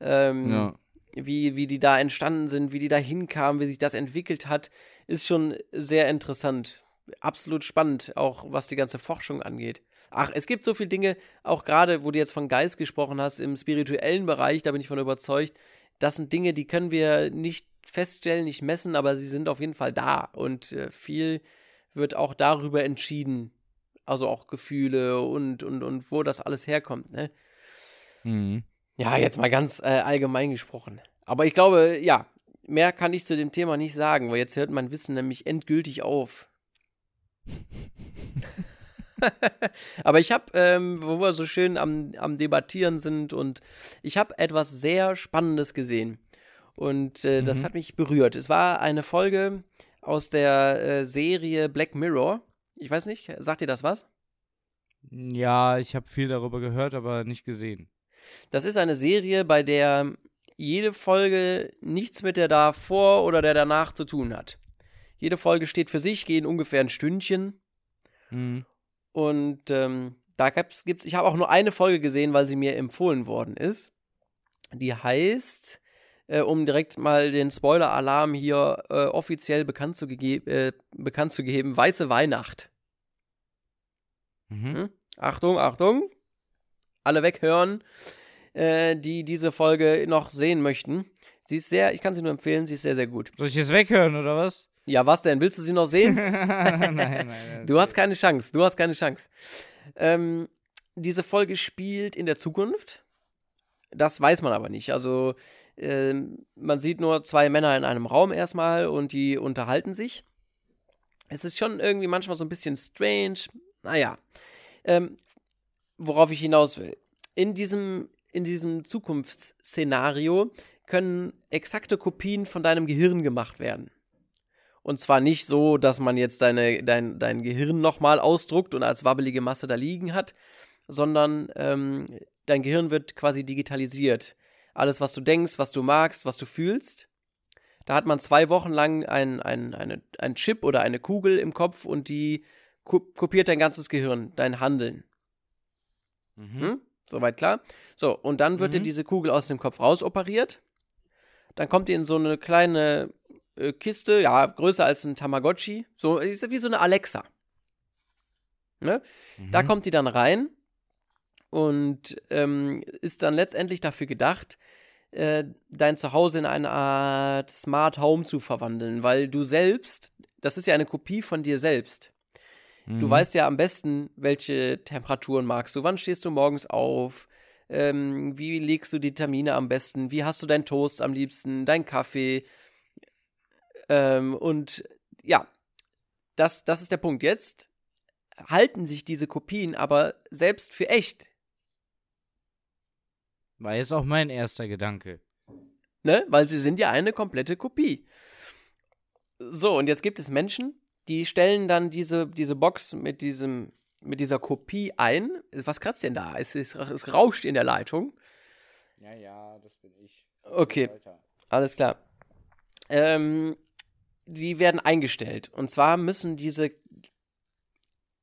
A: ähm,
B: ja.
A: wie, wie die da entstanden sind, wie die da hinkamen, wie sich das entwickelt hat, ist schon sehr interessant. Absolut spannend, auch was die ganze Forschung angeht. Ach, es gibt so viele Dinge, auch gerade, wo du jetzt von Geist gesprochen hast, im spirituellen Bereich, da bin ich von überzeugt, das sind Dinge, die können wir nicht feststellen, nicht messen, aber sie sind auf jeden Fall da. Und äh, viel wird auch darüber entschieden. Also auch Gefühle und, und, und wo das alles herkommt, ne?
B: Mhm.
A: Ja, jetzt mal ganz äh, allgemein gesprochen. Aber ich glaube, ja, mehr kann ich zu dem Thema nicht sagen, weil jetzt hört mein Wissen nämlich endgültig auf. Aber ich habe, ähm, wo wir so schön am, am Debattieren sind und ich habe etwas sehr Spannendes gesehen. Und äh, das
B: Mhm.
A: hat mich berührt. Es war eine Folge aus der äh, Serie Black Mirror. Ich weiß nicht, sagt dir das was?
B: Ja, ich habe viel darüber gehört, aber nicht gesehen.
A: Das ist eine Serie, bei der jede Folge nichts mit der davor oder der danach zu tun hat. Jede Folge steht für sich, gehen ungefähr ein Stündchen.
B: Mhm.
A: Und ähm, da gibt's, gibt's, ich habe auch nur eine Folge gesehen, weil sie mir empfohlen worden ist. Die heißt, äh, um direkt mal den Spoiler-Alarm hier äh, offiziell bekannt zu, äh, bekannt zu geben, Weiße Weihnacht.
B: Mhm.
A: Hm? Achtung, Achtung. Alle weghören, äh, die diese Folge noch sehen möchten. Sie ist sehr, ich kann sie nur empfehlen, sie ist sehr, sehr gut.
B: Soll ich jetzt weghören, oder was?
A: Ja, was denn? Willst du sie noch sehen?
B: nein, nein.
A: Du hast keine Chance. Du hast keine Chance. Ähm, diese Folge spielt in der Zukunft. Das weiß man aber nicht. Also ähm, man sieht nur zwei Männer in einem Raum erstmal und die unterhalten sich. Es ist schon irgendwie manchmal so ein bisschen strange. Naja. Ähm, worauf ich hinaus will. In diesem, in diesem Zukunftsszenario können exakte Kopien von deinem Gehirn gemacht werden. Und zwar nicht so, dass man jetzt deine, dein, dein Gehirn nochmal ausdruckt und als wabbelige Masse da liegen hat, sondern ähm, dein Gehirn wird quasi digitalisiert. Alles, was du denkst, was du magst, was du fühlst. Da hat man zwei Wochen lang ein, ein, eine, ein Chip oder eine Kugel im Kopf und die ko kopiert dein ganzes Gehirn, dein Handeln.
B: Mhm.
A: Hm? Soweit klar? So, und dann wird dir
B: Mhm.
A: diese Kugel aus dem Kopf rausoperiert. Dann kommt die in so eine kleine äh, Kiste, ja, größer als ein Tamagotchi. So, ist wie so eine Alexa. Ne? Da
B: Mhm.
A: kommt die dann rein und ähm, ist dann letztendlich dafür gedacht, äh, dein Zuhause in eine Art Smart Home zu verwandeln, weil du selbst, das ist ja eine Kopie von dir selbst. Du
B: Mhm.
A: weißt ja am besten, welche Temperaturen magst du. Wann stehst du morgens auf? Ähm, wie legst du die Termine am besten? Wie hast du deinen Toast am liebsten? Dein Kaffee? Ähm, und ja, das, das ist der Punkt. Jetzt halten sich diese Kopien aber selbst für echt.
B: War jetzt auch mein erster Gedanke.
A: Ne? Weil sie sind ja eine komplette Kopie. So, und jetzt gibt es Menschen, die stellen dann diese, diese Box mit diesem, mit dieser Kopie ein. Was kratzt denn da? Es, ist, es rauscht in der Leitung.
B: Ja, ja, das bin ich.
A: Okay. Alles klar. Ähm, die werden eingestellt. Und zwar müssen diese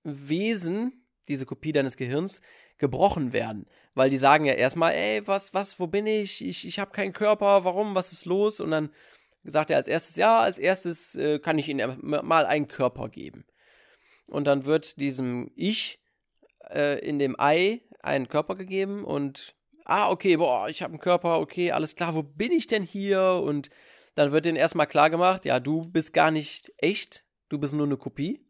A: Wesen, diese Kopie deines Gehirns, gebrochen werden. Weil die sagen ja erstmal, ey, was, was, wo bin ich? Ich, ich habe keinen Körper, warum, was ist los? Und dann sagt er als erstes, ja, als erstes äh, kann ich ihnen mal einen Körper geben. Und dann wird diesem Ich äh, in dem Ei einen Körper gegeben und ah, okay, boah, ich habe einen Körper, okay, alles klar, wo bin ich denn hier? Und dann wird denen erstmal klar gemacht, ja, du bist gar nicht echt, du bist nur eine Kopie.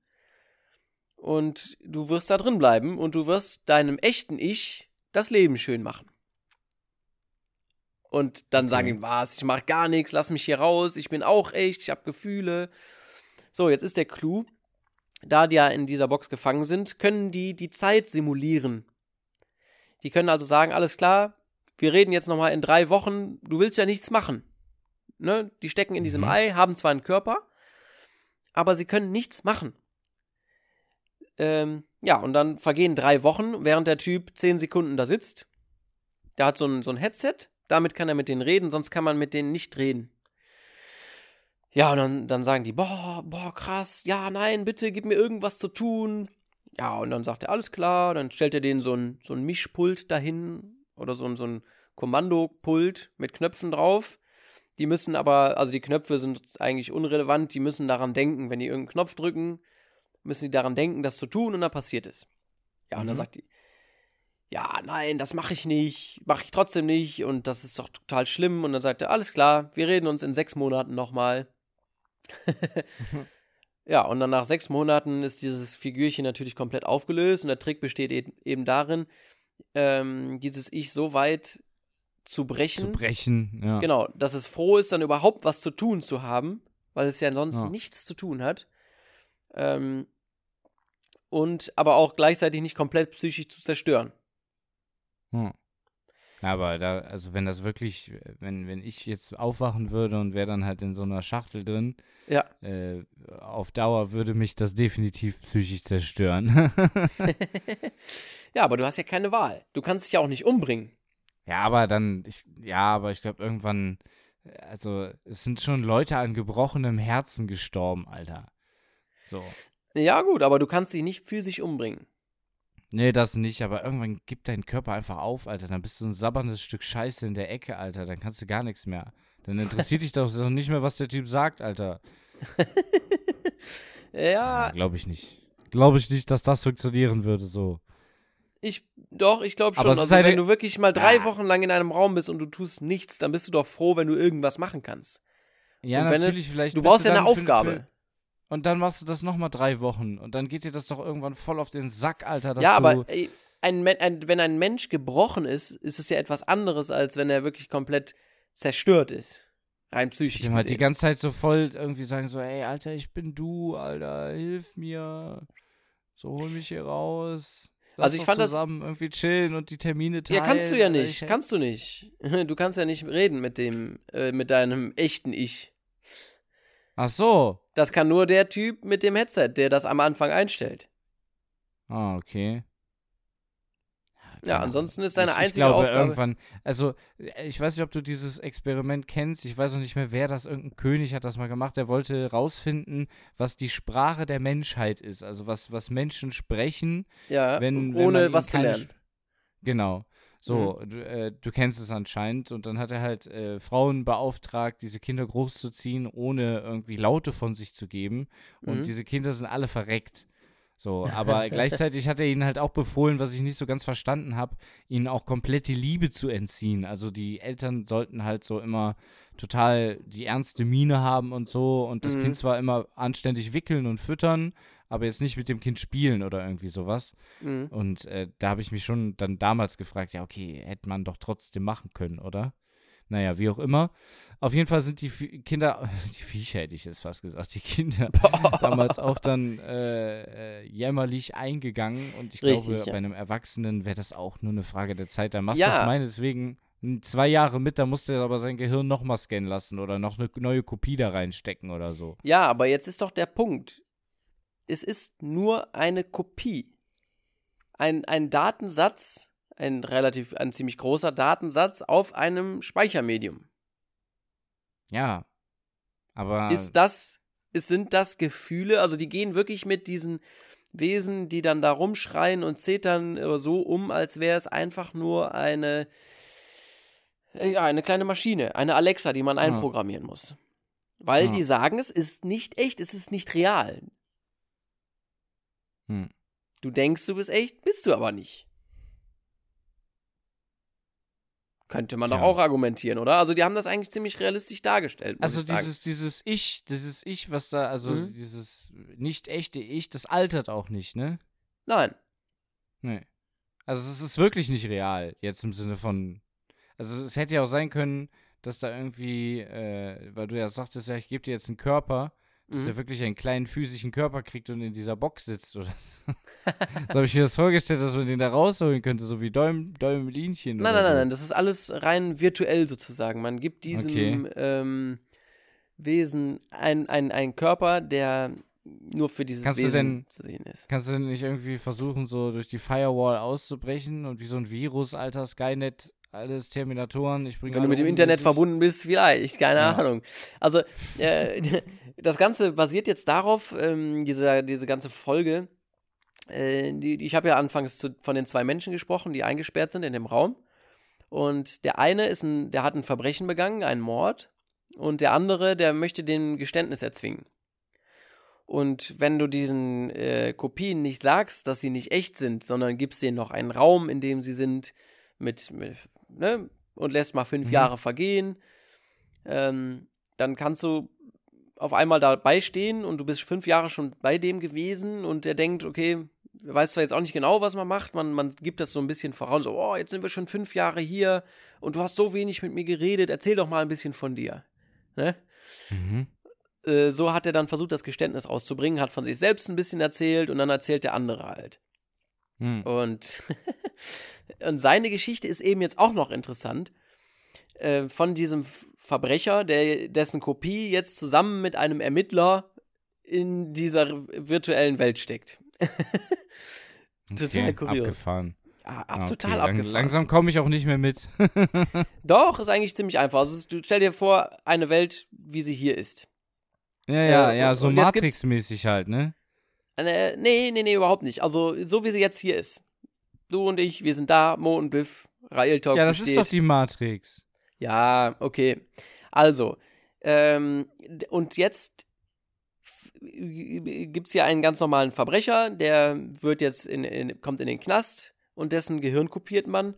A: Und du wirst da drin bleiben und du wirst deinem echten Ich das Leben schön machen. Und dann
B: Okay.
A: sagen ihm, was, ich mach gar nichts, lass mich hier raus, ich bin auch echt, ich habe Gefühle. So, jetzt ist der Clou, da die ja in dieser Box gefangen sind, können die die Zeit simulieren. Die können also sagen, alles klar, wir reden jetzt nochmal in drei Wochen, du willst ja nichts machen. Ne, die stecken in diesem
B: Mhm.
A: Ei, haben zwar einen Körper, aber sie können nichts machen. Ähm, ja, und dann vergehen drei Wochen, während der Typ zehn Sekunden da sitzt. Der hat so ein, so ein Headset, damit kann er mit denen reden, sonst kann man mit denen nicht reden. Ja, und dann, dann sagen die, boah, boah, krass, ja, nein, bitte, gib mir irgendwas zu tun. Ja, und dann sagt er, alles klar, dann stellt er denen so ein, so ein Mischpult dahin oder so ein, so ein Kommandopult mit Knöpfen drauf. Die müssen aber, also die Knöpfe sind eigentlich unrelevant, die müssen daran denken, wenn die irgendeinen Knopf drücken, müssen die daran denken, das zu tun und dann passiert es. Ja, und dann
B: Mhm.
A: sagt die, ja, nein, das mache ich nicht, mache ich trotzdem nicht und das ist doch total schlimm. Und dann sagt er, alles klar, wir reden uns in sechs Monaten nochmal. ja, und dann nach sechs Monaten ist dieses Figürchen natürlich komplett aufgelöst und der Trick besteht e- eben darin, ähm, dieses Ich so weit zu brechen,
B: Zu brechen, ja.
A: genau, dass es froh ist, dann überhaupt was zu tun zu haben, weil es ja sonst
B: Ja.
A: nichts zu tun hat. Ähm, und aber auch gleichzeitig nicht komplett psychisch zu zerstören.
B: Hm. Aber da, also wenn das wirklich, wenn, wenn ich jetzt aufwachen würde und wäre dann halt in so einer Schachtel drin,
A: Ja.
B: äh, auf Dauer würde mich das definitiv psychisch zerstören.
A: ja, aber du hast ja keine Wahl. Du kannst dich ja auch nicht umbringen.
B: Ja, aber dann, ich, ja, aber ich glaube irgendwann, also es sind schon Leute an gebrochenem Herzen gestorben, Alter. So.
A: Ja, gut, aber du kannst dich nicht physisch umbringen.
B: Nee, das nicht, aber irgendwann gibt dein Körper einfach auf, Alter. Dann bist du ein sabberndes Stück Scheiße in der Ecke, Alter. Dann kannst du gar nichts mehr. Dann interessiert dich doch nicht mehr, was der Typ sagt, Alter.
A: Ja,
B: Glaube ich nicht. Glaube ich nicht, dass das funktionieren würde, so.
A: Ich, doch, ich glaube schon.
B: Aber
A: Also,
B: eine-
A: wenn du wirklich mal drei
B: Ja.
A: Wochen lang in einem Raum bist und du tust nichts, dann bist du doch froh, wenn du irgendwas machen kannst.
B: Ja, natürlich,
A: es,
B: vielleicht.
A: Du brauchst ja eine
B: dann für-
A: Aufgabe.
B: Für, und dann machst du das nochmal drei Wochen. Und dann geht dir das doch irgendwann voll auf den Sack, Alter. Dass
A: ja, aber ey, ein, ein, wenn ein Mensch gebrochen ist, ist es ja etwas anderes, als wenn er wirklich komplett zerstört ist. Rein psychisch.
B: dem halt die ganze Zeit so voll irgendwie sagen so, ey, Alter, ich bin du, Alter, hilf mir. So, hol mich hier raus.
A: Also ich fand das-
B: zusammen irgendwie chillen und die Termine teilen.
A: ja, kannst du ja nicht.
B: ich-
A: Kannst du nicht. Du kannst ja nicht reden mit dem, äh, mit deinem echten Ich.
B: Ach so.
A: Das kann nur der Typ mit dem Headset, der das am Anfang einstellt.
B: Ah, okay.
A: Ja,
B: keine
A: ansonsten ist deine
B: ich,
A: einzige
B: ich glaube,
A: Aufgabe.
B: irgendwann, also ich weiß nicht, ob du dieses Experiment kennst. Ich weiß auch nicht mehr, wer das, irgendein König hat das mal gemacht. Der wollte rausfinden, was die Sprache der Menschheit ist. Also was, was Menschen sprechen,
A: Ja,
B: wenn, wenn
A: ohne
B: ihnen
A: was zu lernen. Mhm.
B: Sp- Genau. So, du, äh, du kennst es anscheinend. Und dann hat er halt äh, Frauen beauftragt, diese Kinder großzuziehen, ohne irgendwie Laute von sich zu geben. Und
A: Mhm.
B: diese Kinder sind alle verreckt. So, aber gleichzeitig hat er ihnen halt auch befohlen, was ich nicht so ganz verstanden habe, ihnen auch komplett die Liebe zu entziehen. Also die Eltern sollten halt so immer total die ernste Miene haben und so und das
A: Mhm.
B: Kind zwar immer anständig wickeln und füttern, aber jetzt nicht mit dem Kind spielen oder irgendwie sowas.
A: Mhm.
B: Und äh, da habe ich mich schon dann damals gefragt, ja, okay, hätte man doch trotzdem machen können, oder? Naja, wie auch immer. Auf jeden Fall sind die Kinder, die Viecher hätte ich jetzt fast gesagt, die Kinder damals auch dann äh, äh, jämmerlich eingegangen. Und ich
A: Richtig,
B: glaube,
A: ja.
B: bei einem Erwachsenen wäre das auch nur eine Frage der Zeit. Da machst du
A: Ja.
B: das meinetwegen zwei Jahre mit, da musst du aber sein Gehirn nochmal scannen lassen oder noch eine neue Kopie da reinstecken oder so.
A: Ja, aber jetzt ist doch der Punkt. Es ist nur eine Kopie. Ein, ein Datensatz, ein relativ, ein ziemlich großer Datensatz auf einem Speichermedium.
B: Ja. Aber
A: Ist das, ist, sind das Gefühle, also die gehen wirklich mit diesen Wesen, die dann da rumschreien und zetern, äh, so um, als wäre es einfach nur eine, ja, eine kleine Maschine, eine Alexa, die man einprogrammieren muss. Weil
B: Ja.
A: die sagen, es ist nicht echt, es ist nicht real.
B: Hm.
A: Du denkst, du bist echt, bist du aber nicht. Könnte man doch
B: Tja.
A: auch argumentieren, oder? Also die haben das eigentlich ziemlich realistisch dargestellt.
B: Also dieses, dieses Ich, dieses Ich, was da, also
A: Mhm.
B: dieses nicht echte Ich, das altert auch nicht, ne?
A: Nein.
B: Nee. Also es ist wirklich nicht real, jetzt im Sinne von. Also es hätte ja auch sein können, dass da irgendwie, äh, weil du ja sagtest, ja, ich gebe dir jetzt einen Körper, dass
A: Mhm.
B: der wirklich einen kleinen physischen Körper kriegt und in dieser Box sitzt oder so. so habe ich mir das vorgestellt, dass man den da rausholen könnte, so wie Däum, Däumlinchen
A: Nein, nein, nein,
B: so.
A: nein, das ist alles rein virtuell sozusagen. Man gibt diesem
B: Okay.
A: ähm, Wesen, ein, ein, Körper, der nur für dieses
B: Kannst du
A: Wesen
B: denn-
A: zu sehen ist.
B: Kannst du denn nicht irgendwie versuchen, so durch die Firewall auszubrechen und wie so ein Virus, alter Skynet, alles Terminatoren, ich bringe
A: Wenn du mit dem Internet verbunden bist, vielleicht, keine
B: Ja.
A: Ahnung. Also, äh, das Ganze basiert jetzt darauf, ähm, diese, diese ganze Folge. Äh, die, ich habe ja anfangs zu, von den zwei Menschen gesprochen, die eingesperrt sind in dem Raum. Und der eine ist ein, der hat ein Verbrechen begangen, einen Mord. Und der andere, der möchte den Geständnis erzwingen. Und wenn du diesen äh, Kopien nicht sagst, dass sie nicht echt sind, sondern gibst denen noch einen Raum, in dem sie sind, mit, mit ne, und lässt mal fünf
B: Mhm.
A: Jahre vergehen, ähm, dann kannst du auf einmal dabei stehen und du bist fünf Jahre schon bei dem gewesen und der denkt, okay, er weiß zwar jetzt auch nicht genau, was man macht, man, man gibt das so ein bisschen voran, so, oh, jetzt sind wir schon fünf Jahre hier und du hast so wenig mit mir geredet, erzähl doch mal ein bisschen von dir. Ne?
B: Mhm.
A: Äh, so hat er dann versucht, das Geständnis rauszubringen, hat von sich selbst ein bisschen erzählt und dann erzählt der andere halt.
B: Hm.
A: Und, und seine Geschichte ist eben jetzt auch noch interessant. Äh, von diesem Verbrecher, der, dessen Kopie jetzt zusammen mit einem Ermittler in dieser virtuellen Welt steckt. total
B: Okay,
A: kurios.
B: Abgefahren.
A: Ah, ab,
B: okay.
A: total
B: Lang,
A: abgefahren.
B: Langsam komme ich auch nicht mehr mit.
A: Doch, ist eigentlich ziemlich einfach. Also, du stell dir vor, eine Welt, wie sie hier ist.
B: ja, ja,
A: Äh,
B: ja,
A: und-
B: so Matrix-mäßig halt, ne?
A: Äh, nee, nee, nee, überhaupt nicht. Also, so wie sie jetzt hier ist. Du und ich, wir sind da, Mo und Biff, Rael Talk
B: Ja, das
A: besteht.
B: ist doch die Matrix.
A: Ja, okay. Also, ähm, und jetzt gibt es hier einen ganz normalen Verbrecher, der wird jetzt in, in, kommt in den Knast und dessen Gehirn kopiert man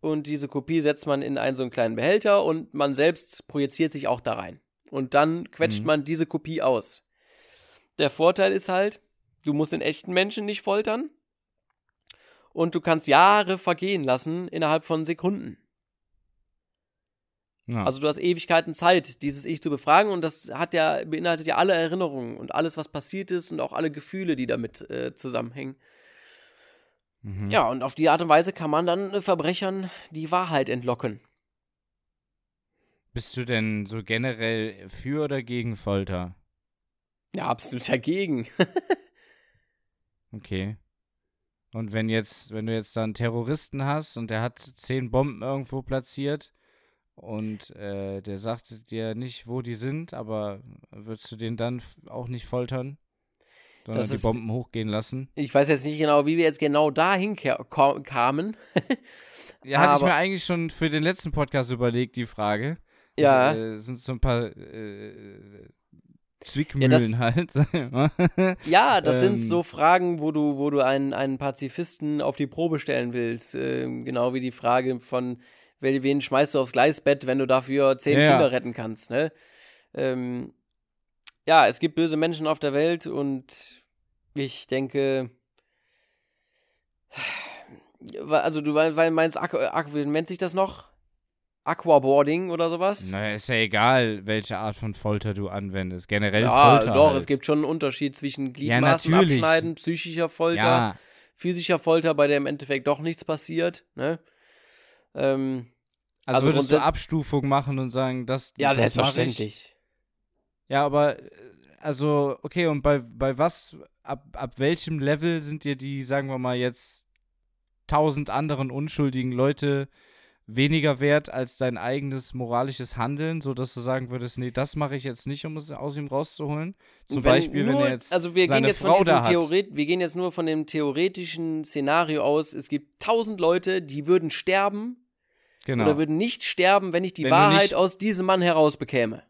A: und diese Kopie setzt man in einen so einen kleinen Behälter und man selbst projiziert sich auch da rein. Und dann quetscht
B: Mhm.
A: man diese Kopie aus. Der Vorteil ist halt, du musst den echten Menschen nicht foltern und du kannst Jahre vergehen lassen innerhalb von Sekunden.
B: Ja.
A: Also du hast Ewigkeiten Zeit, dieses Ich zu befragen und das hat ja, beinhaltet ja alle Erinnerungen und alles, was passiert ist und auch alle Gefühle, die damit äh, zusammenhängen.
B: mhm.
A: Ja, und auf die Art und Weise kann man dann äh, Verbrechern die Wahrheit entlocken.
B: Bist du denn so generell für oder gegen Folter?
A: Ja, absolut dagegen.
B: Okay. Und wenn jetzt, wenn du jetzt da einen Terroristen hast und der hat zehn Bomben irgendwo platziert und äh, der sagt dir nicht, wo die sind, aber würdest du den dann auch nicht foltern? Sondern
A: Das
B: die
A: ist-
B: Bomben hochgehen lassen?
A: Ich weiß jetzt nicht genau, wie wir jetzt genau dahin kamen.
B: Ja, hatte ich
A: Aber-
B: mir eigentlich schon für den letzten Podcast überlegt, die Frage.
A: Ja.
B: Das, äh, sind so ein paar äh, Zwickmühlen
A: das-
B: halt.
A: Ja, das
B: Ähm.
A: sind so Fragen, wo du, wo du einen, einen Pazifisten auf die Probe stellen willst. Ähm, genau wie die Frage von, wen schmeißt du aufs Gleisbett, wenn du dafür zehn
B: Ja, ja.
A: Kinder retten kannst, ne? Ähm, ja, es gibt böse Menschen auf der Welt und ich denke, also du weil meinst, wie nennt sich das noch? Aquaboarding oder sowas?
B: naja, ist ja egal, welche Art von Folter du anwendest. Generell
A: ja,
B: Folter.
A: doch,
B: halt.
A: es gibt schon einen Unterschied zwischen Gliedmaßen
B: natürlich.
A: abschneiden, psychischer Folter.
B: Ja,
A: physischer Folter, bei der im Endeffekt doch nichts passiert. Ne? Ähm,
B: also,
A: Also
B: würdest du Abstufung machen und sagen, das
A: ja,
B: das
A: selbstverständlich.
B: Ja, aber also, okay, und bei, bei was, ab, ab welchem Level sind dir die, sagen wir mal, jetzt tausend anderen unschuldigen Leute weniger wert als dein eigenes moralisches Handeln, sodass du sagen würdest, nee, das mache ich jetzt nicht, um es aus ihm rauszuholen? Zum
A: Wenn
B: Beispiel,
A: nur,
B: wenn er jetzt
A: also wir
B: seine
A: gehen jetzt
B: Frau
A: von
B: da
A: diesem
B: hat.
A: Theoret wir gehen jetzt nur von dem theoretischen Szenario aus. Es gibt tausend Leute, die würden sterben
B: Genau,
A: oder würden nicht sterben, wenn ich die
B: Wenn
A: Wahrheit aus diesem Mann herausbekäme.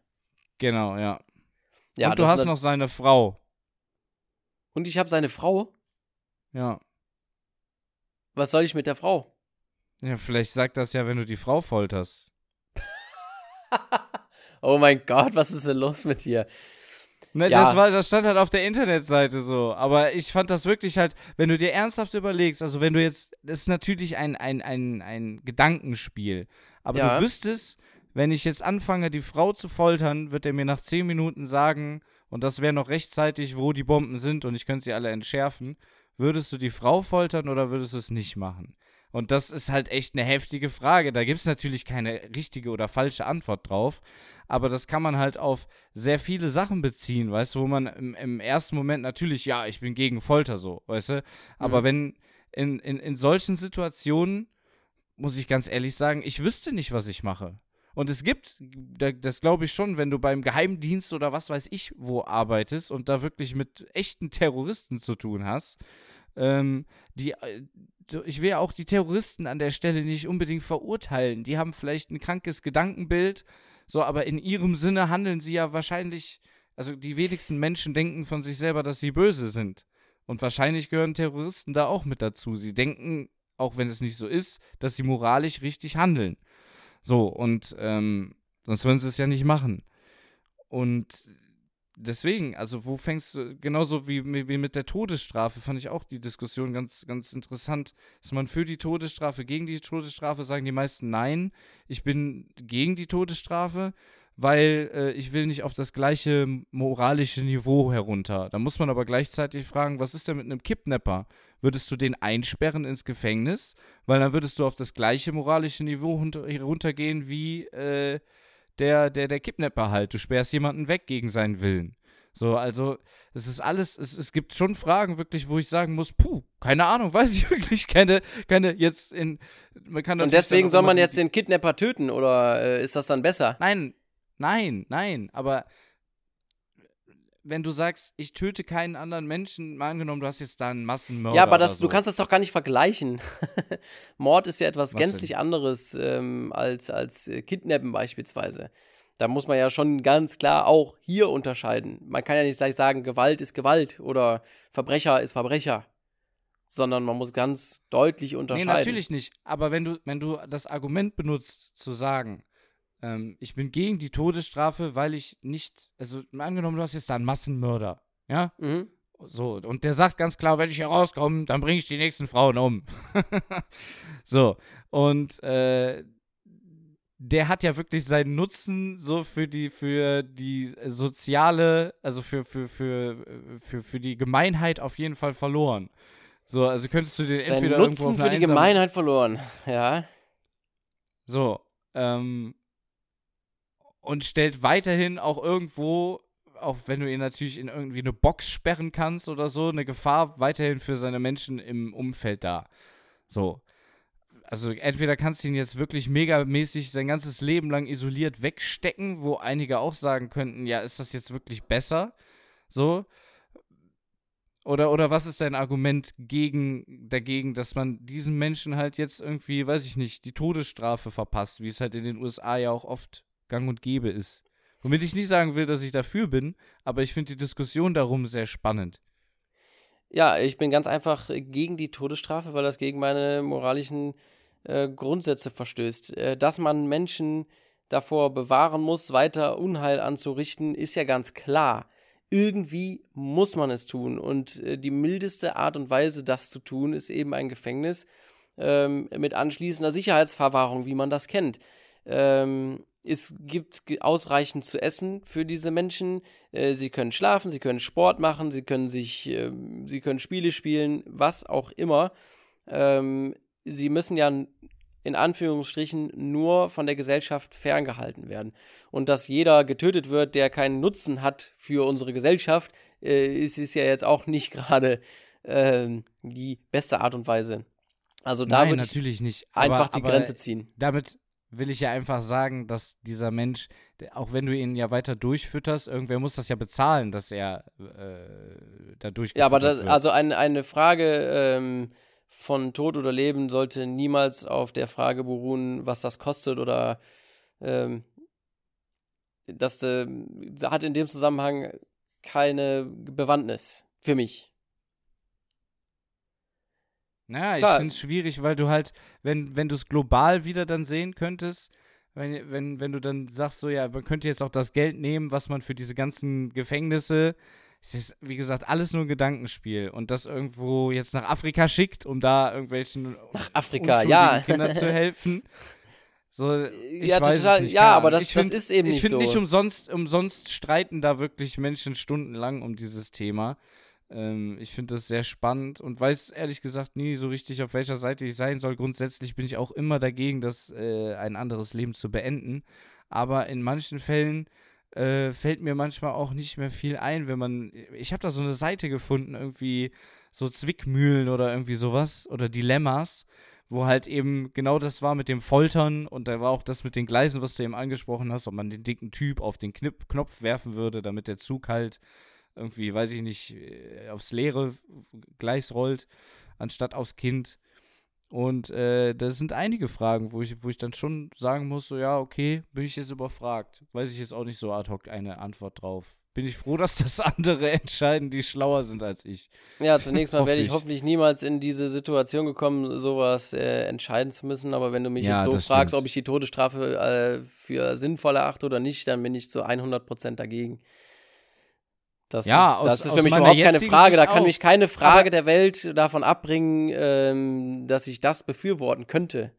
B: genau, ja.
A: Ja,
B: und du hast noch seine Frau.
A: und ich habe seine Frau.
B: Ja.
A: Was soll ich mit der Frau?
B: Ja, vielleicht sagt das ja, wenn du die Frau folterst.
A: oh mein Gott, was ist denn los mit dir?
B: Ne,
A: Ja.
B: das, war, das stand halt auf der Internetseite so. Aber ich fand das wirklich halt, wenn du dir ernsthaft überlegst, also wenn du jetzt, das ist natürlich ein, ein, ein, ein Gedankenspiel. Aber
A: Ja.
B: du wüsstest, wenn ich jetzt anfange, die Frau zu foltern, wird er mir nach 10 Minuten sagen, und das wäre noch rechtzeitig, wo die Bomben sind und ich könnte sie alle entschärfen. Würdest du die Frau foltern oder würdest du es nicht machen? Und das ist halt echt eine heftige Frage. Da gibt es natürlich keine richtige oder falsche Antwort drauf. Aber das kann man halt auf sehr viele Sachen beziehen, weißt du, wo man im, im ersten Moment natürlich, ja, ich bin gegen Folter so, weißt du. Aber mhm. wenn in, in, in solchen Situationen, muss ich ganz ehrlich sagen, ich wüsste nicht, was ich mache. Und es gibt, das glaube ich schon, wenn du beim Geheimdienst oder was weiß ich wo arbeitest und da wirklich mit echten Terroristen zu tun hast, ähm, die, äh, ich will ja auch die Terroristen an der Stelle nicht unbedingt verurteilen. Die haben vielleicht ein krankes Gedankenbild, so, aber in ihrem Sinne handeln sie ja wahrscheinlich, also die wenigsten Menschen denken von sich selber, dass sie böse sind. Und wahrscheinlich gehören Terroristen da auch mit dazu. Sie denken, auch wenn es nicht so ist, dass sie moralisch richtig handeln. So, und ähm, sonst würden sie es ja nicht machen. Und deswegen, also wo fängst du, genauso wie, wie mit der Todesstrafe, fand ich auch die Diskussion ganz, ganz interessant. Ist man für die Todesstrafe, gegen die Todesstrafe, sagen die meisten nein. Ich bin gegen die Todesstrafe, weil äh, ich will nicht auf das gleiche moralische Niveau herunter. Da muss man aber gleichzeitig fragen, was ist denn mit einem Kidnapper? Würdest du den einsperren ins Gefängnis? Weil dann würdest du auf das gleiche moralische Niveau heruntergehen wie äh, der, der, der Kidnapper halt. Du sperrst jemanden weg gegen seinen Willen. So, also, es ist alles, es, es gibt schon Fragen wirklich, wo ich sagen muss, puh, keine Ahnung, weiß ich wirklich, keine, keine, jetzt in,
A: man kann Und deswegen soll man jetzt den Kidnapper töten, oder äh, ist das dann besser?
B: Nein, nein, nein, aber wenn du sagst, ich töte keinen anderen Menschen, mal angenommen, du hast jetzt da einen Massenmörder.
A: Ja, aber das, so. du kannst das doch gar nicht vergleichen. Mord ist ja etwas Was gänzlich denn? anderes ähm, als, als äh, Kidnappen beispielsweise. Da muss man ja schon ganz klar auch hier unterscheiden. Man kann ja nicht gleich sagen, Gewalt ist Gewalt oder Verbrecher ist Verbrecher. Sondern man muss ganz deutlich unterscheiden. Nee,
B: natürlich nicht. Aber wenn du, wenn du das Argument benutzt, zu sagen, ähm, ich bin gegen die Todesstrafe, weil ich nicht, also angenommen, du hast jetzt da einen Massenmörder, ja? Mhm. So, und der sagt ganz klar, wenn ich hier rauskomme, dann bringe ich die nächsten Frauen um. so, und äh, der hat ja wirklich seinen Nutzen so für die, für die soziale, also für, für, für, für, für die Gemeinheit auf jeden Fall verloren. So, also könntest du den
A: entweder Nutzen irgendwo auf für die Gemeinheit verloren, ja.
B: So, ähm, und stellt weiterhin auch irgendwo, auch wenn du ihn natürlich in irgendwie eine Box sperren kannst oder so, eine Gefahr weiterhin für seine Menschen im Umfeld dar. So. Also entweder kannst du ihn jetzt wirklich megamäßig sein ganzes Leben lang isoliert wegstecken, wo einige auch sagen könnten, ja, ist das jetzt wirklich besser? So. Oder, oder was ist dein Argument gegen, dagegen, dass man diesen Menschen halt jetzt irgendwie, weiß ich nicht, die Todesstrafe verpasst, wie es halt in den USA ja auch oft gang und gäbe ist. Womit ich nicht sagen will, dass ich dafür bin, aber ich finde die Diskussion darum sehr spannend.
A: Ja, ich bin ganz einfach gegen die Todesstrafe, weil das gegen meine moralischen äh, Grundsätze verstößt. Äh, dass man Menschen davor bewahren muss, weiter Unheil anzurichten, ist ja ganz klar. Irgendwie muss man es tun. Und äh, die mildeste Art und Weise, das zu tun, ist eben ein Gefängnis ähm, mit anschließender Sicherheitsverwahrung, wie man das kennt. Ähm, es gibt ausreichend zu essen für diese Menschen. Äh, sie können schlafen, sie können Sport machen, sie können sich, äh, sie können Spiele spielen, was auch immer. Ähm, sie müssen ja in Anführungsstrichen nur von der Gesellschaft ferngehalten werden. Und dass jeder getötet wird, der keinen Nutzen hat für unsere Gesellschaft, äh, ist, ist ja jetzt auch nicht gerade äh, die beste Art und Weise. Also da
B: Nein, natürlich nicht.
A: einfach die aber Grenze ziehen.
B: Damit will ich ja einfach sagen, dass dieser Mensch, auch wenn du ihn ja weiter durchfütterst, irgendwer muss das ja bezahlen, dass er äh, da durchgefüttert
A: Ja, aber das, wird. also ein, eine Frage ähm, von Tod oder Leben sollte niemals auf der Frage beruhen, was das kostet oder ähm, das äh, hat in dem Zusammenhang keine Bewandtnis für mich.
B: Naja, ich finde es schwierig, weil du halt, wenn, wenn du es global wieder dann sehen könntest, wenn, wenn, wenn du dann sagst, so ja, man könnte jetzt auch das Geld nehmen, was man für diese ganzen Gefängnisse, es ist, wie gesagt, alles nur ein Gedankenspiel und das irgendwo jetzt nach Afrika schickt, um da irgendwelchen
A: nach Afrika, ja.
B: Kindern zu helfen. So, ich
A: ja,
B: weiß
A: total,
B: nicht,
A: ja, aber das, find, das ist eben nicht
B: ich so.
A: Ich
B: finde nicht umsonst, umsonst streiten da wirklich Menschen stundenlang um dieses Thema. Ähm, ich finde das sehr spannend und weiß ehrlich gesagt nie so richtig, auf welcher Seite ich sein soll. Grundsätzlich bin ich auch immer dagegen, das äh, ein anderes Leben zu beenden. Aber in manchen Fällen äh, fällt mir manchmal auch nicht mehr viel ein, wenn man. Ich habe da so eine Seite gefunden, irgendwie so Zwickmühlen oder irgendwie sowas oder Dilemmas, wo halt eben genau das war mit dem Foltern und da war auch das mit den Gleisen, was du eben angesprochen hast, ob man den dicken Typ auf den Knip Knopf werfen würde, damit der Zug halt irgendwie, weiß ich nicht, äh, aufs leere Gleis rollt, anstatt aufs Kind. Und äh, das sind einige Fragen, wo ich, wo ich dann schon sagen muss, so ja, okay, bin ich jetzt überfragt. Weiß ich jetzt auch nicht so ad hoc eine Antwort drauf. Bin ich froh, dass das andere entscheiden, die schlauer sind als ich.
A: Ja, zunächst mal werde ich, ich, hoffentlich niemals in diese Situation gekommen, sowas äh, entscheiden zu müssen. Aber wenn du mich ja, jetzt so fragst, stimmt. ob ich die Todesstrafe äh, für sinnvoll erachte oder nicht, dann bin ich zu 100% dagegen. Das ja, ist, aus, das ist für mich überhaupt keine Frage. Sicht da kann auch. mich keine Frage Aber der Welt davon abbringen, ähm, dass ich das befürworten könnte.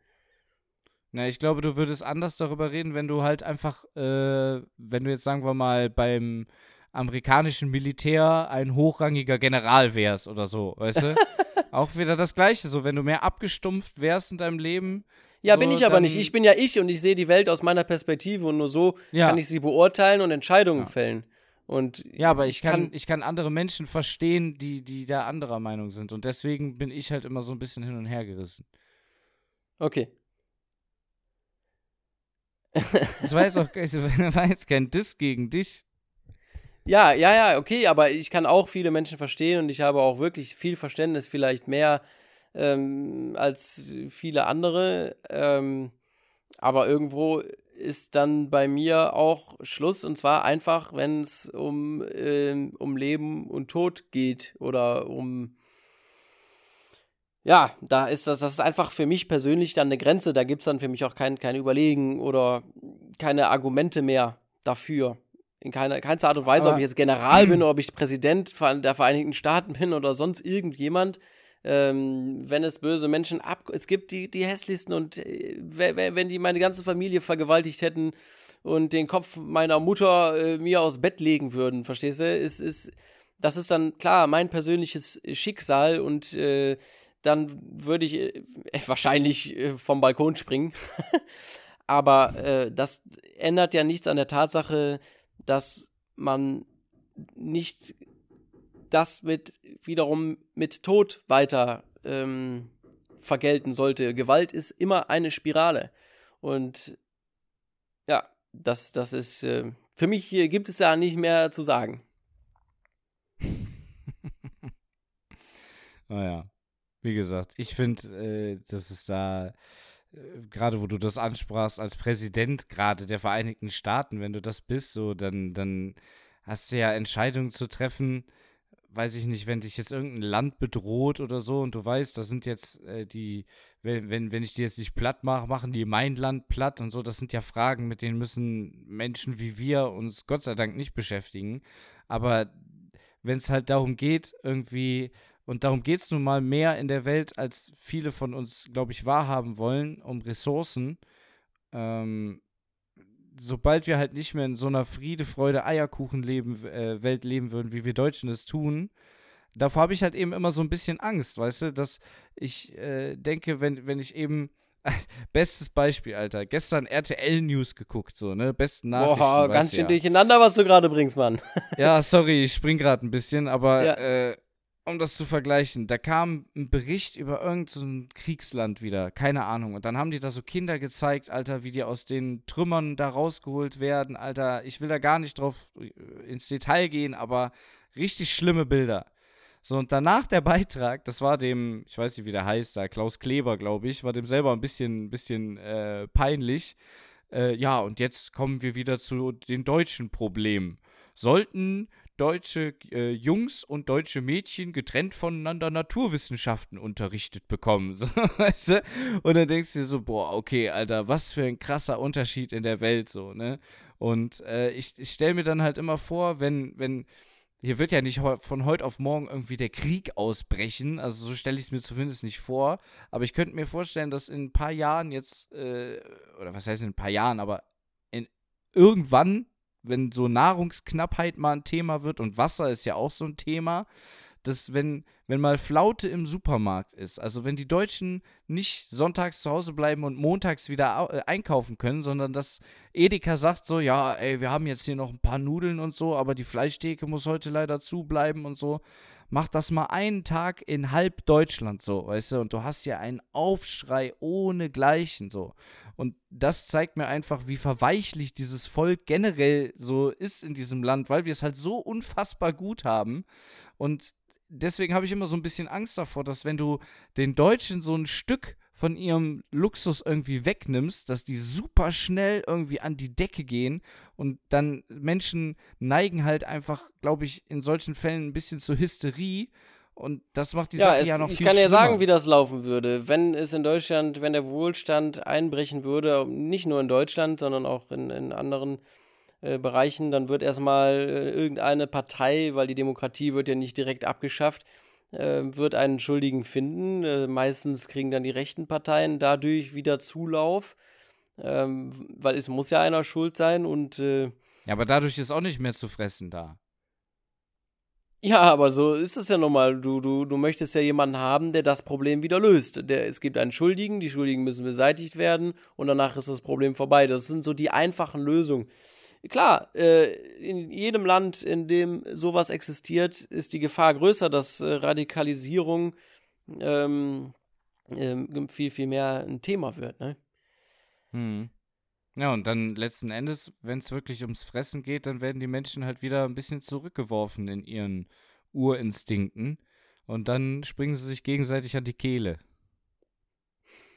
B: Na, ich glaube, du würdest anders darüber reden, wenn du halt einfach, äh, wenn du jetzt sagen wir mal beim amerikanischen Militär ein hochrangiger General wärst oder so, weißt du? auch wieder das Gleiche, so wenn du mehr abgestumpft wärst in deinem Leben.
A: Ja,
B: so,
A: bin ich aber nicht. Ich bin ja ich und ich sehe die Welt aus meiner Perspektive und nur so ja. kann ich sie beurteilen und Entscheidungen ja. fällen. Und
B: ja, aber ich kann, kann, ich kann andere Menschen verstehen, die, die da anderer Meinung sind. Und deswegen bin ich halt immer so ein bisschen hin und her gerissen.
A: Okay.
B: Das war jetzt auch war jetzt kein Diss gegen dich.
A: Ja, ja, ja, okay, aber ich kann auch viele Menschen verstehen und ich habe auch wirklich viel Verständnis, vielleicht mehr ähm, als viele andere. Ähm, aber irgendwo ist dann bei mir auch Schluss und zwar einfach, wenn es um, äh, um Leben und Tod geht oder um ja, da ist das, das ist einfach für mich persönlich dann eine Grenze. Da gibt es dann für mich auch kein, kein Überlegen oder keine Argumente mehr dafür. In keiner, keinster Art und Weise, Aber ob ich jetzt General bin oder ob ich Präsident der Vereinigten Staaten bin oder sonst irgendjemand ähm, wenn es böse Menschen ab. Es gibt die, die hässlichsten und äh, wenn die meine ganze Familie vergewaltigt hätten und den Kopf meiner Mutter äh, mir aus Bett legen würden, verstehst du? Es ist, das ist dann klar mein persönliches Schicksal und äh, dann würde ich äh, wahrscheinlich äh, vom Balkon springen. Aber äh, das ändert ja nichts an der Tatsache, dass man nicht das mit wiederum mit Tod weiter ähm, vergelten sollte. Gewalt ist immer eine Spirale. Und ja, das, das ist, äh, für mich hier gibt es ja nicht mehr zu sagen.
B: naja, wie gesagt, ich finde, äh, dass es da, äh, gerade wo du das ansprachst, als Präsident gerade der Vereinigten Staaten, wenn du das bist, so, dann, dann hast du ja Entscheidungen zu treffen, weiß ich nicht, wenn dich jetzt irgendein Land bedroht oder so und du weißt, das sind jetzt äh, die, wenn, wenn, wenn ich die jetzt nicht platt mache, machen die mein Land platt und so, das sind ja Fragen, mit denen müssen Menschen wie wir uns Gott sei Dank nicht beschäftigen. Aber wenn es halt darum geht, irgendwie, und darum geht es nun mal mehr in der Welt, als viele von uns, glaube ich, wahrhaben wollen, um Ressourcen, ähm, sobald wir halt nicht mehr in so einer Friede, Freude, Eierkuchen leben, äh, Welt leben würden, wie wir Deutschen es tun, davor habe ich halt eben immer so ein bisschen Angst, weißt du, dass ich äh, denke, wenn, wenn ich eben Bestes Beispiel, Alter. Gestern RTL News geguckt, so, ne? Besten Nachrichten.
A: Boah, ganz schön ja. durcheinander, was du gerade bringst, Mann.
B: ja, sorry, ich spring gerade ein bisschen, aber ja. äh, um das zu vergleichen, da kam ein Bericht über irgendein so Kriegsland wieder, keine Ahnung. Und dann haben die da so Kinder gezeigt, Alter, wie die aus den Trümmern da rausgeholt werden, Alter. Ich will da gar nicht drauf äh, ins Detail gehen, aber richtig schlimme Bilder. So, und danach der Beitrag, das war dem, ich weiß nicht, wie der heißt, da Klaus Kleber, glaube ich, war dem selber ein bisschen, bisschen äh, peinlich. Äh, ja, und jetzt kommen wir wieder zu den deutschen Problemen. Sollten deutsche äh, Jungs und deutsche Mädchen getrennt voneinander Naturwissenschaften unterrichtet bekommen. So, weißt du? Und dann denkst du dir so, boah, okay, Alter, was für ein krasser Unterschied in der Welt, so, ne? Und äh, ich, ich stelle mir dann halt immer vor, wenn, wenn, hier wird ja nicht von heute auf morgen irgendwie der Krieg ausbrechen, also so stelle ich es mir zumindest nicht vor, aber ich könnte mir vorstellen, dass in ein paar Jahren jetzt, äh, oder was heißt in ein paar Jahren, aber in, irgendwann wenn so Nahrungsknappheit mal ein Thema wird und Wasser ist ja auch so ein Thema, dass wenn, wenn mal Flaute im Supermarkt ist, also wenn die Deutschen nicht sonntags zu Hause bleiben und montags wieder äh, einkaufen können, sondern dass Edeka sagt so, ja, ey, wir haben jetzt hier noch ein paar Nudeln und so, aber die Fleischtheke muss heute leider zubleiben und so. Mach das mal einen Tag in halb Deutschland so, weißt du, und du hast ja einen Aufschrei ohne Gleichen so. Und das zeigt mir einfach, wie verweichlich dieses Volk generell so ist in diesem Land, weil wir es halt so unfassbar gut haben. Und deswegen habe ich immer so ein bisschen Angst davor, dass wenn du den Deutschen so ein Stück von ihrem Luxus irgendwie wegnimmst, dass die super schnell irgendwie an die Decke gehen und dann Menschen neigen halt einfach, glaube ich, in solchen Fällen ein bisschen zur Hysterie und das macht die ja, Sache es, ja noch viel
A: Ich kann ja sagen, wie das laufen würde. Wenn es in Deutschland, wenn der Wohlstand einbrechen würde, nicht nur in Deutschland, sondern auch in, in anderen äh, Bereichen, dann wird erstmal äh, irgendeine Partei, weil die Demokratie wird ja nicht direkt abgeschafft, äh, wird einen Schuldigen finden. Äh, meistens kriegen dann die rechten Parteien dadurch wieder Zulauf, ähm, weil es muss ja einer schuld sein und äh,
B: ja, aber dadurch ist auch nicht mehr zu fressen da.
A: Ja, aber so ist es ja nun mal. Du, du, du möchtest ja jemanden haben, der das Problem wieder löst. Der, es gibt einen Schuldigen, die Schuldigen müssen beseitigt werden und danach ist das Problem vorbei. Das sind so die einfachen Lösungen. Klar, äh, in jedem Land, in dem sowas existiert, ist die Gefahr größer, dass äh, Radikalisierung ähm, ähm, viel, viel mehr ein Thema wird. Ne?
B: Hm. Ja, und dann letzten Endes, wenn es wirklich ums Fressen geht, dann werden die Menschen halt wieder ein bisschen zurückgeworfen in ihren Urinstinkten und dann springen sie sich gegenseitig an die Kehle.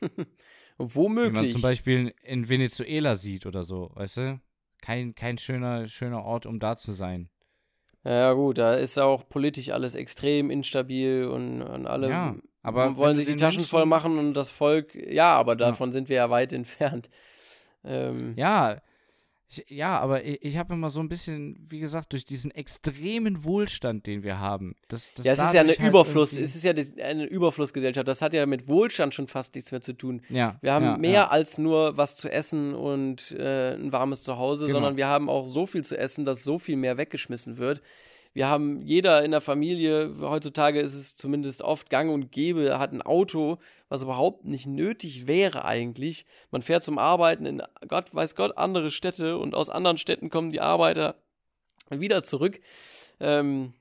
A: Womöglich. Wie man
B: zum Beispiel in Venezuela sieht oder so, weißt du? Kein, kein schöner, schöner Ort, um da zu sein.
A: Ja, gut, da ist auch politisch alles extrem instabil und, und alle
B: ja, aber
A: wollen sich die Taschen Menschen... voll machen und das Volk, ja, aber davon ja. sind wir ja weit entfernt.
B: Ähm, ja, ich, ja, aber ich, ich habe immer so ein bisschen, wie gesagt, durch diesen extremen Wohlstand, den wir haben. Das, das
A: ja, es ist ja eine halt Überfluss, es ist ja eine Überflussgesellschaft. Das hat ja mit Wohlstand schon fast nichts mehr zu tun.
B: Ja,
A: wir haben
B: ja,
A: mehr
B: ja.
A: als nur was zu essen und äh, ein warmes Zuhause, genau. sondern wir haben auch so viel zu essen, dass so viel mehr weggeschmissen wird. Wir haben jeder in der Familie, heutzutage ist es zumindest oft gang und gäbe, hat ein Auto, was überhaupt nicht nötig wäre eigentlich. Man fährt zum Arbeiten in Gott weiß Gott andere Städte und aus anderen Städten kommen die Arbeiter wieder zurück. Ähm,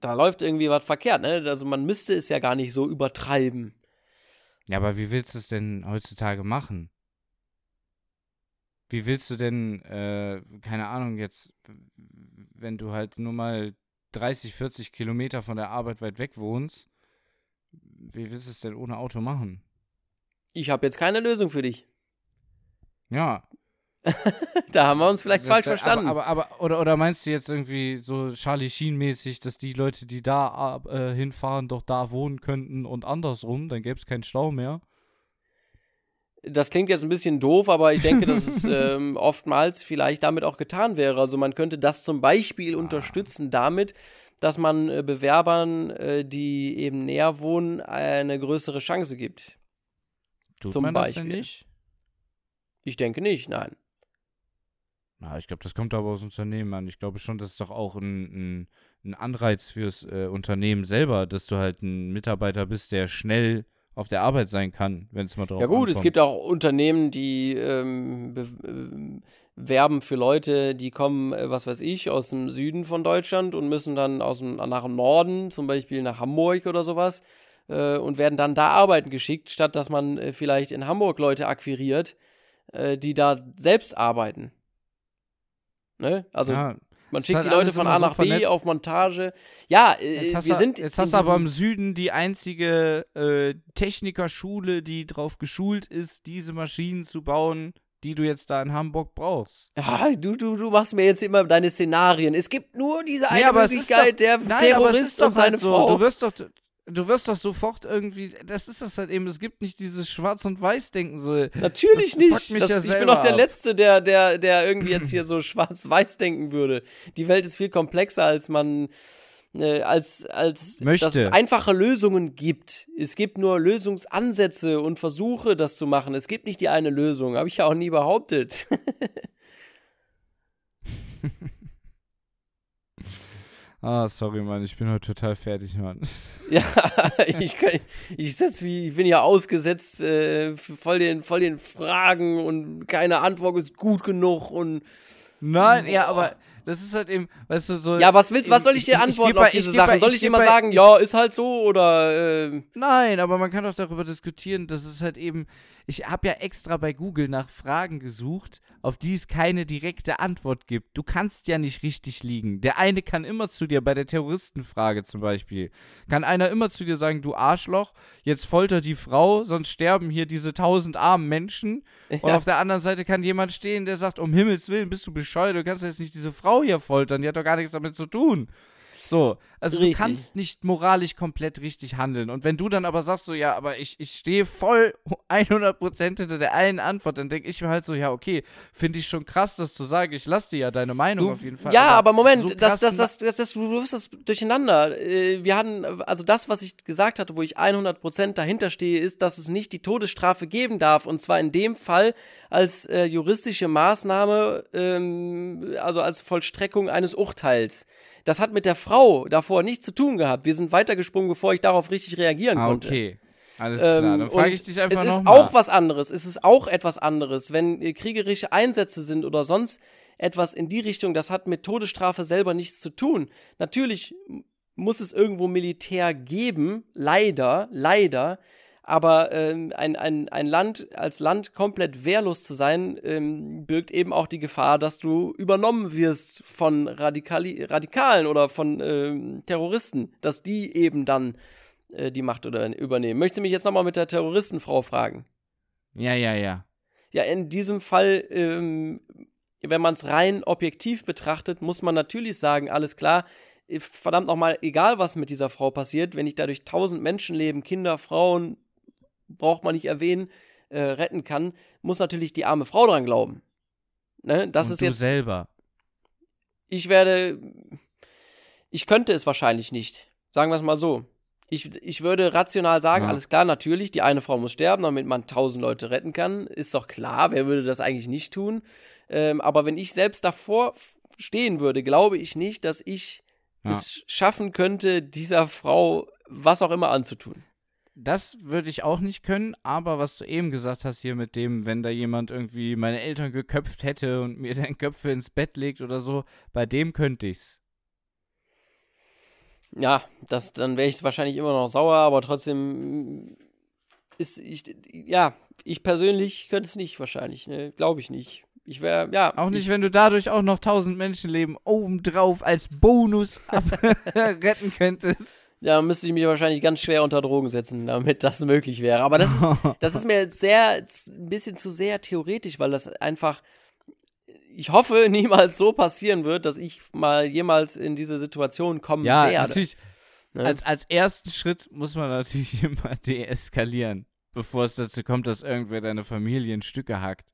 A: da läuft irgendwie was verkehrt, ne? Also man müsste es ja gar nicht so übertreiben.
B: Ja, aber wie willst du es denn heutzutage machen? Wie willst du denn, äh, keine Ahnung, jetzt, wenn du halt nur mal 30, 40 Kilometer von der Arbeit weit weg wohnst, wie willst du es denn ohne Auto machen?
A: Ich habe jetzt keine Lösung für dich.
B: Ja.
A: da haben wir uns vielleicht da, falsch da, verstanden.
B: Aber, aber, aber, oder, oder meinst du jetzt irgendwie so Charlie Sheen-mäßig, dass die Leute, die da äh, hinfahren, doch da wohnen könnten und andersrum, dann gäbe es keinen Stau mehr?
A: Das klingt jetzt ein bisschen doof, aber ich denke, dass es ähm, oftmals vielleicht damit auch getan wäre. Also man könnte das zum Beispiel ah. unterstützen damit, dass man äh, Bewerbern, äh, die eben näher wohnen, eine größere Chance gibt.
B: Tut zum man das Beispiel. denn nicht?
A: Ich denke nicht, nein.
B: Na, ich glaube, das kommt aber aus Unternehmen an. Ich glaube schon, das ist doch auch ein, ein, ein Anreiz fürs äh, Unternehmen selber, dass du halt ein Mitarbeiter bist, der schnell auf der Arbeit sein kann, wenn es mal drauf
A: Ja gut,
B: ankommt.
A: es gibt auch Unternehmen, die ähm, äh, werben für Leute, die kommen, äh, was weiß ich, aus dem Süden von Deutschland und müssen dann aus dem, nach dem Norden, zum Beispiel nach Hamburg oder sowas, äh, und werden dann da arbeiten geschickt, statt dass man äh, vielleicht in Hamburg Leute akquiriert, äh, die da selbst arbeiten. Ne? Also ja, man schickt halt die Leute von A nach so B auf Montage. Ja, äh, wir
B: du,
A: sind.
B: Jetzt hast du aber im Süden die einzige äh, Technikerschule, die drauf geschult ist, diese Maschinen zu bauen, die du jetzt da in Hamburg brauchst.
A: Ja, du, du, du machst mir jetzt immer deine Szenarien. Es gibt nur diese eine nee, Möglichkeit, doch, der nein, Terrorist und seine halt so.
B: Frau. Du wirst doch, du wirst doch sofort irgendwie, das ist das halt eben, es gibt nicht dieses Schwarz- und Weiß-Denken so.
A: Natürlich nicht. Das, ja ich bin doch der. Letzte, der, der, der irgendwie jetzt hier so schwarz-weiß denken würde. Die Welt ist viel komplexer, als man, äh, als, als,
B: Möchte.
A: dass es einfache Lösungen gibt. Es gibt nur Lösungsansätze und Versuche, das zu machen. Es gibt nicht die eine Lösung. Habe ich ja auch nie behauptet.
B: Ah, sorry, Mann, ich bin heute total fertig, Mann.
A: Ja, ich, kann- ich, setz wie, ich bin ja ausgesetzt, äh, voll, den, voll den Fragen und keine Antwort ist gut genug und
B: Nein, ja, aber das ist halt eben, weißt du, so.
A: ja, was willst, was soll ich dir
B: ich
A: antworten
B: geb
A: auf diese
B: ich geb bei-
A: Sachen? Soll
B: ich
A: ich immer
B: bei-
A: sagen,
B: ich-
A: ja, ist halt so oder äh,
B: Nein, aber man kann doch darüber diskutieren, dass es halt eben. Ich habe ja extra bei Google nach Fragen gesucht, auf die es keine direkte Antwort gibt. Du kannst ja nicht richtig liegen. Der eine kann immer zu dir, bei der Terroristenfrage zum Beispiel, kann einer immer zu dir sagen, du Arschloch, jetzt folter die Frau, sonst sterben hier diese tausend armen Menschen. Und
A: Ja.
B: auf der anderen Seite kann jemand stehen, der sagt, um Himmels Willen, bist du bescheuert, du kannst jetzt nicht diese Frau hier foltern, die hat doch gar nichts damit zu tun. So, also
A: Richtig.
B: du kannst nicht moralisch komplett richtig handeln. Und wenn du dann aber sagst so, ja, aber ich, ich stehe voll 100% hinter der einen Antwort, dann denke ich mir halt so, ja, okay, finde ich schon krass, das zu sagen. Ich lasse dir ja deine Meinung
A: Du,
B: auf jeden Fall.
A: ja, aber, Moment,
B: so
A: das, das, das, das, das, du wirfst das durcheinander. Äh, Wir hatten, also das, was ich gesagt hatte, wo ich 100% dahinter stehe, ist, dass es nicht die Todesstrafe geben darf. Und zwar in dem Fall als äh, juristische Maßnahme, ähm, also als Vollstreckung eines Urteils. Das hat mit der Frau davor nichts zu tun gehabt. Wir sind weitergesprungen, bevor ich darauf richtig reagieren
B: ah,
A: konnte.
B: okay. Alles klar, dann
A: Ähm,
B: frage
A: und
B: ich dich einfach
A: Es ist
B: nochmal.
A: auch was anderes. Es ist auch etwas anderes, wenn äh, kriegerische Einsätze sind oder sonst etwas in die Richtung. Das hat mit Todesstrafe selber nichts zu tun. Natürlich muss es irgendwo Militär geben, leider, leider. Aber ähm, ein, ein, ein Land als Land komplett wehrlos zu sein, ähm, birgt eben auch die Gefahr, dass du übernommen wirst von Radikali Radikalen oder von ähm, Terroristen, dass die eben dann äh, die Macht oder übernehmen. Möchtest du mich jetzt nochmal mit der Terroristenfrau fragen?
B: Ja, ja, ja.
A: Ja, in diesem Fall, ähm, wenn man es rein objektiv betrachtet, muss man natürlich sagen, alles klar, äh, verdammt nochmal, egal was mit dieser Frau passiert, wenn ich dadurch tausend Menschenleben, Kinder, Frauen, braucht man nicht erwähnen, äh, retten kann, muss natürlich die arme Frau dran glauben. Ne? Das
B: Und
A: ist
B: du
A: jetzt,
B: selber.
A: ich werde, ich könnte es wahrscheinlich nicht. Sagen wir es mal so. Ich, ich würde rational sagen,
B: Ja.
A: alles klar, natürlich, die eine Frau muss sterben, damit man tausend Leute retten kann. Ist doch klar, wer würde das eigentlich nicht tun? Ähm, aber wenn ich selbst davor stehen würde, glaube ich nicht, dass ich
B: Ja.
A: es schaffen könnte, dieser Frau was auch immer anzutun.
B: Das würde ich auch nicht können, aber was du eben gesagt hast hier mit dem, wenn da jemand irgendwie meine Eltern geköpft hätte und mir dann Köpfe ins Bett legt oder so, bei dem könnte ich's.
A: Ja, das, dann wäre ich wahrscheinlich immer noch sauer, aber trotzdem ist ich, ja, ich persönlich könnte es nicht wahrscheinlich, ne? Glaube ich nicht. Ich wäre, ja.
B: Auch nicht,
A: ich,
B: wenn du dadurch auch noch tausend Menschenleben obendrauf als Bonus retten könntest.
A: Ja, müsste ich mich wahrscheinlich ganz schwer unter Drogen setzen, damit das möglich wäre. Aber das ist, das ist mir sehr, ein bisschen zu sehr theoretisch, weil das einfach, ich hoffe, niemals so passieren wird, dass ich mal jemals in diese Situation kommen
B: ja,
A: werde.
B: natürlich.
A: ne?
B: Als, als ersten Schritt muss man natürlich immer deeskalieren, bevor es dazu kommt, dass irgendwer deine Familie in Stücke hackt.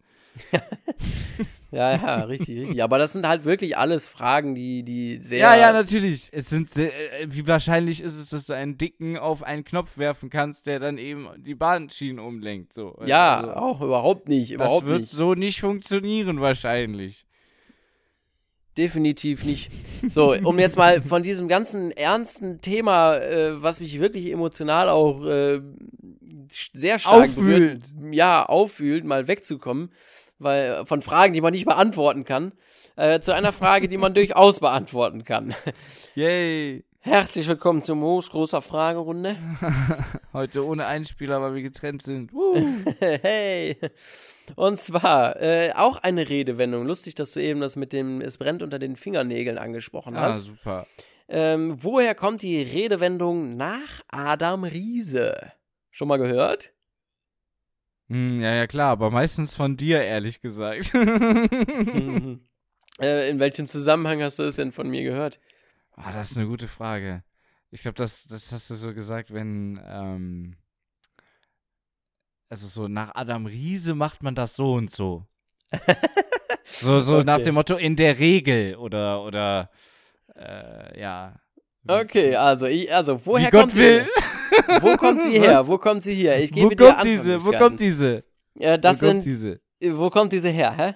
A: Ja, ja, richtig, richtig. Aber das sind halt wirklich alles Fragen, die, die sehr.
B: Ja, ja, natürlich. Es sind sehr, äh, wie wahrscheinlich ist es, dass du einen Dicken auf einen Knopf werfen kannst, der dann eben die Bahnschienen umlenkt. So.
A: Ja,
B: also,
A: auch überhaupt nicht,
B: das
A: überhaupt
B: wird
A: nicht.
B: so nicht funktionieren wahrscheinlich.
A: Definitiv nicht. So, um jetzt mal von diesem ganzen ernsten Thema, äh, was mich wirklich emotional auch äh, sehr stark
B: Aufwühlt.
A: berührt, ja, auffühlt, mal wegzukommen, weil äh, von Fragen, die man nicht beantworten kann, äh, zu einer Frage, die man durchaus beantworten kann.
B: Yay.
A: Herzlich willkommen zur Moos großer Fragerunde.
B: Heute ohne Einspieler, weil wir getrennt sind.
A: Hey. Und zwar äh, auch eine Redewendung. Lustig, dass du eben das mit dem es brennt unter den Fingernägeln angesprochen
B: ah,
A: hast.
B: super.
A: Ähm, woher kommt die Redewendung nach Adam Riese? Schon mal gehört?
B: Hm, ja, ja, klar, aber meistens von dir, ehrlich gesagt.
A: äh, in welchem Zusammenhang hast du es denn von mir gehört?
B: Ah, das ist eine gute Frage. Ich glaube, das, das hast du so gesagt, wenn, ähm, also so nach Adam Riese macht man das so und so. so, so nach
A: Okay.
B: dem Motto in der Regel oder, oder, äh, ja.
A: Okay, also, ich, also woher
B: Wie Gott
A: kommt
B: will.
A: Wo kommt sie her?
B: Was?
A: Wo kommt sie her? Ich gebe
B: Wo
A: dir
B: kommt diese? Wo
A: Antwortmöglichkeiten.
B: kommt diese?
A: Ja, das
B: wo kommt
A: sind
B: diese?
A: wo kommt diese her, hä?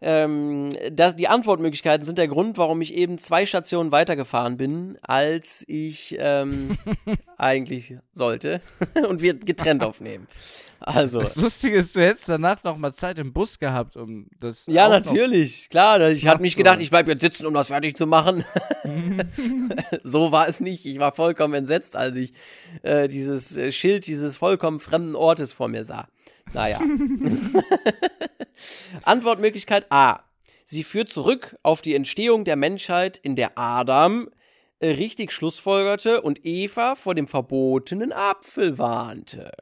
A: Ähm, das, die Antwortmöglichkeiten sind der Grund, warum ich eben zwei Stationen weitergefahren bin, als ich ähm, eigentlich sollte und wir getrennt aufnehmen. Also.
B: Das Lustige ist, du hättest danach noch mal Zeit im Bus gehabt, um das.
A: Ja, natürlich. Klar, ich hatte nicht gedacht, ich bleib jetzt sitzen, um das fertig zu machen. so war es nicht. Ich war vollkommen entsetzt, als ich äh, dieses äh, Schild dieses vollkommen fremden Ortes vor mir sah. Naja. Antwortmöglichkeit A. Sie führt zurück auf die Entstehung der Menschheit, in der Adam äh, richtig schlussfolgerte und Eva vor dem verbotenen Apfel warnte.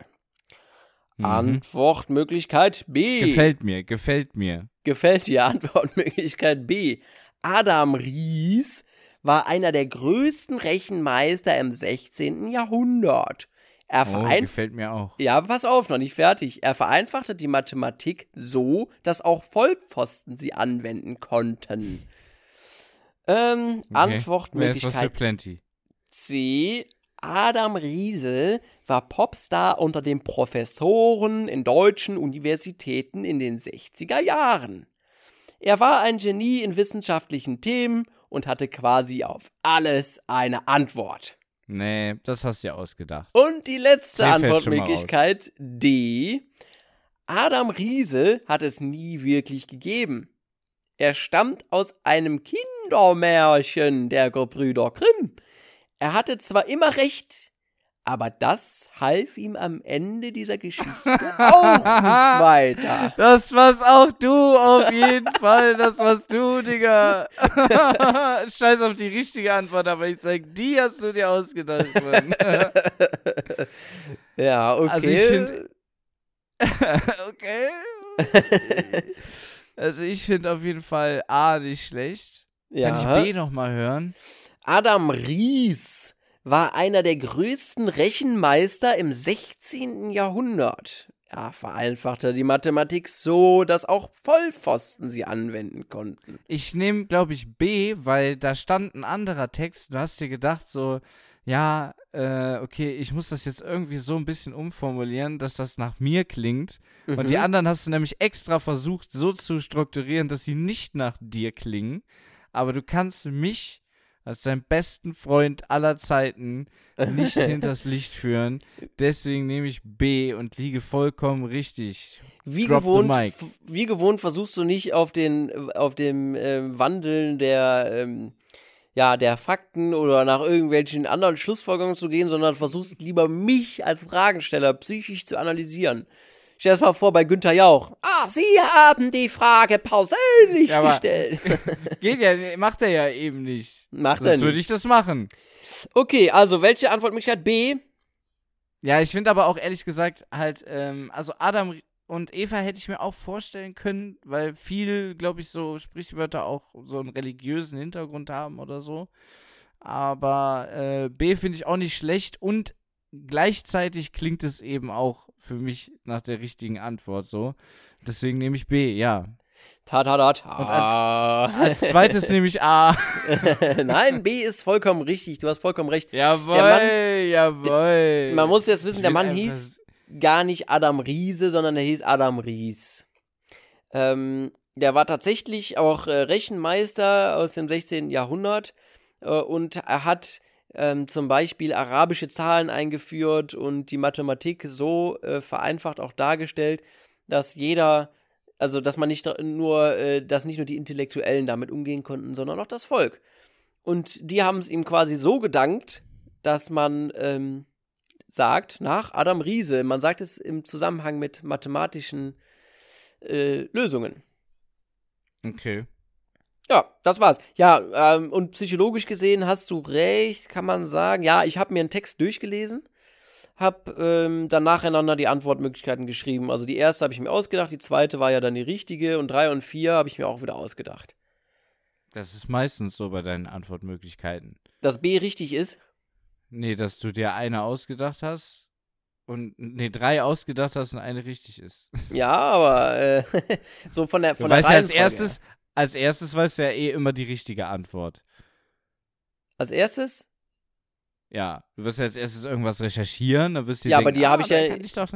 B: Mhm.
A: Antwortmöglichkeit B.
B: Gefällt mir, gefällt mir.
A: Gefällt dir Antwortmöglichkeit B. Adam Ries war einer der größten Rechenmeister im 16. Jahrhundert. Er
B: Oh,
A: vereinfachte
B: gefällt mir auch.
A: ja, pass auf, noch nicht fertig. Er vereinfachte die Mathematik so, dass auch Vollpfosten sie anwenden konnten. Ähm,
B: Okay. Was für
A: Antwortmöglichkeit
B: Plenty.
A: C. Adam Riese war Popstar unter den Professoren in deutschen Universitäten in den 60er Jahren. Er war ein Genie in wissenschaftlichen Themen und hatte quasi auf alles eine Antwort.
B: Nee, das hast du ja ausgedacht.
A: Und die letzte Antwortmöglichkeit D. Adam Riese hat es nie wirklich gegeben. Er stammt aus einem Kindermärchen der Gebrüder Grimm. Er hatte zwar immer recht, aber das half ihm am Ende dieser Geschichte auch nicht weiter.
B: Das warst auch du, auf jeden Fall. Das warst du, Digga. Scheiß auf die richtige Antwort, aber ich sag, die hast du dir ausgedacht, Mann.
A: Ja, okay.
B: Also ich find- okay. Also ich finde auf jeden Fall A nicht schlecht. Kann ich B nochmal hören?
A: Adam Ries war einer der größten Rechenmeister im 16. Jahrhundert. Er vereinfachte die Mathematik so, dass auch Vollpfosten sie anwenden konnten.
B: Ich nehme, glaube ich, B, weil da stand ein anderer Text. Du hast dir gedacht, so, ja, äh, okay, ich muss das jetzt irgendwie so ein bisschen umformulieren, dass das nach mir klingt. Und die
A: Mhm.
B: anderen hast du nämlich extra versucht, so zu strukturieren, dass sie nicht nach dir klingen. Aber du kannst mich als deinen besten Freund aller Zeiten nicht hinters Licht führen. Deswegen nehme ich B und liege vollkommen richtig.
A: Wie
B: Drop
A: gewohnt, wie gewohnt versuchst du nicht auf den auf dem ähm, Wandeln der ähm, ja der Fakten oder nach irgendwelchen anderen Schlussfolgerungen zu gehen, sondern versuchst lieber mich als Fragensteller psychisch zu analysieren. Stell dir das mal vor bei Günther Jauch. Ah, Sie haben die Frage persönlich
B: Ja,
A: gestellt.
B: Geht ja, macht er ja eben nicht.
A: Macht er
B: Sonst würde
A: nicht.
B: ich das machen.
A: Okay, also welche Antwortmöglichkeit B?
B: Ja, ich finde aber auch ehrlich gesagt halt, ähm, also Adam und Eva hätte ich mir auch vorstellen können, weil viel, glaube ich, so Sprichwörter auch so einen religiösen Hintergrund haben oder so. Aber äh, B finde ich auch nicht schlecht und gleichzeitig klingt es eben auch für mich nach der richtigen Antwort so. Deswegen nehme ich B, ja.
A: Ta ta ta ta.
B: Und Als zweites nehme ich A.
A: Nein, B ist vollkommen richtig. Du hast vollkommen recht.
B: Jawohl,
A: Der
B: jawohl.
A: Man muss jetzt wissen,
B: Ich
A: der Mann hieß gar nicht Adam Riese, sondern er hieß Adam Ries. Ähm, der war tatsächlich auch äh, Rechenmeister aus dem 16. Jahrhundert äh, und er hat ähm, zum Beispiel arabische Zahlen eingeführt und die Mathematik so äh, vereinfacht auch dargestellt, dass jeder, also dass man nicht nur, äh, dass nicht nur die Intellektuellen damit umgehen konnten, sondern auch das Volk. Und die haben es ihm quasi so gedankt, dass man ähm, sagt, nach Adam Riese, man sagt es im Zusammenhang mit mathematischen äh, Lösungen.
B: Okay.
A: Ja, das war's. Ja, ähm, und psychologisch gesehen hast du recht, kann man sagen. Ja, ich habe mir einen Text durchgelesen, habe ähm, dann nacheinander die Antwortmöglichkeiten geschrieben. Also die erste habe ich mir ausgedacht, die zweite war ja dann die richtige und drei und vier habe ich mir auch wieder ausgedacht.
B: Das ist meistens so bei deinen Antwortmöglichkeiten.
A: Dass B richtig ist,
B: Nee, dass du dir eine ausgedacht hast und nee, drei ausgedacht hast und eine richtig ist.
A: ja, aber äh, so von der
B: Du
A: von der
B: weißt ja als erstes, als erstes weißt du ja eh immer die richtige Antwort.
A: Als erstes
B: Ja, du wirst ja als erstes irgendwas recherchieren, dann wirst du dir
A: Ja, aber
B: denken,
A: die hab
B: ah,
A: ich
B: da
A: ja-
B: ich doch,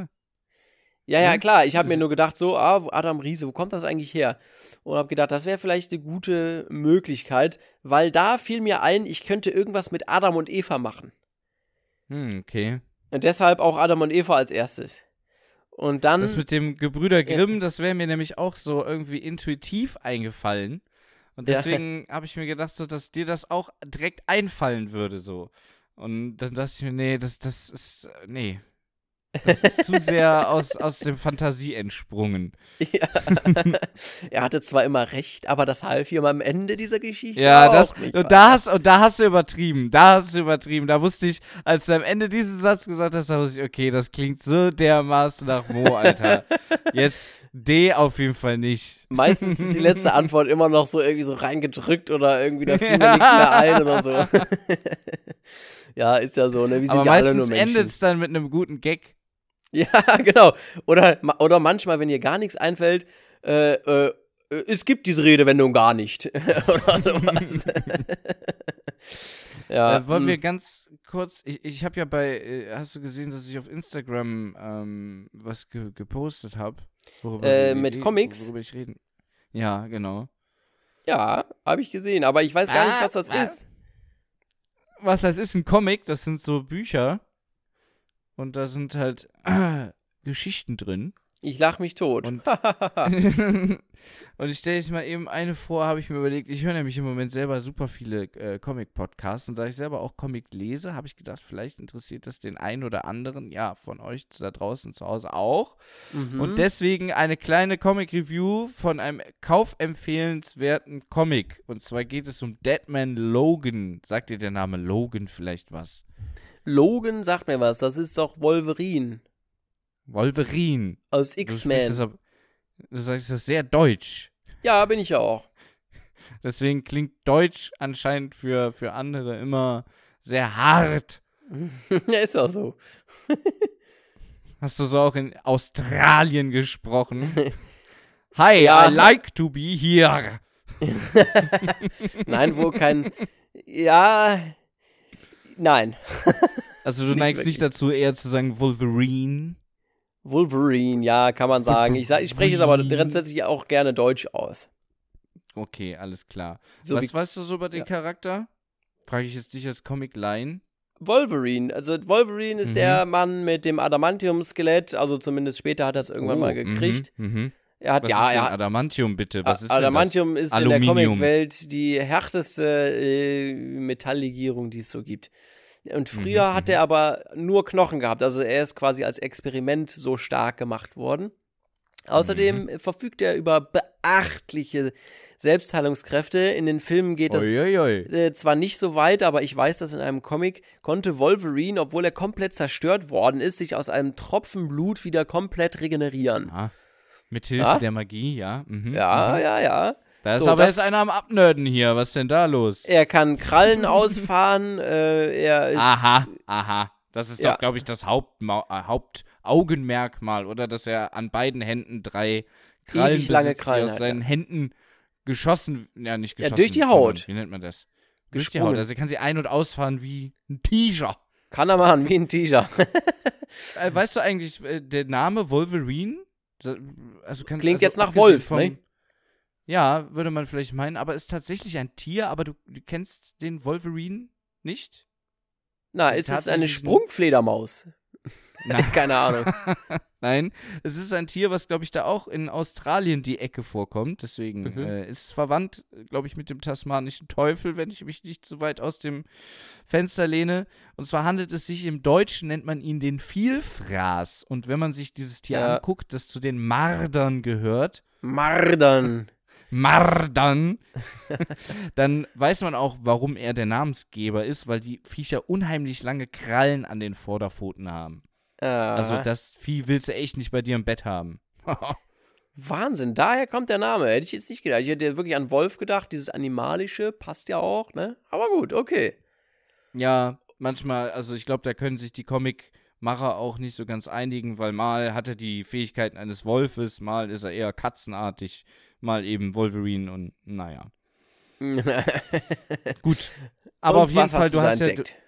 A: Ja, ja,
B: Ne?
A: klar. Ich habe mir nur gedacht, so, ah, Adam Riese, wo kommt das eigentlich her? Und habe gedacht, das wäre vielleicht eine gute Möglichkeit, weil da fiel mir ein, ich könnte irgendwas mit Adam und Eva machen.
B: Hm, okay.
A: Und deshalb auch Adam und Eva als erstes. Und dann,
B: Das mit dem Gebrüder Grimm, das wäre mir nämlich auch so irgendwie intuitiv eingefallen. Und
A: Ja.
B: deswegen habe ich mir gedacht, so, dass dir das auch direkt einfallen würde, so. Und dann dachte ich mir, nee, das, das ist, nee. Das ist zu sehr aus, aus dem Fantasie entsprungen.
A: ja, er hatte zwar immer recht, aber das half ihm am Ende dieser Geschichte
B: Ja, das,
A: nicht
B: und da hast, und da hast du übertrieben. Da hast du übertrieben. Da wusste ich, als du am Ende diesen Satz gesagt hast, da wusste ich, okay, das klingt so dermaßen nach Mo, Alter. Jetzt D auf jeden Fall nicht.
A: Meistens ist die letzte Antwort immer noch so irgendwie so reingedrückt oder irgendwie da fiel mir nichts mehr ein oder so. ja, ist ja so, ne? Wir sind
B: Aber
A: ja alle nur
B: meistens
A: Menschen.
B: endet es dann mit einem guten Gag.
A: Ja, genau. Oder, oder manchmal, wenn dir gar nichts einfällt, äh, äh, es gibt diese Redewendung gar nicht. oder sowas. ja.
B: äh, wollen
A: hm.
B: wir ganz kurz, ich, ich habe ja bei, äh, hast du gesehen, dass ich auf Instagram ähm, was ge gepostet habe?
A: Äh, mit Comics?
B: Worüber ich reden. Ja, genau.
A: Ja, habe ich gesehen, aber ich weiß gar nicht,
B: Ah,
A: was das
B: was?
A: ist.
B: Was das ist, ein Comic, das sind so Bücher. Und da sind halt Geschichten drin.
A: Ich lach mich tot.
B: Und- und ich stelle jetzt mal eben eine vor, habe ich mir überlegt, ich höre nämlich im Moment selber super viele äh, Comic-Podcasts und da ich selber auch Comic lese, habe ich gedacht, vielleicht interessiert das den einen oder anderen, ja, von euch da draußen zu Hause auch.
A: Mhm.
B: Und deswegen eine kleine Comic-Review von einem kaufempfehlenswerten Comic. Und zwar geht es um Deadman Logan. Sagt dir der Name Logan vielleicht was?
A: Logan sagt mir was, das ist doch Wolverine
B: Wolverine.
A: aus X-Men.
B: du sagst das sehr deutsch.
A: Ja, bin ich ja auch.
B: Deswegen klingt Deutsch anscheinend für, für andere immer sehr hart.
A: ja, ist auch so.
B: Hast du so auch in Australien gesprochen? Hi,
A: Ja.
B: I like to be here.
A: Nein, wo kein. Ja. Nein.
B: Also du neigst nicht dazu, eher zu sagen Wolverine.
A: Wolverine, ja, kann man sagen. Ich, sag, ich spreche es aber grundsätzlich auch gerne Deutsch aus.
B: Okay, alles klar.
A: So
B: Was weißt du so über den
A: Ja.
B: Charakter? Frage ich jetzt dich als Comic-Line.
A: Wolverine. Also Wolverine ist
B: Mhm.
A: der Mann mit dem Adamantium-Skelett. Also zumindest später hat er es irgendwann mal gekriegt.
B: Mhm, mhm.
A: Er hat,
B: Was
A: ja,
B: ist denn Adamantium bitte? Was ist
A: Adamantium ist in der
B: Aluminium.
A: Comicwelt die härteste äh, Metalllegierung, die es so gibt. Und früher
B: Mhm,
A: hat er aber nur Knochen gehabt. Also er ist quasi als Experiment so stark gemacht worden. Außerdem
B: Mhm.
A: verfügt er über beachtliche Selbstheilungskräfte. In den Filmen geht
B: das?
A: das äh, zwar nicht so weit, aber ich weiß, dass in einem Comic konnte Wolverine, obwohl er komplett zerstört worden ist, sich aus einem Tropfen Blut wieder komplett regenerieren.
B: Ja. Mit Hilfe
A: Ja?
B: der Magie, ja. Mhm,
A: Ja,
B: mhm.
A: ja, ja.
B: Da ist
A: So,
B: aber jetzt einer am Abnörden hier. Was ist denn da los?
A: Er kann Krallen ausfahren, äh, er ist.
B: Aha, aha. Das ist
A: Ja.
B: doch, glaube ich, das Hauptma äh, Hauptaugenmerkmal, oder? Dass er an beiden Händen drei Krallen
A: Ewig lange
B: besitzt,
A: Krallen
B: die aus
A: hat,
B: seinen Händen geschossen, ja, nicht
A: Ja,
B: geschossen.
A: durch die Haut.
B: Wie nennt man das? Durch die. Haut. Also er kann sie ein- und ausfahren wie ein Tiger.
A: Kann er machen, wie ein Tiger.
B: Äh, weißt du eigentlich, äh, der Name Wolverine? So- Also kann,
A: Klingt
B: also
A: jetzt nach Wolf, ne?
B: Ja, würde man vielleicht meinen, aber ist tatsächlich ein Tier, aber du, du kennst den Wolverine nicht?
A: Na, ist es eine
B: Tatsächlich-
A: Sprungfledermaus?
B: Nein.
A: Keine Ahnung.
B: Nein, es ist ein Tier, was, glaube ich, da auch in Australien die Ecke vorkommt. Deswegen
A: Mhm.
B: äh, ist es verwandt, glaube ich, mit dem tasmanischen Teufel, wenn ich mich nicht zu weit aus dem Fenster lehne. Und zwar handelt es sich im Deutschen, nennt man ihn den Vielfraß. Und wenn man sich dieses Tier
A: Ja.
B: anguckt, das zu den Mardern gehört,
A: Mardern.
B: Mardern, dann weiß man auch, warum er der Namensgeber ist, weil die Viecher unheimlich lange Krallen an den Vorderpfoten haben.
A: Ah,
B: Also das Vieh willst du echt nicht bei dir im Bett haben.
A: Wahnsinn, daher kommt der Name. Hätte ich jetzt nicht gedacht. Ich hätte wirklich an Wolf gedacht. Dieses Animalische passt ja auch, ne? Aber gut, okay.
B: ja, manchmal, also ich glaube, da können sich die Comicmacher auch nicht so ganz einigen, weil mal hat er die Fähigkeiten eines Wolfes, mal ist er eher katzenartig, mal eben Wolverine und naja. Gut. Aber
A: Und
B: auf jeden Fall, du hast ja,
A: entdeckt?
B: äh,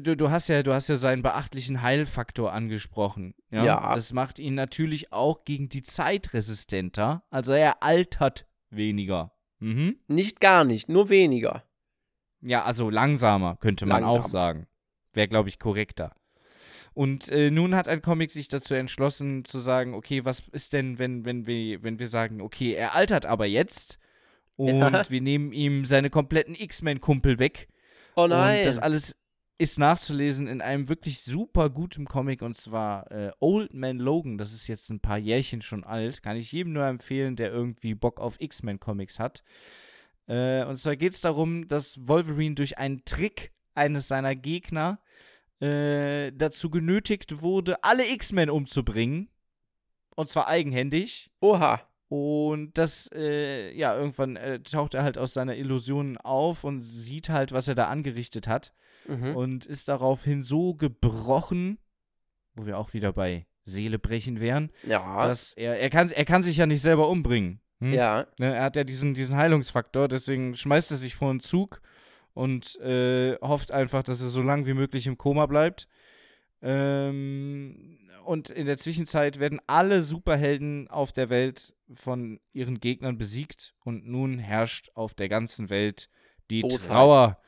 B: du, du, hast ja, du hast ja seinen beachtlichen Heilfaktor angesprochen. Ja?
A: Ja.
B: Das macht ihn natürlich auch gegen die Zeit resistenter. Also er altert weniger. Mhm.
A: Nicht gar nicht, nur weniger.
B: Ja, also langsamer, könnte man auch
A: Langsam.
B: sagen. Wäre, glaube ich, korrekter. Und äh, nun hat ein Comic sich dazu entschlossen zu sagen, okay, was ist denn, wenn, wenn, wir, wenn wir sagen, okay, er altert aber jetzt und
A: Ja.
B: wir nehmen ihm seine kompletten X-Men-Kumpel weg.
A: Oh nein.
B: Und das alles ist nachzulesen in einem wirklich super guten Comic und zwar äh, Old Man Logan. Das ist jetzt ein paar Jährchen schon alt. Kann ich jedem nur empfehlen, der irgendwie Bock auf X-Men-Comics hat. Äh, und zwar geht es darum, dass Wolverine durch einen Trick eines seiner Gegner äh, dazu genötigt wurde, alle X-Men umzubringen. Und zwar eigenhändig.
A: Oha.
B: Und das, äh, ja, irgendwann äh, taucht er halt aus seiner Illusion auf und sieht halt, was er da angerichtet hat.
A: Mhm.
B: Und ist daraufhin so gebrochen, wo wir auch wieder bei Seele brechen wären,
A: Ja.
B: dass er, er kann, er kann sich ja nicht selber umbringen. Hm?
A: ja.
B: Ne, er hat ja diesen, diesen Heilungsfaktor, deswegen schmeißt er sich vor einen Zug und äh, hofft einfach, dass er so lange wie möglich im Koma bleibt. Ähm, und in der Zwischenzeit werden alle Superhelden auf der Welt von ihren Gegnern besiegt und nun herrscht auf der ganzen Welt die
A: Bosheit.
B: Trauer,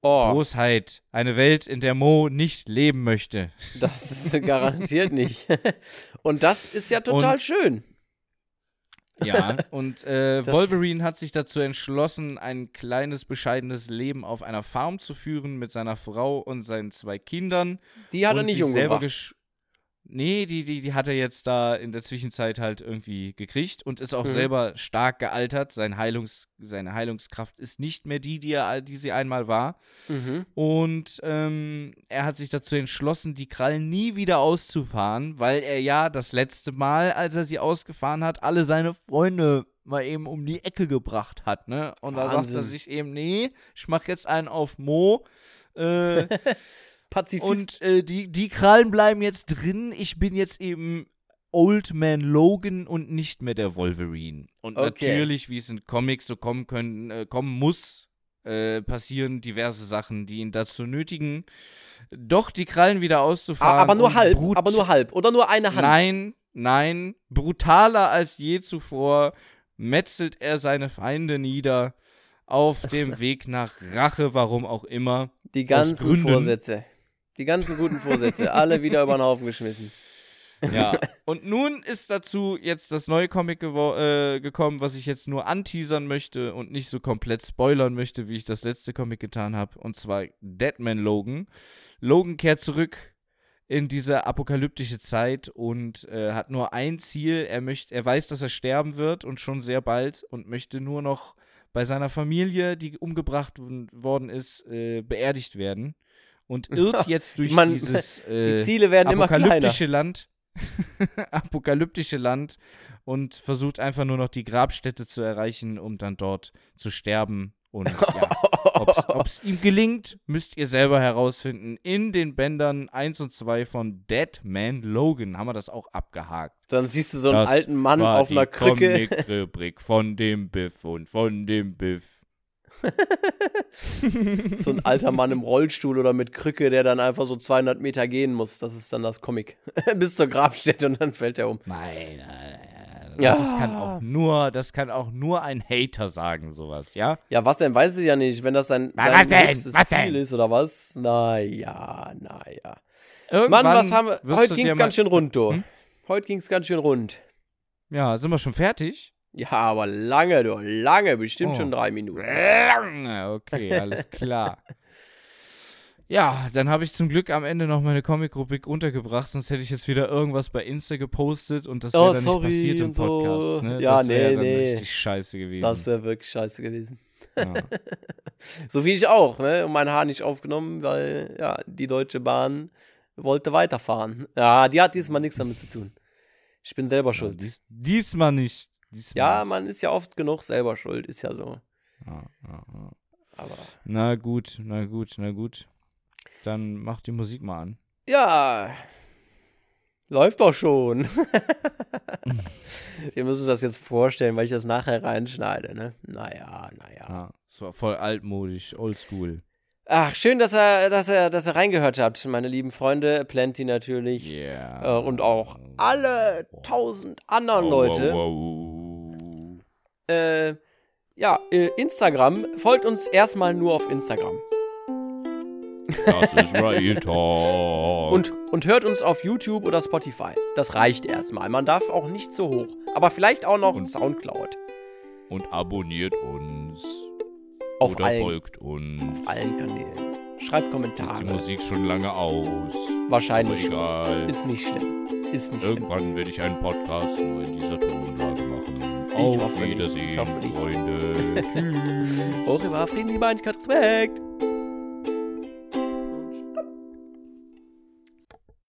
A: Oh,
B: Bosheit, eine Welt, in der Mo nicht leben möchte.
A: das ist garantiert nicht. Und das ist ja total
B: Und-
A: schön.
B: Ja, und äh, Wolverine hat sich dazu entschlossen, ein kleines, bescheidenes Leben auf einer Farm zu führen mit seiner Frau und seinen zwei Kindern.
A: Die hat er nicht umgebracht.
B: Nee, die, die, die hat er jetzt da in der Zwischenzeit halt irgendwie gekriegt und ist auch
A: Mhm.
B: selber stark gealtert. Sein Heilungs, seine Heilungskraft ist nicht mehr die, die, er, die sie einmal war.
A: Mhm.
B: Und ähm, er hat sich dazu entschlossen, die Krallen nie wieder auszufahren, weil er ja das letzte Mal, als er sie ausgefahren hat, alle seine Freunde mal eben um die Ecke gebracht hat, ne? Und da sagt er
A: Wahnsinn.
B: sich eben, nee, ich mach jetzt einen auf Mo. Äh,
A: Pazifist.
B: und äh, die, die Krallen bleiben jetzt drin. Ich bin jetzt eben Old Man Logan und nicht mehr der Wolverine. Und
A: Okay.
B: natürlich, wie es in Comics so kommen können, äh, kommen muss, äh, passieren diverse Sachen, die ihn dazu nötigen, doch die Krallen wieder auszufahren.
A: Ah, aber nur halb. Aber nur halb. Oder nur eine Hand.
B: Nein, nein, brutaler als je zuvor metzelt er seine Feinde nieder auf dem Weg nach Rache, warum auch immer.
A: Die ganzen
B: Gründen.
A: Vorsätze. Die ganzen guten Vorsätze. alle wieder über den Haufen geschmissen.
B: Ja, und nun ist dazu jetzt das neue Comic äh, gekommen, was ich jetzt nur anteasern möchte und nicht so komplett spoilern möchte, wie ich das letzte Comic getan habe. Und zwar Deadman Logan. Logan kehrt zurück in diese apokalyptische Zeit und äh, hat nur ein Ziel. Er möchte, er weiß, dass er sterben wird und schon sehr bald und möchte nur noch bei seiner Familie, die umgebracht worden ist, äh, beerdigt werden. Und irrt jetzt durch
A: Man-
B: dieses
A: Die
B: äh,
A: Ziele werden immer kleiner.
B: apokalyptische Land. apokalyptische Land und versucht einfach nur noch die Grabstätte zu erreichen, um dann dort zu sterben. Und ja, ob es ihm gelingt, müsst ihr selber herausfinden. In den Bändern 1 und 2 von Dead Man Logan haben wir das auch abgehakt.
A: Dann siehst du so einen
B: Das
A: alten Mann auf einer
B: die
A: Krücke.
B: Comic-Rubrik von dem Biff und von dem Biff.
A: so ein alter Mann im Rollstuhl oder mit Krücke, der dann einfach so 200 Meter gehen muss. Das ist dann das Comic. Bis zur Grabstätte und dann fällt er um.
B: Nein, nein, nein. Das
A: Ja.
B: kann auch nur, das kann auch nur ein Hater sagen, sowas, ja?
A: Ja, was denn? Weiß ich ja nicht. Wenn das sein,
B: Na,
A: sein
B: was denn?
A: höchstes
B: Was
A: Ziel
B: denn?
A: ist oder was? Naja, naja.
B: Irgendwann
A: Mann, was haben wir? Heute ging es
B: mal-
A: ganz schön rund, du.
B: Hm?
A: Heute ging es ganz schön rund.
B: Ja, sind wir schon fertig?
A: Ja, aber lange, du. Lange. Bestimmt
B: Oh.
A: schon drei Minuten.
B: Lange, okay, alles klar. Ja, dann habe ich zum Glück am Ende noch meine Comic-Rubrik untergebracht, sonst hätte ich jetzt wieder irgendwas bei Insta gepostet und das wäre
A: Oh,
B: dann
A: sorry
B: nicht passiert im
A: und so.
B: Podcast. Ne?
A: Ja,
B: das wäre
A: nee,
B: dann
A: nee.
B: richtig scheiße gewesen.
A: Das wäre wirklich scheiße gewesen.
B: ja.
A: So wie ich auch, ne? Und mein Haar nicht aufgenommen, weil, ja, die Deutsche Bahn wollte weiterfahren. Ja, die hat diesmal nichts damit zu tun. Ich bin selber schuld.
B: Dies, diesmal nicht. Diesmal
A: Ja, man ist ja oft genug selber schuld, ist ja so.
B: Ja, ja, ja.
A: Aber
B: Na gut, na gut, na gut. Dann mach die Musik mal an.
A: ja, läuft doch schon. Ihr müsst euch das jetzt vorstellen, weil ich das nachher reinschneide, ne? Naja, naja.
B: Ja, so voll altmodisch, oldschool.
A: Ach, schön, dass ihr, dass ihr, dass ihr reingehört habt, meine lieben Freunde. Plenty natürlich.
B: Yeah.
A: Äh, und auch alle tausend anderen Leute.
B: Wow, wow,
A: Äh, ja, äh, Instagram. Folgt uns erstmal nur auf Instagram.
B: Das ist Real Talk.
A: Und, und hört uns auf YouTube oder Spotify. Das reicht erstmal. Man darf auch nicht so hoch. Aber vielleicht auch noch
B: Und-
A: Soundcloud.
B: und abonniert uns.
A: Auf
B: oder
A: allen,
B: folgt uns.
A: auf allen Kanälen. Schreibt
B: Ist
A: Kommentare.
B: die Musik schon lange aus.
A: Wahrscheinlich.
B: egal.
A: Ist nicht schlimm. Ist nicht schlimm.
B: Irgendwann werde ich einen Podcast nur in dieser Tonlage Auf. Wiedersehen. Freunde. Tschüss.
A: Hoch über Frieden, Liebe, Einigkeit, Respekt.